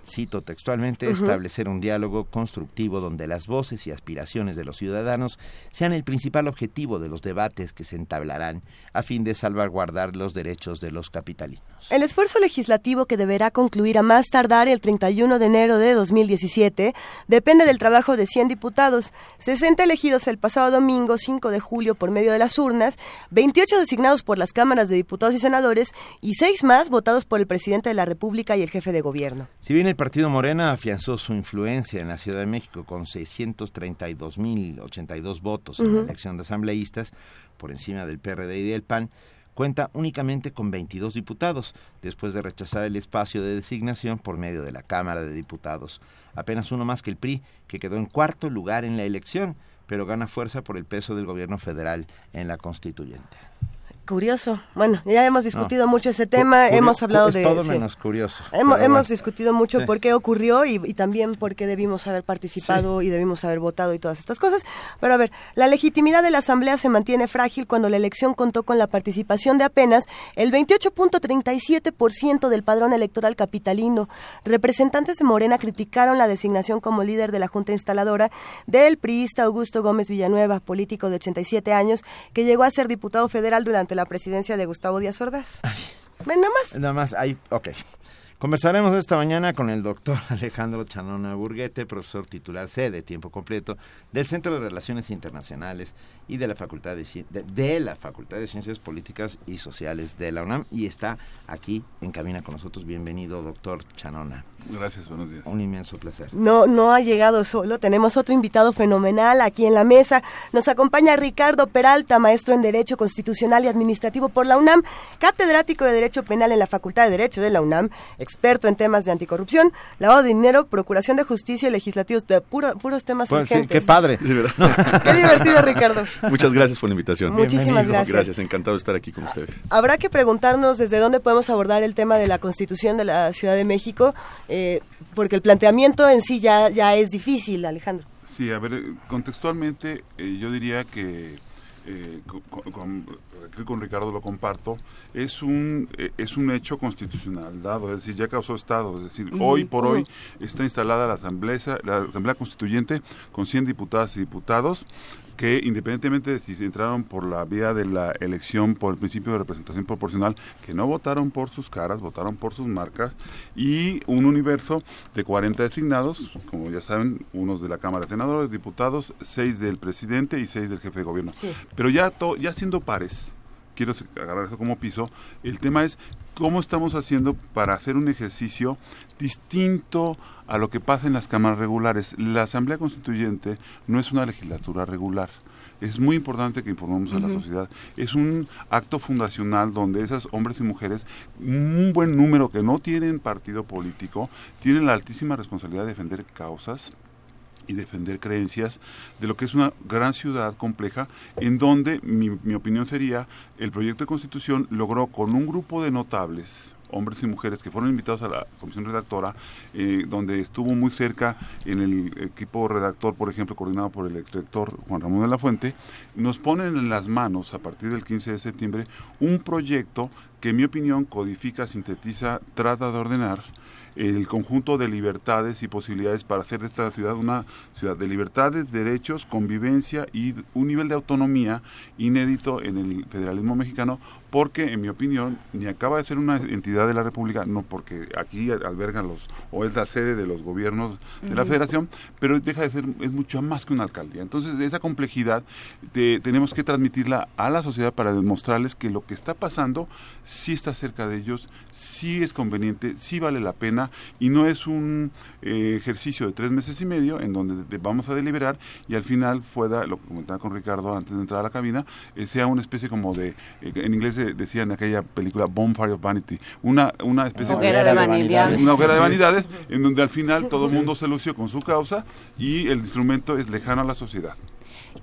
cito textualmente, establecer un diálogo constructivo donde las voces y aspiraciones de los ciudadanos sean el principal objetivo de los debates que se entablarán a fin de salvaguardar los derechos de los capitalinos. El esfuerzo legislativo que deberá concluir a más tardar el 31 de enero de 2017 depende del trabajo de 100 diputados, 60 elegidos el pasado domingo 5 de julio por medio de las urnas, 28 designados por las cámaras de diputados y senadores y 6 más votados por el presidente de la República y el jefe de gobierno. Si bien el partido Morena afianzó su influencia en la Ciudad de México con 632.082 votos en la elección de asambleístas, por encima del PRD y del PAN, cuenta únicamente con 22 diputados, después de rechazar el espacio de designación por medio de la Cámara de Diputados. Apenas uno más que el PRI, que quedó en cuarto lugar en la elección, pero gana fuerza por el peso del gobierno federal en la constituyente. Curioso. Bueno, ya hemos discutido mucho ese tema, hemos hablado de... Todo menos curioso. Hemos, discutido mucho por qué ocurrió y, también por qué debimos haber participado y debimos haber votado y todas estas cosas. Pero a ver, la legitimidad de la Asamblea se mantiene frágil cuando la elección contó con la participación de apenas el 28.37% del padrón electoral capitalino. Representantes de Morena criticaron la designación como líder de la Junta Instaladora del priista Augusto Gómez Villanueva, político de 87 años, que llegó a ser diputado federal durante la presidencia de Gustavo Díaz Ordaz. Ven, nada más. Nada más, ahí, ok. Conversaremos esta mañana con el doctor Alejandro Chanona Burguete, profesor titular C de tiempo completo del Centro de Relaciones Internacionales y de la Facultad de, de, la Facultad de Ciencias Políticas y Sociales de la UNAM y está aquí en cabina con nosotros. Bienvenido, doctor Chanona. Gracias, buenos días. Un inmenso placer. No, no ha llegado solo, tenemos otro invitado fenomenal aquí en la mesa. Nos acompaña Ricardo Peralta, maestro en Derecho Constitucional y Administrativo por la UNAM, catedrático de Derecho Penal en la Facultad de Derecho de la UNAM, experto en temas de anticorrupción, lavado de dinero, procuración de justicia y legislativos, de puros temas pues, qué padre. qué divertido, Ricardo. Muchas gracias por la invitación. Muchísimas gracias. Gracias, encantado de estar aquí con ustedes. Habrá que preguntarnos desde dónde podemos abordar el tema de la Constitución de la Ciudad de México, eh, porque el planteamiento en sí ya, ya es difícil, Alejandro. Sí, a ver, contextualmente eh, yo diría que eh, con, con, Ricardo lo comparto, es un, es un hecho constitucional dado, es decir, ya causó Estado, es decir, hoy por hoy está instalada la Asamblea, la Asamblea Constituyente con 100 diputadas y diputados, que independientemente de si entraron por la vía de la elección por el principio de representación proporcional, que no votaron por sus caras, votaron por sus marcas, y un universo de 40 designados, como ya saben, unos de la Cámara de Senadores, diputados, seis del presidente y seis del jefe de gobierno. Pero ya, ya siendo pares, quiero agarrar eso como piso, el tema es cómo estamos haciendo para hacer un ejercicio distinto a lo que pasa en las cámaras regulares. La Asamblea Constituyente no es una legislatura regular. Es muy importante que informemos a la sociedad. Es un acto fundacional donde esos hombres y mujeres, un buen número que no tienen partido político, tienen la altísima responsabilidad de defender causas y defender creencias de lo que es una gran ciudad compleja en donde mi, mi opinión sería el proyecto de constitución logró con un grupo de notables hombres y mujeres que fueron invitados a la comisión redactora, eh, donde estuvo muy cerca en el equipo redactor, por ejemplo, coordinado por el exrector Juan Ramón de la Fuente, nos ponen en las manos, a partir del 15 de septiembre, un proyecto que, en mi opinión, codifica, sintetiza, trata de ordenar el conjunto de libertades y posibilidades para hacer de esta ciudad una ciudad de libertades, derechos, convivencia y un nivel de autonomía inédito en el federalismo mexicano, porque en mi opinión ni acaba de ser una entidad de la República, no porque aquí albergan los o es la sede de los gobiernos de la Federación, pero deja de ser es mucho más que una alcaldía. Entonces esa complejidad tenemos que transmitirla a la sociedad para demostrarles que lo que está pasando sí está cerca de ellos, sí es conveniente, sí vale la pena y no es un eh, ejercicio de tres meses y medio en donde vamos a deliberar y al final pueda, lo que comentaba con Ricardo antes de entrar a la cabina, eh, sea una especie como de, eh, en inglés decía en aquella película Bonfire of Vanity, una, una especie de, de vanidades. Una hoguera de vanidades en donde al final todo el mundo se lució con su causa y el instrumento es lejano a la sociedad.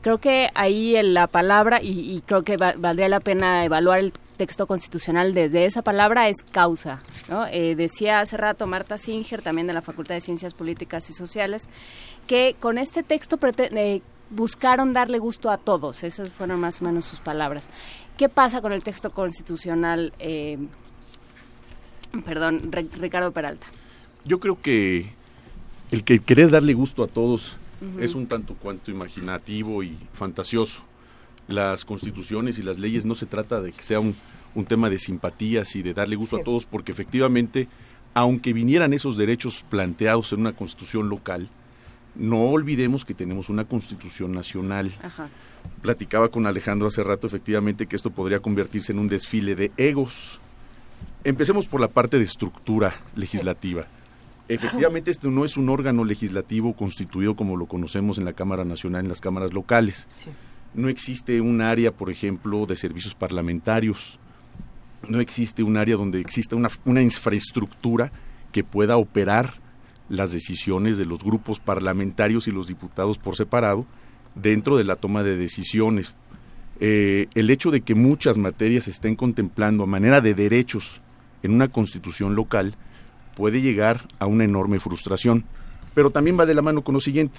Creo que ahí la palabra, y, creo que valdría la pena evaluar el texto constitucional desde esa palabra es causa. ¿no? Eh, decía hace rato Marta Singer, también de la Facultad de Ciencias Políticas y Sociales, que con este texto eh, buscaron darle gusto a todos. Esas fueron más o menos sus palabras. ¿Qué pasa con el texto constitucional? Eh, perdón, Ricardo Peralta. Yo creo que el que querer darle gusto a todos es un tanto cuanto imaginativo y fantasioso las constituciones y las leyes no se trata de que sea un, tema de simpatías y de darle gusto a todos, porque efectivamente, aunque vinieran esos derechos planteados en una constitución local, no olvidemos que tenemos una constitución nacional. Platicaba con Alejandro hace rato efectivamente que esto podría convertirse en un desfile de egos. Empecemos por la parte de estructura legislativa. Efectivamente, este no es un órgano legislativo constituido como lo conocemos en la Cámara Nacional, en las cámaras locales. No existe un área, por ejemplo, de servicios parlamentarios. No existe un área donde exista una, una infraestructura que pueda operar las decisiones de los grupos parlamentarios y los diputados por separado dentro de la toma de decisiones. eh, el hecho de que muchas materias estén contemplando a manera de derechos en una constitución local puede llegar a una enorme frustración. Pero también va de la mano con lo siguiente.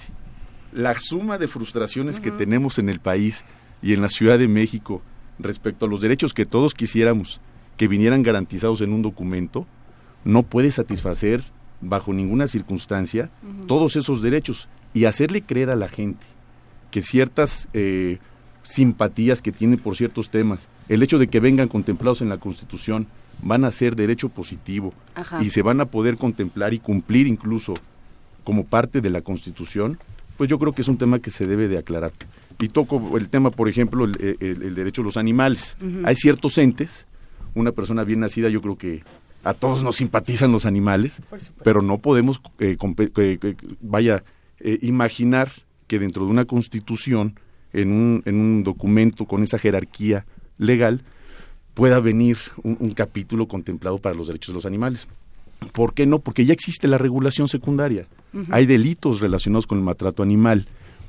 La suma de frustraciones que tenemos en el país y en la Ciudad de México respecto a los derechos que todos quisiéramos que vinieran garantizados en un documento, no puede satisfacer bajo ninguna circunstancia todos esos derechos y hacerle creer a la gente que ciertas eh, simpatías que tiene por ciertos temas, el hecho de que vengan contemplados en la Constitución, van a ser derecho positivo y se van a poder contemplar y cumplir incluso como parte de la Constitución, pues yo creo que es un tema que se debe de aclarar. Y toco el tema, por ejemplo, el, derecho de los animales. Hay ciertos entes, una persona bien nacida, yo creo que a todos nos simpatizan los animales, pero no podemos, eh, vaya, eh, imaginar que dentro de una constitución, en un, en un documento con esa jerarquía legal, pueda venir un, capítulo contemplado para los derechos de los animales. ¿Por qué no? Porque ya existe la regulación secundaria. Hay delitos relacionados con el maltrato animal.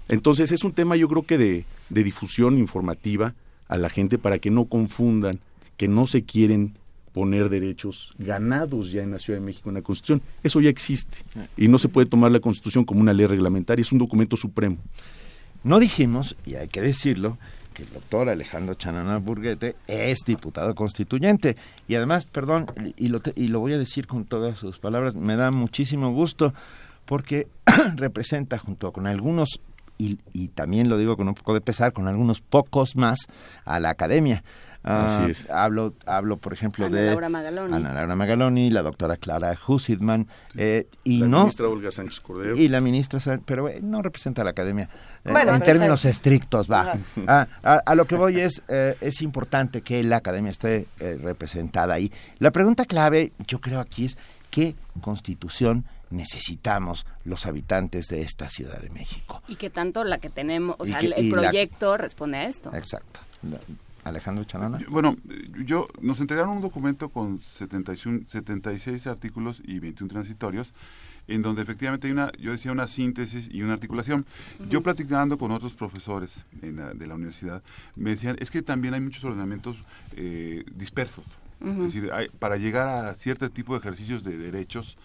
Entonces es un tema yo creo que de, de difusión informativa a la gente para que no confundan que no se quieren poner derechos ganados ya en la Ciudad de México en la Constitución. Eso ya existe y no se puede tomar la Constitución como una ley reglamentaria, es un documento supremo. No dijimos, y hay que decirlo, que el doctor Alejandro Chanana Burguete es diputado constituyente. Y además, perdón, y lo, y lo voy a decir con todas sus palabras, me da muchísimo gusto porque representa junto con algunos y, y, también lo digo con un poco de pesar, con algunos pocos más a la academia. Así ah, es. Hablo, hablo, por ejemplo, Ana de Laura Magaloni. Ana Laura Magaloni, la doctora Clara Hussitman, eh, y la no, ministra Olga Sánchez Cordero. Y la ministra, pero eh, no representa a la academia. Eh, en términos estrictos, va. Ah, a, lo que voy es, es importante que la academia esté representada ahí. La pregunta clave, yo creo aquí es, ¿qué constitución necesitamos los habitantes de esta Ciudad de México? Y que tanto la que tenemos, o sea, el proyecto responde a esto. Exacto. Alejandro Chanana. Bueno, yo nos entregaron un documento con 76 artículos y 21 transitorios en donde efectivamente hay una, yo decía, una síntesis y una articulación. Yo platicando con otros profesores de la universidad, me decían, es que también hay muchos ordenamientos eh, dispersos. Es decir, para llegar a cierto tipo de ejercicios de derechos,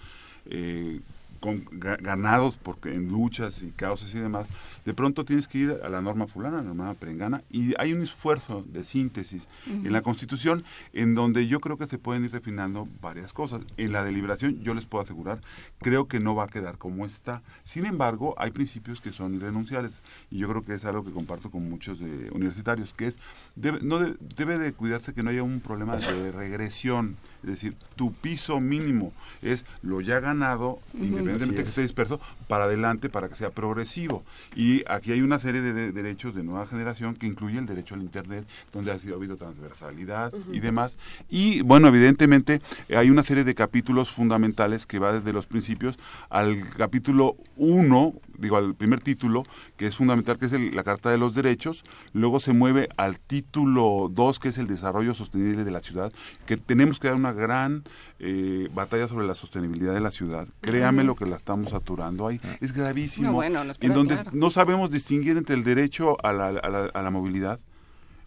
eh, con, ganados porque en luchas y causas y demás, de pronto tienes que ir a la norma fulana, a la norma perengana, y hay un esfuerzo de síntesis en la Constitución en donde yo creo que se pueden ir refinando varias cosas. En la deliberación, yo les puedo asegurar, creo que no va a quedar como está. Sin embargo, hay principios que son irrenunciables, y yo creo que es algo que comparto con muchos de universitarios, que es, debe, no debe de cuidarse que no haya un problema de regresión. Es decir, tu piso mínimo es lo ya ganado, independientemente de que esté disperso, para adelante, para que sea progresivo. Y aquí hay una serie de, derechos de nueva generación que incluye el derecho al Internet, donde ha sido, habido transversalidad y demás. Y bueno, evidentemente hay una serie de capítulos fundamentales que va desde los principios al capítulo 1, digo, al primer título, que es fundamental, que es la Carta de los Derechos. Luego se mueve al título 2, que es el desarrollo sostenible de la ciudad, que tenemos que dar una gran eh, batalla sobre la sostenibilidad de la ciudad. Créame lo que la estamos saturando ahí. Es gravísimo. en donde no sabemos distinguir entre el derecho a la, a la, movilidad,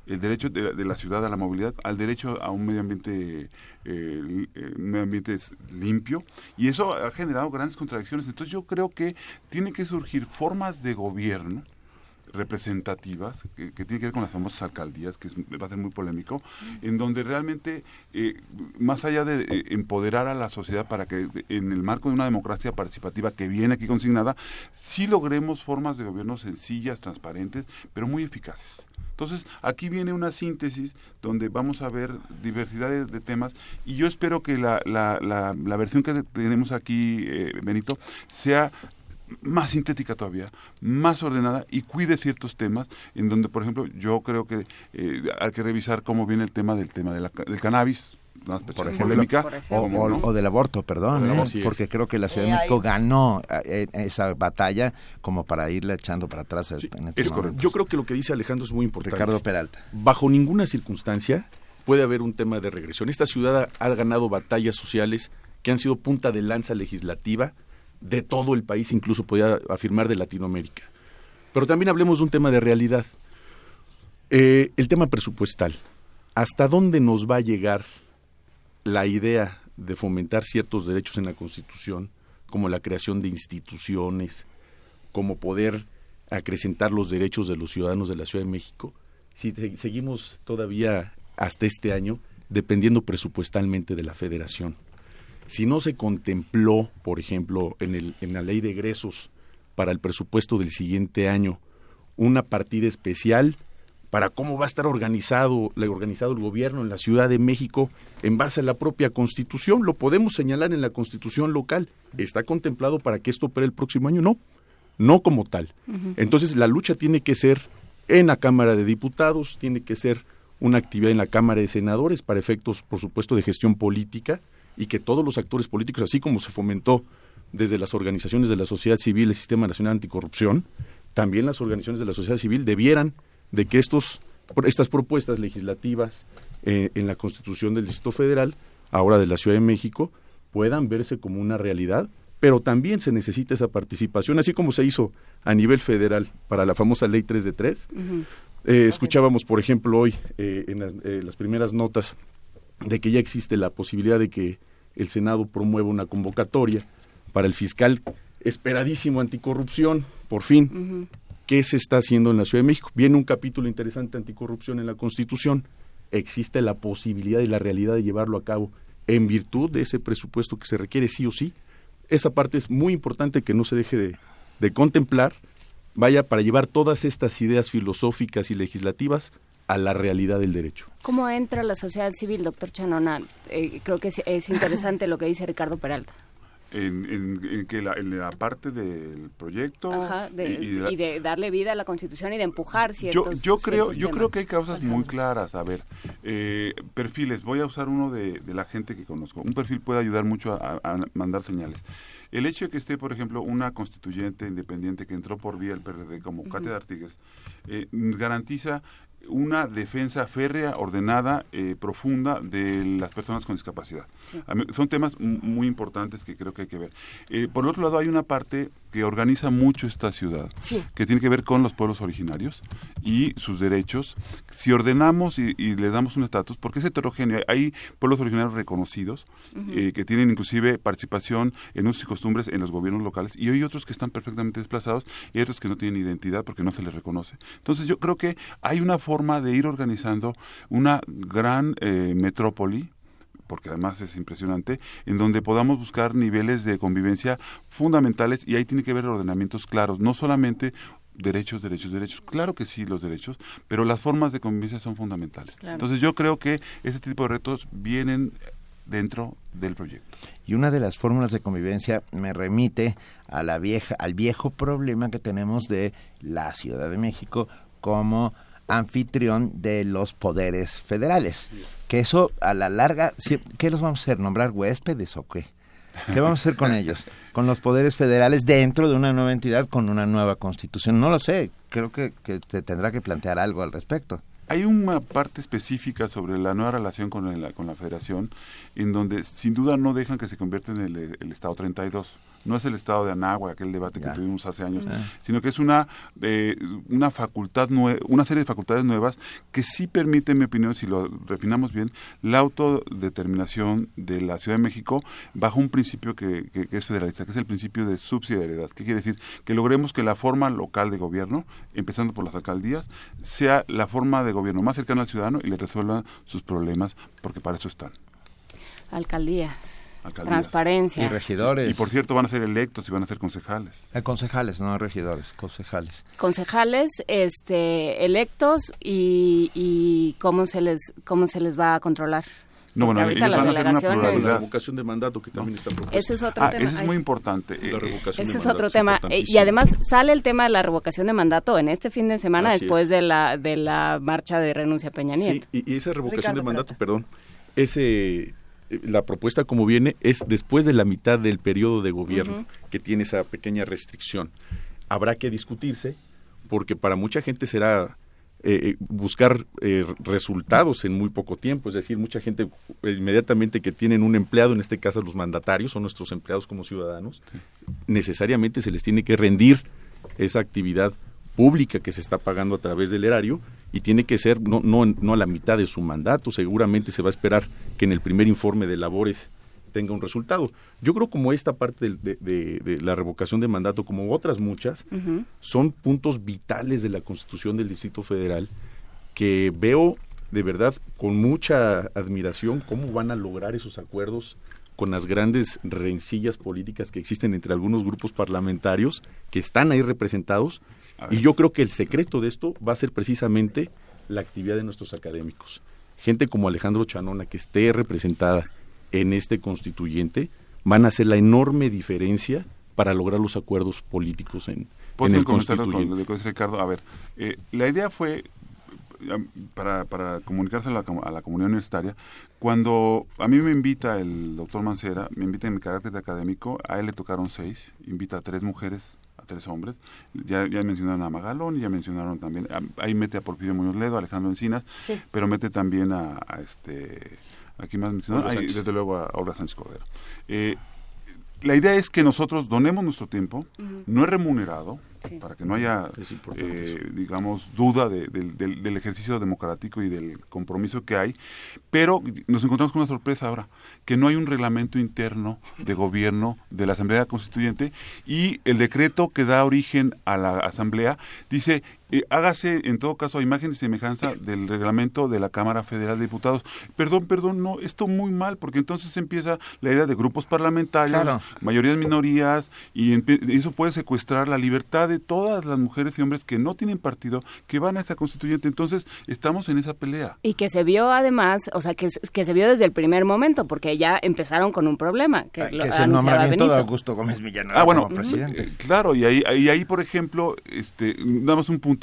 el derecho de, la ciudad a la movilidad, al derecho a un medio ambiente, eh, eh, medio ambiente limpio, y eso ha generado grandes contradicciones. Entonces yo creo que tiene que surgir formas de gobierno representativas, que, tiene que ver con las famosas alcaldías, que va a ser muy polémico, en donde realmente, eh, más allá de eh, empoderar a la sociedad para que en el marco de una democracia participativa que viene aquí consignada, sí logremos formas de gobierno sencillas, transparentes, pero muy eficaces. Entonces, aquí viene una síntesis donde vamos a ver diversidad de, temas y yo espero que la, la, la, versión que tenemos aquí, eh, Benito, sea más sintética todavía, más ordenada y cuide ciertos temas en donde, por ejemplo, yo creo que eh, hay que revisar cómo viene el tema del tema del cannabis, por ejemplo, o, del aborto, perdón, ¿eh? porque creo que la Ciudad de México ganó eh, esa batalla como para irle echando para atrás. Este yo creo que lo que dice Alejandro es muy importante. Ricardo Peralta. Bajo ninguna circunstancia puede haber un tema de regresión. Esta ciudad ha ganado batallas sociales que han sido punta de lanza legislativa de todo el país, incluso podía afirmar de Latinoamérica. Pero también hablemos de un tema de realidad. Eh, el tema presupuestal. ¿Hasta dónde nos va a llegar la idea de fomentar ciertos derechos en la Constitución, como la creación de instituciones, como poder acrecentar los derechos de los ciudadanos de la Ciudad de México, si seguimos todavía hasta este año dependiendo presupuestalmente de la federación. Si no se contempló, por ejemplo, en, el, en la ley de egresos para el presupuesto del siguiente año, una partida especial para cómo va a estar organizado, organizado el gobierno en la Ciudad de México en base a la propia Constitución. Lo podemos señalar en la Constitución local. ¿Está contemplado para que esto opere el próximo año? No, no como tal. Entonces la lucha tiene que ser en la Cámara de Diputados, tiene que ser una actividad en la Cámara de Senadores para efectos, por supuesto, de gestión política y que todos los actores políticos, así como se fomentó desde las organizaciones de la sociedad civil, el Sistema Nacional Anticorrupción, también las organizaciones de la sociedad civil debieran de que estos, estas propuestas legislativas eh, en la Constitución del Distrito Federal, ahora de la Ciudad de México, puedan verse como una realidad, pero también se necesita esa participación, así como se hizo a nivel federal para la famosa Ley 3 de 3. Eh, escuchábamos, por ejemplo, hoy eh, en las primeras notas de que ya existe la posibilidad de que el Senado promueva una convocatoria para el fiscal esperadísimo anticorrupción, por fin. ¿Qué se está haciendo en la Ciudad de México? Viene un capítulo interesante anticorrupción en la Constitución. Existe la posibilidad y la realidad de llevarlo a cabo en virtud de ese presupuesto que se requiere sí o sí. Esa parte es muy importante que no se deje de, de contemplar, vaya para llevar todas estas ideas filosóficas y legislativas a la realidad del derecho. ¿Cómo entra la sociedad civil, doctor Chanona? Eh, creo que es, interesante lo que dice Ricardo Peralta. En, que la, en la parte del proyecto y, de darle vida a la Constitución y de empujar ciertos yo, yo creo yo creo que hay causas muy claras. A ver eh, perfiles. Voy a usar uno de, la gente que conozco. Un perfil puede ayudar mucho a, mandar señales. El hecho de que esté, por ejemplo, una constituyente independiente que entró por vía del PRD como Katia Artigues, eh, garantiza una defensa férrea, ordenada, eh, profunda de las personas con discapacidad. Son temas muy importantes que creo que hay que ver. Eh, por otro lado, hay una parte que organiza mucho esta ciudad, que tiene que ver con los pueblos originarios y sus derechos. Si ordenamos y, le damos un estatus, porque es heterogéneo, hay pueblos originarios reconocidos eh, que tienen inclusive participación en usos y costumbres en los gobiernos locales y hay otros que están perfectamente desplazados y hay otros que no tienen identidad porque no se les reconoce. Entonces yo creo que hay una forma de ir organizando una gran eh, metrópoli porque además es impresionante, en donde podamos buscar niveles de convivencia fundamentales y ahí tiene que haber ordenamientos claros, no solamente derechos, derechos, derechos. Claro que sí, los derechos, pero las formas de convivencia son fundamentales. Entonces yo creo que ese tipo de retos vienen dentro del proyecto. Y una de las fórmulas de convivencia me remite a la vieja, al viejo problema que tenemos de la Ciudad de México como anfitrión de los poderes federales. Que eso a la larga, ¿qué los vamos a hacer? ¿Nombrar huéspedes o qué? ¿Qué vamos a hacer con ellos? Con los poderes federales dentro de una nueva entidad con una nueva constitución. No lo sé, creo que, que se tendrá que plantear algo al respecto. Hay una parte específica sobre la nueva relación con, la, con la federación, en donde sin duda no dejan que se convierta en el, el Estado 32 no es el estado de Anáhuac, aquel debate que tuvimos hace años, sino que es una, eh, una facultad una serie de facultades nuevas que sí permite, en mi opinión, si lo refinamos bien, la autodeterminación de la Ciudad de México bajo un principio que, es federalista, que es el principio de subsidiariedad. ¿Qué quiere decir? Que logremos que la forma local de gobierno, empezando por las alcaldías, sea la forma de gobierno más cercana al ciudadano y le resuelva sus problemas, porque para eso están. Alcaldías transparencia. Y regidores. Y, por cierto, van a ser electos y van a ser concejales. Eh, concejales, no regidores, concejales. Concejales, este, electos y, cómo se les cómo se les va a controlar. No, bueno, ellos van a hacer una pluralidad. La revocación de mandato que también está propuesta. Ese es otro ah, tema. Ese es muy importante. La ese es otro tema. Y además sale el tema de la revocación de mandato en este fin de semana después de la de la marcha de renuncia a Peña Nieto. Sí, y, esa revocación de mandato, perdón, ese la propuesta como viene es después de la mitad del periodo de gobierno que tiene esa pequeña restricción. Habrá que discutirse porque para mucha gente será eh, eh, buscar eh, resultados en muy poco tiempo, es decir, mucha gente inmediatamente que tienen un empleado, en este caso los mandatarios, son nuestros empleados como ciudadanos, necesariamente se les tiene que rendir esa actividad pública que se está pagando a través del erario y tiene que ser no, no, no a la mitad de su mandato, seguramente se va a esperar que en el primer informe de labores tenga un resultado. Yo creo como esta parte de, la revocación de mandato, como otras muchas, son puntos vitales de la Constitución del Distrito Federal que veo de verdad con mucha admiración cómo van a lograr esos acuerdos con las grandes rencillas políticas que existen entre algunos grupos parlamentarios que están ahí representados. Y yo creo que el secreto de esto va a ser precisamente la actividad de nuestros académicos. Gente como Alejandro Chanona, que esté representada en este constituyente, van a hacer la enorme diferencia para lograr los acuerdos políticos en, en el constituyente. Ricardo, a ver, eh, la idea fue para, para comunicarse a la, a la, comunidad universitaria, cuando a mí me invita el doctor Mancera, me invita en mi carácter de académico, a él le tocaron seis, invita a tres mujeres, a tres hombres, ya, ya mencionaron a Magalón ya mencionaron también, ahí mete a Porfirio Muñoz Ledo, a Alejandro Encinas, pero mete también a, este, aquí más mencionaron, desde luego a Olga Sánchez Cordero. Eh, la idea es que nosotros donemos nuestro tiempo, no es remunerado, para que no haya, eh, digamos, duda del, ejercicio democrático y del compromiso que hay. Pero nos encontramos con una sorpresa ahora, que no hay un reglamento interno de gobierno de la Asamblea Constituyente y el decreto que da origen a la Asamblea dice eh, hágase en todo caso a imagen y semejanza del reglamento de la Cámara Federal de Diputados. Perdón, perdón, no, esto muy mal, porque entonces empieza la idea de grupos parlamentarios, mayorías, minorías, y eso puede secuestrar la libertad de todas las mujeres y hombres que no tienen partido, que van a esta constituyente. Entonces, estamos en esa pelea. Y que se vio además, o sea, que, que se vio desde el primer momento, porque ya empezaron con un problema. Que, lo, es el nombramiento de Augusto Gómez Villanueva ah, bueno, presidente. Eh, claro, y ahí, ahí, ahí, por ejemplo, este, damos un punto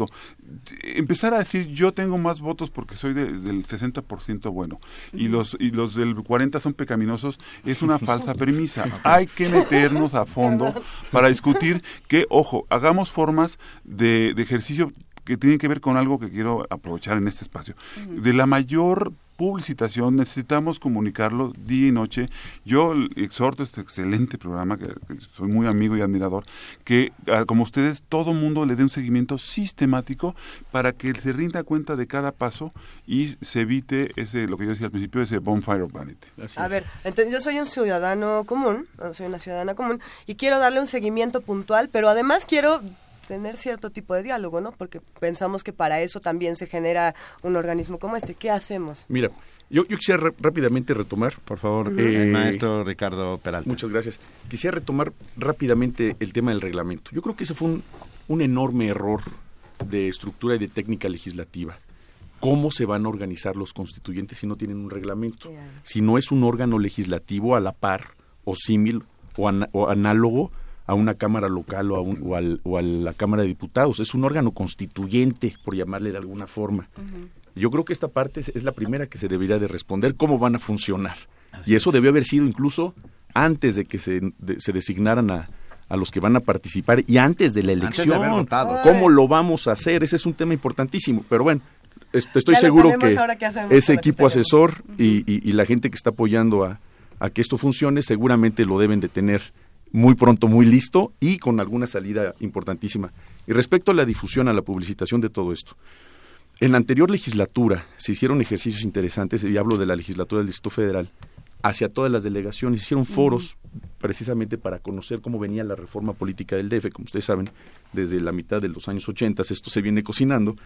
Empezar a decir yo tengo más votos porque soy del 60% bueno y los y los del 40 son pecaminosos es una falsa premisa. Hay que meternos a fondo para discutir que, ojo, hagamos formas de, de ejercicio que tienen que ver con algo que quiero aprovechar en este espacio. De la mayor publicitación, necesitamos comunicarlo día y noche. Yo exhorto este excelente programa, que, soy muy amigo y admirador, que ah, como ustedes, todo mundo le dé un seguimiento sistemático para que se rinda cuenta de cada paso y se evite ese, lo que yo decía al principio, ese bonfire of vanity. A ver, entonces yo soy un ciudadano común, soy una ciudadana común, y quiero darle un seguimiento puntual, pero además quiero tener cierto tipo de diálogo, ¿no? Porque pensamos que para eso también se genera un organismo como este. ¿Qué hacemos? Mira, yo, quisiera rápidamente retomar, por favor, el maestro Ricardo Peralta. Muchas gracias. Quisiera retomar rápidamente el tema del reglamento. Yo creo que ese fue un, un enorme error de estructura y de técnica legislativa. ¿Cómo se van a organizar los constituyentes si no tienen un reglamento? Si no es un órgano legislativo a la par o símil o, o análogo a una Cámara local o a, o, a la Cámara de Diputados. Es un órgano constituyente, por llamarle de alguna forma. Yo creo que esta parte es, la primera que se debería de responder, cómo van a funcionar. y eso debió haber sido incluso antes de que se, se designaran a, a los que van a participar y antes de la elección. ¿Cómo lo vamos a hacer? Ese es un tema importantísimo. Pero bueno, estoy seguro que, ese equipo asesor y, y, la gente que está apoyando a, a que esto funcione seguramente lo deben de tener muy pronto, muy listo y con alguna salida importantísima. Y respecto a la difusión, a la publicitación de todo esto, en la anterior legislatura se hicieron ejercicios interesantes, y hablo de la legislatura del Distrito Federal, hacia todas las delegaciones, hicieron foros precisamente para conocer cómo venía la reforma política del DF, como ustedes saben, desde la mitad de los años 80 esto se viene cocinando,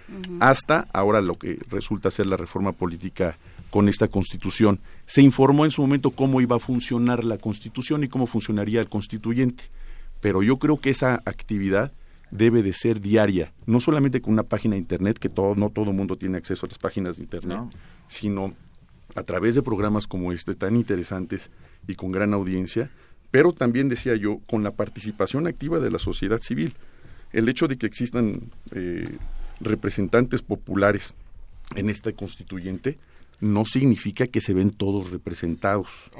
hasta ahora lo que resulta ser la reforma política con esta constitución. Se informó en su momento cómo iba a funcionar la constitución y cómo funcionaría el constituyente, pero yo creo que esa actividad debe de ser diaria, no solamente con una página de internet, que todo, no todo el mundo tiene acceso a las páginas de internet, sino a través de programas como este, tan interesantes y con gran audiencia, pero también, decía yo, con la participación activa de la sociedad civil. El hecho de que existan eh, representantes populares en esta constituyente no significa que se ven todos representados.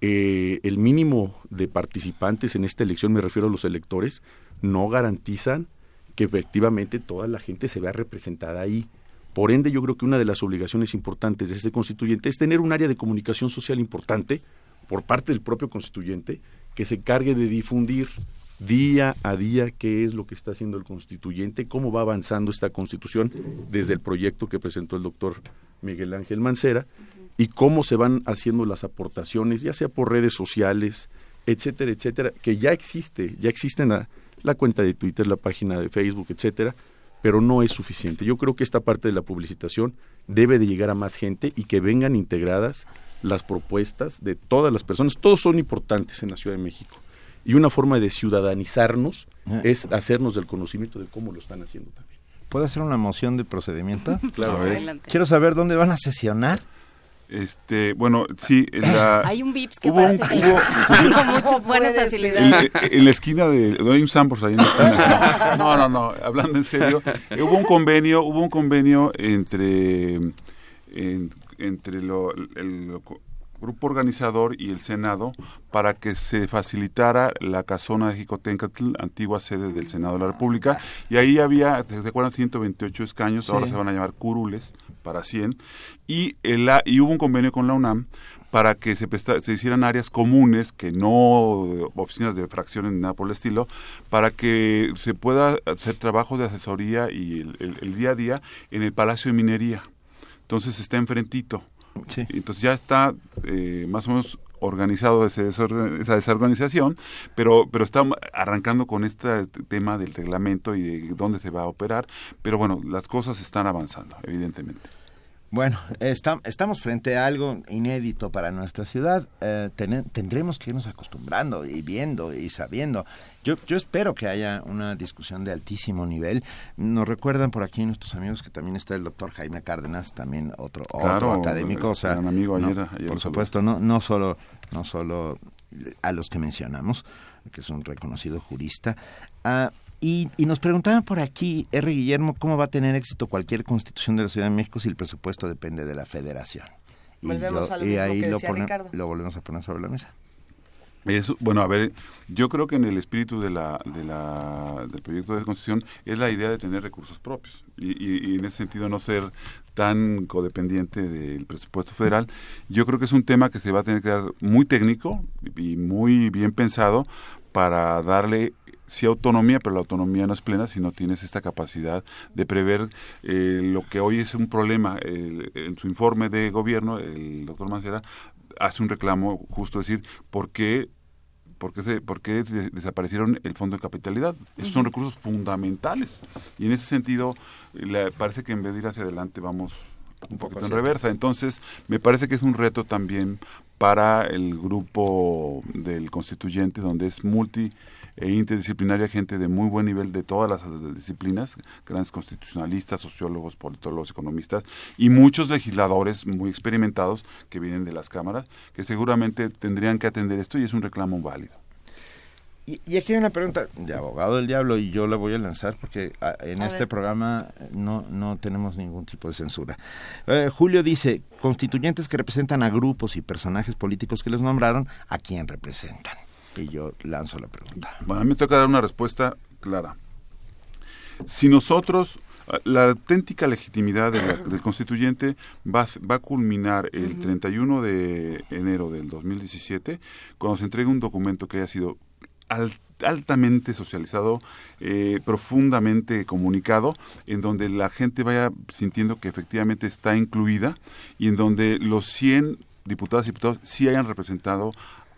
Eh, el mínimo de participantes en esta elección, me refiero a los electores, no garantizan que efectivamente toda la gente se vea representada ahí. Por ende, yo creo que una de las obligaciones importantes de este constituyente es tener un área de comunicación social importante por parte del propio constituyente que se encargue de difundir día a día qué es lo que está haciendo el constituyente, cómo va avanzando esta constitución desde el proyecto que presentó el doctor Miguel Ángel Mancera y cómo se van haciendo las aportaciones, ya sea por redes sociales, etcétera, etcétera, que ya existe, ya existe la, la cuenta de Twitter, la página de Facebook, etcétera, pero no es suficiente. Yo creo que esta parte de la publicitación debe de llegar a más gente y que vengan integradas las propuestas de todas las personas. Todos son importantes en la Ciudad de México. Y una forma de ciudadanizarnos Ah. es hacernos del conocimiento de cómo lo están haciendo también. ¿Puedo hacer una moción de procedimiento? Claro, a ver. Adelante. Quiero saber dónde van a sesionar. Este, bueno, sí, en la, Hay un VIPS que hubo un- parece que hubo- muchas buenas en, facilidades. en la esquina de no hay un Sambors ahí en la esquina. No, no, no, hablando en serio, eh, hubo un convenio, hubo un convenio entre en- entre lo- el co- grupo organizador y el Senado para que se facilitara la casona de Jicotencatl, antigua sede del Senado de la República, y ahí había, ¿se acuerdan? 128 escaños, ahora se van a llamar curules para 100, y, el, y hubo un convenio con la UNAM para que se, presta- se hicieran áreas comunes, que no oficinas de fracciones ni nada por el estilo, para que se pueda hacer trabajo de asesoría y el, el- el día a día en el Palacio de Minería. Entonces está enfrentito. Entonces ya está eh, más o menos organizado ese desorga- esa desorganización, pero pero está arrancando con este tema del reglamento y de dónde se va a operar, pero bueno, las cosas están avanzando, evidentemente. Bueno, está- estamos frente a algo inédito para nuestra ciudad. Eh, tendremos que irnos acostumbrando y viendo y sabiendo. Yo, yo espero que haya una discusión de altísimo nivel. Nos recuerdan por aquí nuestros amigos que también está el doctor Jaime Cárdenas, también otro, Claro, otro académico. O sea, gran amigo, no, ayer- por supuesto, no, no solo, no solo a los que mencionamos, que es un reconocido jurista. Ah, y, y nos preguntaban por aquí, R. Guillermo, ¿cómo va a tener éxito cualquier constitución de la Ciudad de México si el presupuesto depende de la federación? Y, Volvemos a lo y mismo ahí que lo, decía pone- Ricardo. lo volvemos a poner sobre la mesa. Eso, bueno, a ver, yo creo que en el espíritu de la, de la, del proyecto de constitución es la idea de tener recursos propios y, y- y en ese sentido no ser tan codependiente del presupuesto federal. Yo creo que es un tema que se va a tener que dar muy técnico y muy bien pensado para darle sí autonomía, pero la autonomía no es plena si no tienes esta capacidad de prever eh, lo que hoy es un problema. El- en su informe de gobierno, el doctor Mancera hace un reclamo justo decir por qué ¿Por qué, se- por qué de- desaparecieron el fondo de capitalidad? Esos son recursos fundamentales. Y en ese sentido, la- parece que en vez de ir hacia adelante vamos un poquito en reversa. Entonces, me parece que es un reto también para el grupo del constituyente, donde es multi e interdisciplinaria gente de muy buen nivel de todas las disciplinas, grandes constitucionalistas, sociólogos, politólogos, economistas y muchos legisladores muy experimentados que vienen de las cámaras, que seguramente tendrían que atender esto y es un reclamo válido. Y, y aquí hay una pregunta de abogado del diablo y yo la voy a lanzar porque ah, en A este ver. programa no, no tenemos ningún tipo de censura. Eh, Julio dice, constituyentes que representan a grupos y personajes políticos que les nombraron, ¿a quién representan? Y yo lanzo la pregunta. Bueno, a mí me toca dar una respuesta clara. Si nosotros, la auténtica legitimidad de la- del constituyente va, va a culminar el 31 de enero del 2017, cuando se entregue un documento que haya sido al- altamente socializado, eh, profundamente comunicado, en donde la gente vaya sintiendo que efectivamente está incluida y en donde los 100 diputadas y diputados sí hayan representado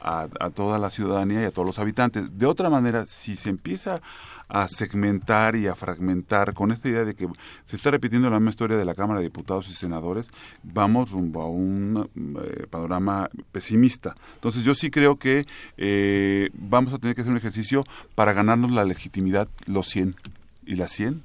a, a toda la ciudadanía y a todos los habitantes. De otra manera, si se empieza a segmentar y a fragmentar con esta idea de que se está repitiendo la misma historia de la Cámara de Diputados y Senadores, vamos rumbo a un eh, panorama pesimista. Entonces yo sí creo que eh, vamos a tener que hacer un ejercicio para ganarnos la legitimidad, los 100 y las 100,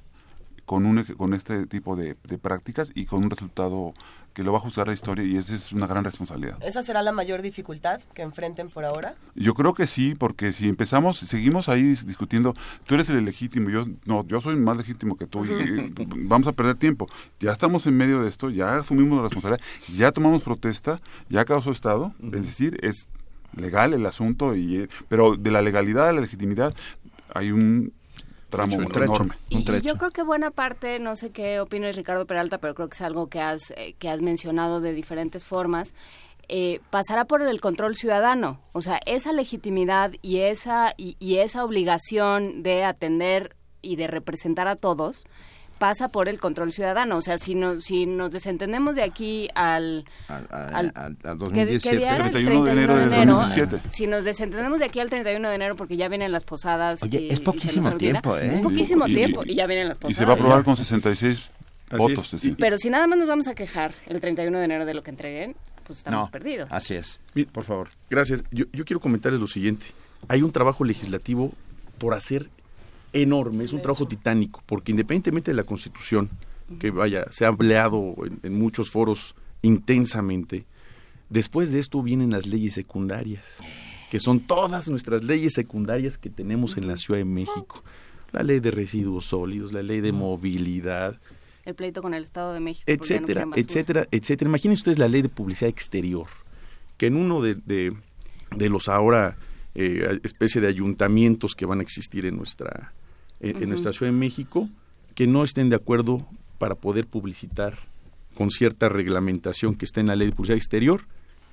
con, un, con este tipo de prácticas y con un resultado que lo va a ajustar la historia y esa es una gran responsabilidad. ¿Esa será la mayor dificultad que enfrenten por ahora? Yo creo que sí, porque si empezamos, seguimos ahí dis- discutiendo, tú eres el legítimo, yo no, yo soy más legítimo que tú, y, vamos a perder tiempo. Ya estamos en medio de esto, ya asumimos la responsabilidad, ya tomamos protesta, ya causó Estado, es decir, es legal el asunto, y eh, pero de la legalidad a la legitimidad hay un tramo Un enorme. Y, y yo creo que buena parte, no sé qué opinas Ricardo Peralta, pero creo que es algo que has, eh, que has mencionado de diferentes formas. eh, pasará por el control ciudadano. O sea, esa legitimidad y esa, y, y esa obligación de atender y de representar a todos pasa por el control ciudadano. O sea, si, no, si nos desentendemos de aquí al... Al, al- al- al ¿qué- 2017. qué día era? El 31 de enero del 2017. Si nos desentendemos de aquí al 31 de enero porque ya vienen las posadas. Oye, y- es y poquísimo tiempo, ¿eh? Es poquísimo Y- y- tiempo y ya vienen las Y posadas. se va a aprobar con 66 votos. Pero si nada más nos vamos a quejar el 31 de enero de lo que entreguen, pues estamos No. perdidos. Así es. Por favor. Gracias. Yo, yo quiero comentarles lo siguiente. Hay un trabajo legislativo por hacer enorme, es un trabajo titánico, porque independientemente de la Constitución, que vaya, se ha empleado en, en muchos foros intensamente, después de esto vienen las leyes secundarias, que son todas nuestras leyes secundarias que tenemos en la Ciudad de México. La ley de residuos sólidos, la ley de movilidad, El pleito con el Estado de México. no etcétera, etcétera, etcétera. Imaginen ustedes la ley de publicidad exterior, que en uno de, de- de los ahora eh, especie de ayuntamientos que van a existir en nuestra, en, en nuestra Ciudad de México, que no estén de acuerdo para poder publicitar con cierta reglamentación que está en la ley de publicidad exterior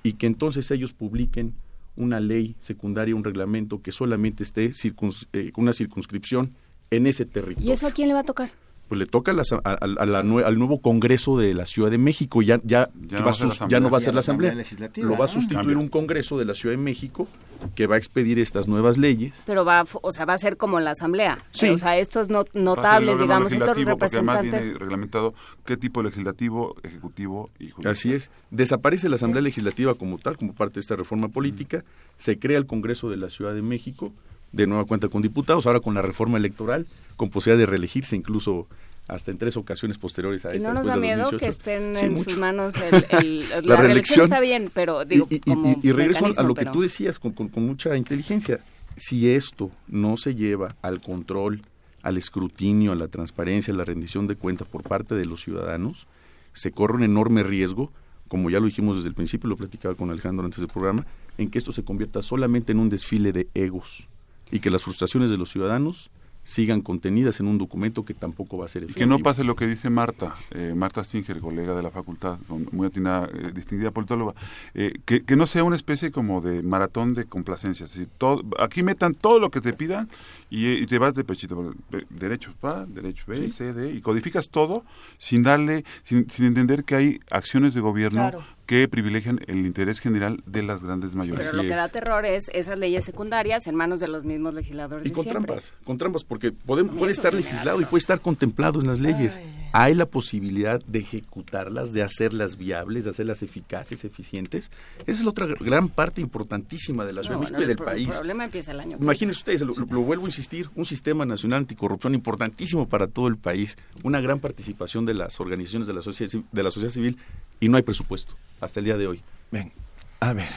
y que entonces ellos publiquen una ley secundaria, un reglamento que solamente esté circuns- eh, con una circunscripción en ese territorio ¿Y eso a quién le va a tocar? pues le toca a la a- a- a la nue- al nuevo Congreso de la Ciudad de México. Ya, ya, Ya no va va a ser la sus- ya Asamblea. no va a ser Ya la la Asamblea Asamblea. Legislativa, Lo va a sustituir un Congreso de la Ciudad de México que va a expedir estas nuevas leyes. Pero va, o sea, va a ser como la asamblea. Sí. O sea, estos no- Va a ser el notables, digamos, estos legislativo, porque además representantes. viene reglamentado qué tipo legislativo, ejecutivo y judicial. Así es. Desaparece la Asamblea Legislativa como tal, como parte de esta reforma política. Se crea el Congreso de la Ciudad de México, de nueva cuenta con diputados, ahora con la reforma electoral, con posibilidad de reelegirse incluso hasta en tres ocasiones posteriores a Y esta. no nos da miedo 2018. que estén Sí, en mucho. sus manos el, el- la, La reelección está bien, pero digo, y, y- como y- y regreso a- lo que tú decías con, con- con mucha inteligencia. Si esto no se lleva al control, al escrutinio, a la transparencia, a la rendición de cuentas por parte de los ciudadanos, se corre un enorme riesgo, como ya lo dijimos desde el principio, lo platicaba con Alejandro antes del programa, en que esto se convierta solamente en un desfile de egos y que las frustraciones de los ciudadanos sigan contenidas en un documento que tampoco va a ser Y que efectivo. no pase lo que dice Marta, eh, Marta Stinger, colega de la facultad, muy atinada, eh, distinguida politóloga, eh, que, que no sea una especie como de maratón de complacencias. Es decir, todo- aquí metan todo lo que te pidan y, y te vas de pechito. eh, Derechos A, derecho B, C, D, y codificas todo sin darle, sin, sin entender que hay acciones de gobierno Claro. que privilegian el interés general de las grandes mayorías. Pero lo que da terror es esas leyes secundarias en manos de los mismos legisladores Y con siempre. trampas, con trampas, porque puede estar legislado y puede estar contemplado en las leyes. Hay la posibilidad de ejecutarlas, de hacerlas viables, de hacerlas eficaces, eficientes. Esa es la otra gran parte importantísima de la Ciudad No, de México no, y el del pro- país. El problema empieza el año. Imagínense ustedes, lo, lo- lo vuelvo a insistir, un sistema nacional anticorrupción importantísimo para todo el país, una gran participación de las organizaciones de la sociedad, de la sociedad civil y no hay presupuesto hasta el día de hoy. Ven, a ver.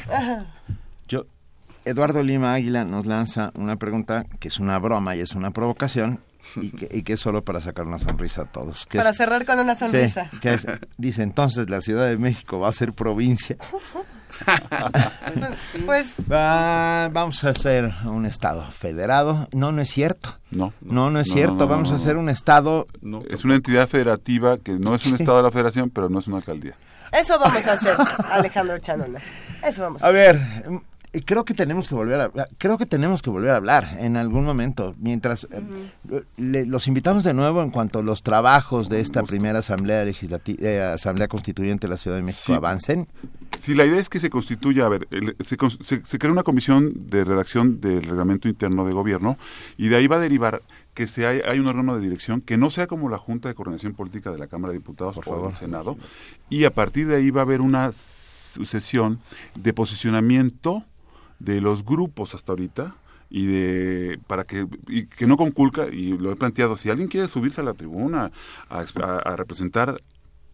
Yo, Eduardo Lima Águila nos lanza una pregunta que es una broma y es una provocación y que, y que es solo para sacar una sonrisa a todos. que Para es- cerrar con una Sí, sonrisa. que es- dice entonces la Ciudad de México va a ser provincia. Pues Va- vamos a hacer un estado federado. No, no es cierto. No, no, no es no, cierto. no, no, vamos no, a hacer un estado. Es una entidad federativa que no es un estado de la federación, pero no es una alcaldía. eso vamos a hacer, Alejandro Chanona. Eso vamos a A ver, mm, y creo que tenemos que volver a creo que tenemos que volver a hablar en algún momento mientras eh, le- los invitamos de nuevo en cuanto los trabajos de esta primera asamblea legislativa asamblea constituyente de la Ciudad de México Sí. avancen. Si la idea es que se constituya, a ver, el- se, se- se crea una comisión de redacción del reglamento interno de gobierno y de ahí va a derivar que se hay, hay un órgano de dirección que no sea como la Junta de Coordinación Política de la Cámara de Diputados o del Senado y a partir de ahí va a haber una sucesión de posicionamiento de los grupos hasta ahorita y de para que y que no conculca y lo he planteado si alguien quiere subirse a la tribuna a, exp- a- a representar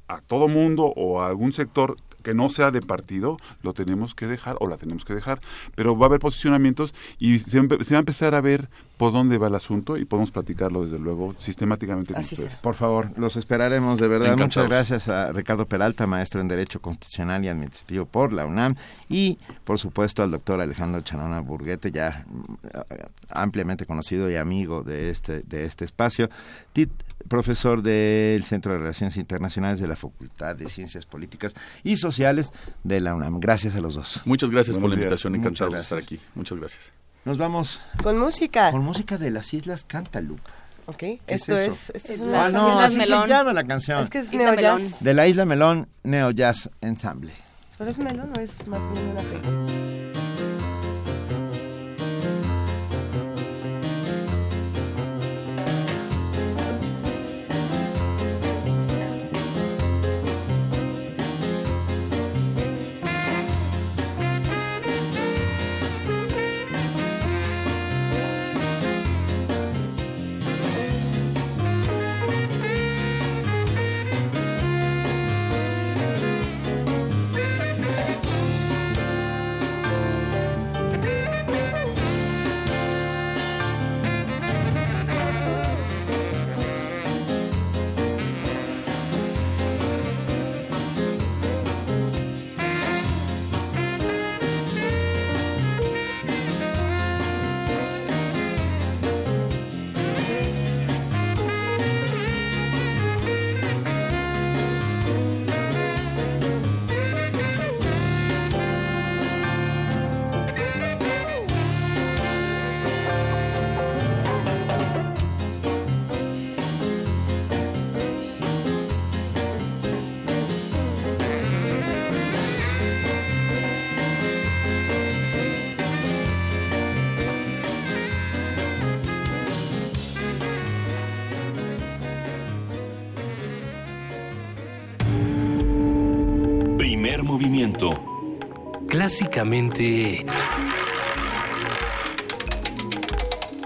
a todo mundo o a algún sector que no sea de partido, lo tenemos que dejar o la tenemos que dejar, pero va a haber posicionamientos y se, se va a empezar a ver por dónde va el asunto y podemos platicarlo desde luego sistemáticamente con ustedes. Por favor, los esperaremos de verdad. Muchas gracias a Ricardo Peralta, maestro en Derecho Constitucional y Administrativo por la UNAM y por supuesto al doctor Alejandro Chanona Burguete, ya mm, ampliamente conocido y amigo de este, de este espacio. Tit, profesor del Centro de Relaciones Internacionales de la Facultad de Ciencias Políticas y Sociales de la UNAM. Gracias a los dos. Muchas gracias por la invitación, encantado de estar aquí. Muchas gracias. Nos vamos. Con música. Con música de las Islas Cantaloupe. Ok, esto es, esto es ah, no, así se llama la canción. Es que es Neo Jazz. De la Isla Melón, Neo Jazz Ensemble. ¿Pero es melón o es más bien una fe?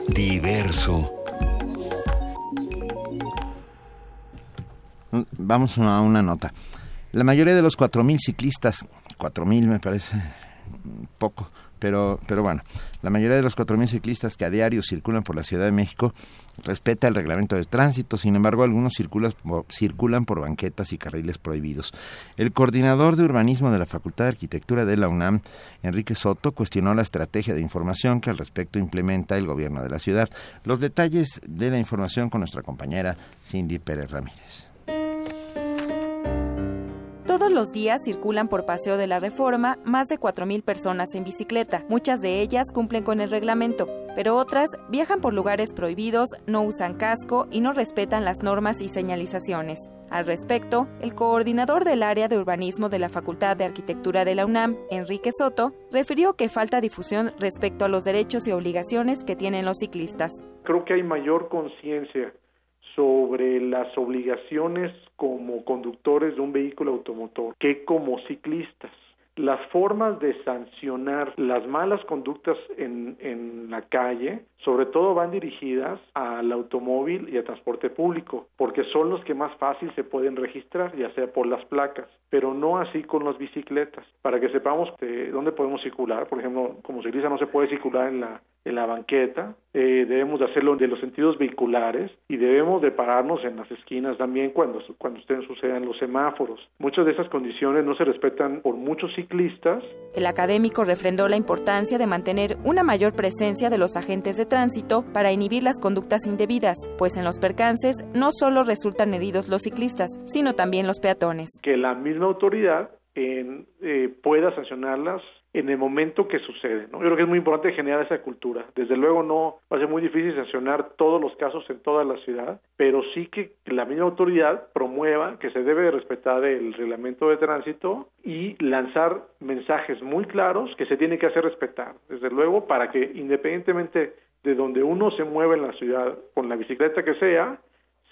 Diverso. Vamos a una nota. La mayoría de los 4.000 ciclistas, 4.000 me parece poco, pero, pero bueno, la mayoría de los 4.000 ciclistas que a diario circulan por la Ciudad de México respeta el reglamento de tránsito, sin embargo algunos circulan, circulan por banquetas y carriles prohibidos. El coordinador de urbanismo de la Facultad de Arquitectura de la UNAM, Enrique Soto, cuestionó la estrategia de información que al respecto implementa el gobierno de la ciudad. Los detalles de la información con nuestra compañera Cindy Pérez Ramírez. Todos los días circulan por Paseo de la Reforma más de 4.000 personas en bicicleta. Muchas de ellas cumplen con el reglamento, pero otras viajan por lugares prohibidos, no usan casco y no respetan las normas y señalizaciones. Al respecto, el coordinador del área de urbanismo de la Facultad de Arquitectura de la UNAM, Enrique Soto, refirió que falta difusión respecto a los derechos y obligaciones que tienen los ciclistas. Creo que hay mayor conciencia sobre las obligaciones como conductores de un vehículo automotor que como ciclistas. Las formas de sancionar las malas conductas en, en la calle, sobre todo van dirigidas al automóvil y al transporte público, porque son los que más fácil se pueden registrar, ya sea por las placas, pero no así con las bicicletas. Para que sepamos de dónde podemos circular, por ejemplo, como ciclista no se puede circular en la en la banqueta, eh, debemos de hacerlo de los sentidos vehiculares y debemos de pararnos en las esquinas también cuando, cuando estén sucedan los semáforos. Muchas de esas condiciones no se respetan por muchos ciclistas. El académico refrendó la importancia de mantener una mayor presencia de los agentes de tránsito para inhibir las conductas indebidas, pues en los percances no solo resultan heridos los ciclistas, sino también los peatones. Que la misma autoridad eh, pueda sancionarlas en el momento que sucede. ¿no? Yo creo que es muy importante generar esa cultura. Desde luego no va a ser muy difícil sancionar todos los casos en toda la ciudad, pero sí que la misma autoridad promueva que se debe respetar el reglamento de tránsito y lanzar mensajes muy claros que se tiene que hacer respetar. Desde luego para que independientemente de donde uno se mueve en la ciudad, con la bicicleta que sea,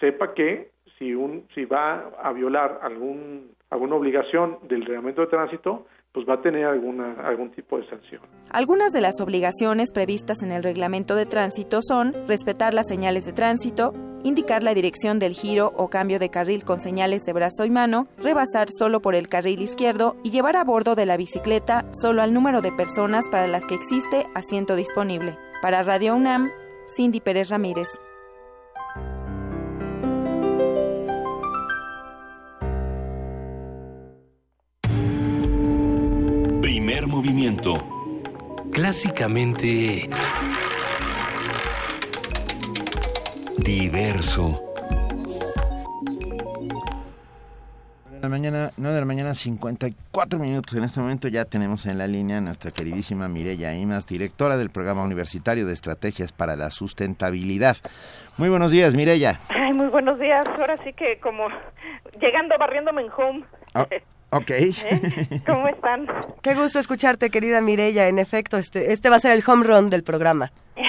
sepa que si, un, si va a violar algún, alguna obligación del reglamento de tránsito, pues va a tener algún tipo de sanción. Algunas de las obligaciones previstas en el reglamento de tránsito son respetar las señales de tránsito, indicar la dirección del giro o cambio de carril con señales de brazo y mano, rebasar solo por el carril izquierdo y llevar a bordo de la bicicleta solo al número de personas para las que existe asiento disponible. Para Radio UNAM, Cindy Pérez Ramírez. Primer movimiento. Clásicamente... Diverso. de la mañana, 9 de la mañana, 54 minutos. En este momento ya tenemos en la línea a nuestra queridísima Mireya Imas, directora del Programa Universitario de Estrategias para la Sustentabilidad. Muy buenos días, Mireya. Ay, muy buenos días. Ahora sí que como llegando, barriéndome en home. Ah, ok. ¿Eh? ¿Cómo están? Qué gusto escucharte, querida Mireya. En efecto, este, este va a ser el home run del programa.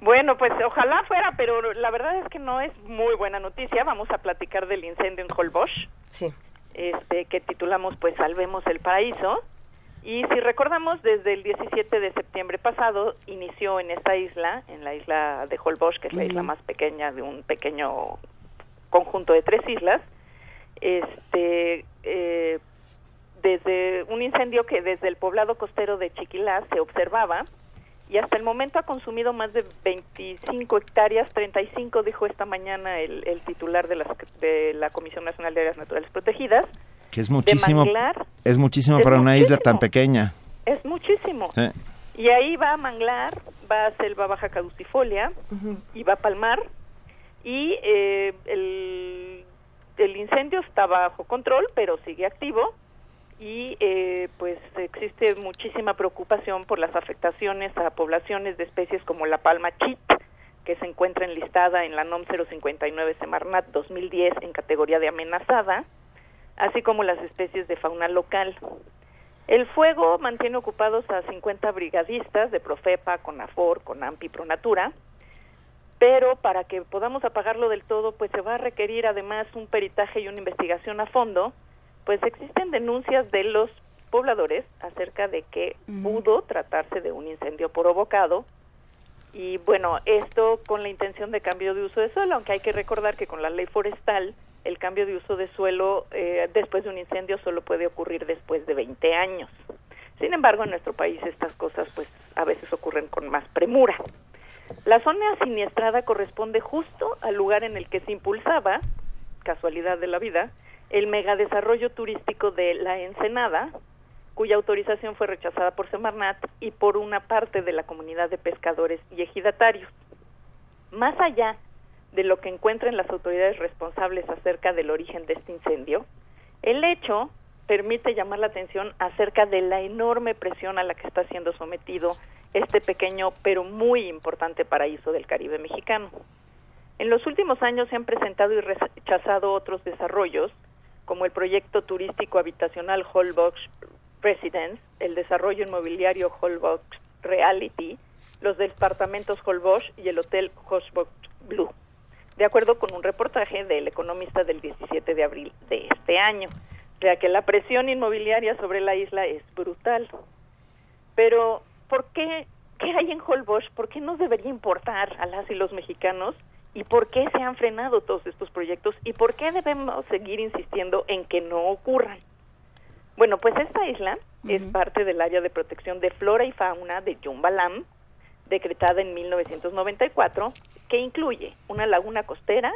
Bueno, pues ojalá fuera, pero la verdad es que no es muy buena noticia. Vamos a platicar del incendio en Holbox. Sí. Este, que titulamos pues Salvemos el Paraíso. Y si recordamos, desde el 17 de septiembre pasado inició en esta isla, en la isla de Holbox, que es la isla más pequeña de un pequeño conjunto de tres islas, este, eh, desde un incendio que desde el poblado costero de Chiquilá se observaba y hasta el momento ha consumido más de 25 hectáreas, 35 dijo esta mañana el, el titular de, las, de la Comisión Nacional de Áreas Naturales Protegidas. Que es muchísimo, manglar, es muchísimo es para una isla tan pequeña. Es muchísimo. Sí. Y ahí va a manglar, va a selva baja caducifolia y va a palmar. Y eh, el, el incendio está bajo control, pero sigue activo. Y eh, pues existe muchísima preocupación por las afectaciones a poblaciones de especies como la palma chit, que se encuentra enlistada en la NOM 059 Semarnat 2010 en categoría de amenazada, así como las especies de fauna local. El fuego mantiene ocupados a 50 brigadistas de Profepa, Conafor, Conampi, Pronatura, pero para que podamos apagarlo del todo, pues se va a requerir además un peritaje y una investigación a fondo, pues existen denuncias de los pobladores acerca de que pudo tratarse de un incendio provocado y bueno, esto con la intención de cambio de uso de suelo, aunque hay que recordar que con la ley forestal el cambio de uso de suelo eh, después de un incendio solo puede ocurrir después de 20 años. Sin embargo, en nuestro país estas cosas pues a veces ocurren con más premura. La zona siniestrada corresponde justo al lugar en el que se impulsaba, casualidad de la vida, el megadesarrollo turístico de La Ensenada, cuya autorización fue rechazada por Semarnat y por una parte de la comunidad de pescadores y ejidatarios. Más allá de lo que encuentren las autoridades responsables acerca del origen de este incendio, el hecho permite llamar la atención acerca de la enorme presión a la que está siendo sometido este pequeño pero muy importante paraíso del Caribe mexicano. En los últimos años se han presentado y rechazado otros desarrollos, como el proyecto turístico habitacional Holbox Residence, el desarrollo inmobiliario Holbox Reality, los departamentos Holbox y el hotel Holbox Blue, de acuerdo con un reportaje del Economista del 17 de abril de este año. O sea que la presión inmobiliaria sobre la isla es brutal. Pero, ¿por qué? ¿Qué hay en Holbox? ¿Por qué nos debería importar a las y los mexicanos? ¿Y por qué se han frenado todos estos proyectos? ¿Y por qué debemos seguir insistiendo en que no ocurran? Bueno, pues esta isla es parte del área de protección de flora y fauna de Yumbalam, decretada en 1994, que incluye una laguna costera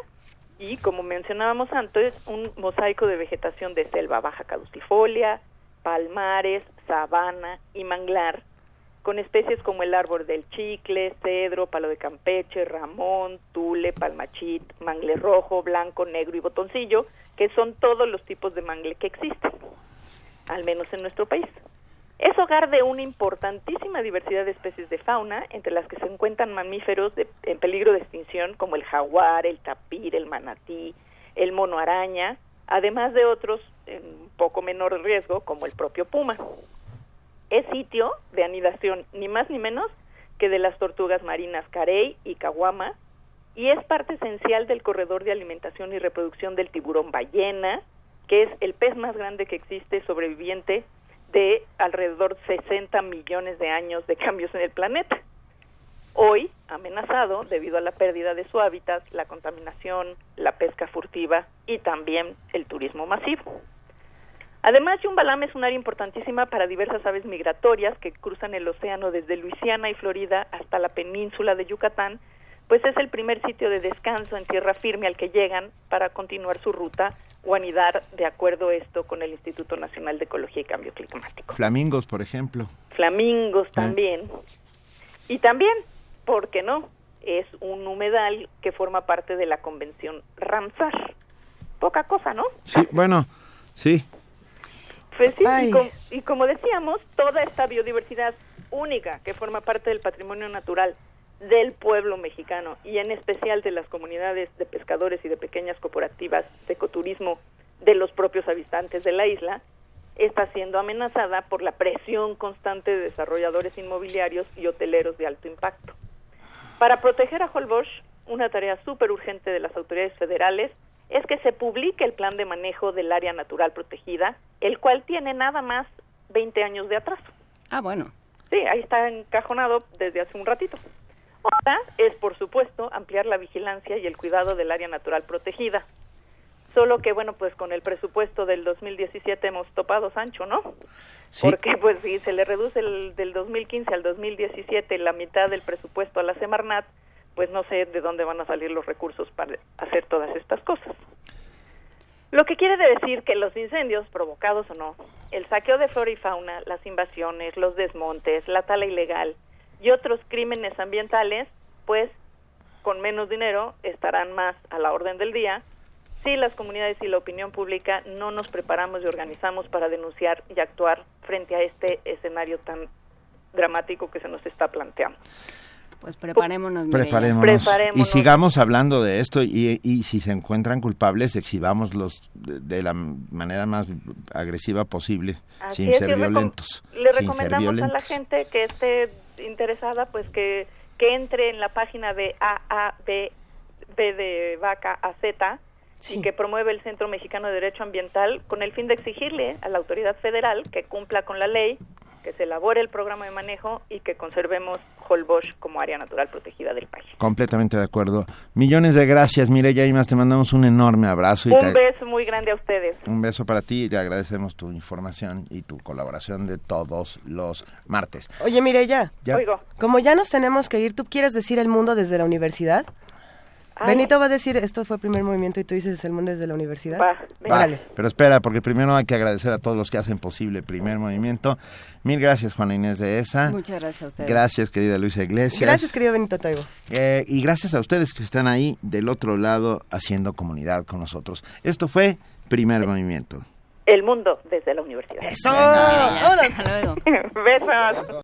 y, como mencionábamos antes, un mosaico de vegetación de selva baja caducifolia, palmares, sabana y manglar, con especies como el árbol del chicle, cedro, palo de campeche, ramón, tule, palmachit, mangle rojo, blanco, negro y botoncillo, que son todos los tipos de mangle que existen, al menos en nuestro país. Es hogar de una importantísima diversidad de especies de fauna, entre las que se encuentran mamíferos de- en peligro de extinción como el jaguar, el tapir, el manatí, el mono araña, además de otros en poco menor riesgo como el propio puma. Es sitio de anidación ni más ni menos que de las tortugas marinas carey y caguama y es parte esencial del corredor de alimentación y reproducción del tiburón ballena, que es el pez más grande que existe sobreviviente de alrededor de 60 millones de años de cambios en el planeta. Hoy amenazado debido a la pérdida de su hábitat, la contaminación, la pesca furtiva y también el turismo masivo. Además, Yumbalam es un área importantísima para diversas aves migratorias que cruzan el océano desde Luisiana y Florida hasta la península de Yucatán, pues es el primer sitio de descanso en tierra firme al que llegan para continuar su ruta o anidar de acuerdo a esto con el Instituto Nacional de Ecología y Cambio Climático. Flamingos, por ejemplo. Flamingos también. Y también, ¿por qué no? Es un humedal que forma parte de la Convención Ramsar. Poca cosa, ¿no? Sí, bueno, sí. Pues sí, y, com- y como decíamos, toda esta biodiversidad única que forma parte del patrimonio natural del pueblo mexicano y en especial de las comunidades de pescadores y de pequeñas cooperativas de ecoturismo de los propios habitantes de la isla, está siendo amenazada por la presión constante de desarrolladores inmobiliarios y hoteleros de alto impacto. Para proteger a Holbox, una tarea súper urgente de las autoridades federales es que se publique el plan de manejo del área natural protegida, el cual tiene nada más 20 años de atraso. Ah, bueno. Sí, ahí está encajonado desde hace un ratito. Otra es, por supuesto, ampliar la vigilancia y el cuidado del área natural protegida. Solo que, bueno, pues con el presupuesto del 2017 hemos topado Sancho, ¿no? Porque, pues, si se le reduce el, del 2015 al 2017 la mitad del presupuesto a la Semarnat, pues no sé de dónde van a salir los recursos para hacer todas estas cosas. Lo que quiere decir que los incendios, provocados o no, el saqueo de flora y fauna, las invasiones, los desmontes, la tala ilegal y otros crímenes ambientales, pues con menos dinero estarán más a la orden del día si las comunidades y la opinión pública no nos preparamos y organizamos para denunciar y actuar frente a este escenario tan dramático que se nos está planteando. Pues preparémonos. Mireya. Preparémonos. Y Preparémonos. sigamos hablando de esto y, y si se encuentran culpables, exhibámoslos de, de la manera más agresiva posible, Así sin es, ser violentos. Le sin ser recomendamos a la gente que esté interesada, pues que, que entre en la página de AAB B de vaca a Z y que promueve el Centro Mexicano de Derecho Ambiental con el fin de exigirle a la autoridad federal que cumpla con la ley, que se elabore el programa de manejo y que conservemos Holbox como área natural protegida del país. Completamente de acuerdo. Millones de gracias, Mireya Imas. Te mandamos un enorme abrazo. y te- Un beso muy grande a ustedes. Un beso para ti y te agradecemos tu información y tu colaboración de todos los martes. Oye, Mireya, Ya. Oigo. como ya nos tenemos que ir, ¿tú quieres decir el mundo desde la universidad? Benito va a decir, esto fue el primer movimiento y tú dices el mundo desde la universidad. Va. Pero espera, porque primero hay que agradecer a todos los que hacen posible el primer movimiento. Mil gracias, Juana Inés de ESA. Muchas gracias a ustedes. Gracias, querida Luisa Iglesias. Gracias, querido Benito Taibo. Eh, y gracias a ustedes que están ahí del otro lado haciendo comunidad con nosotros. Esto fue Primer Movimiento. El mundo desde la universidad. ¡Eso! Hasta luego. Besos.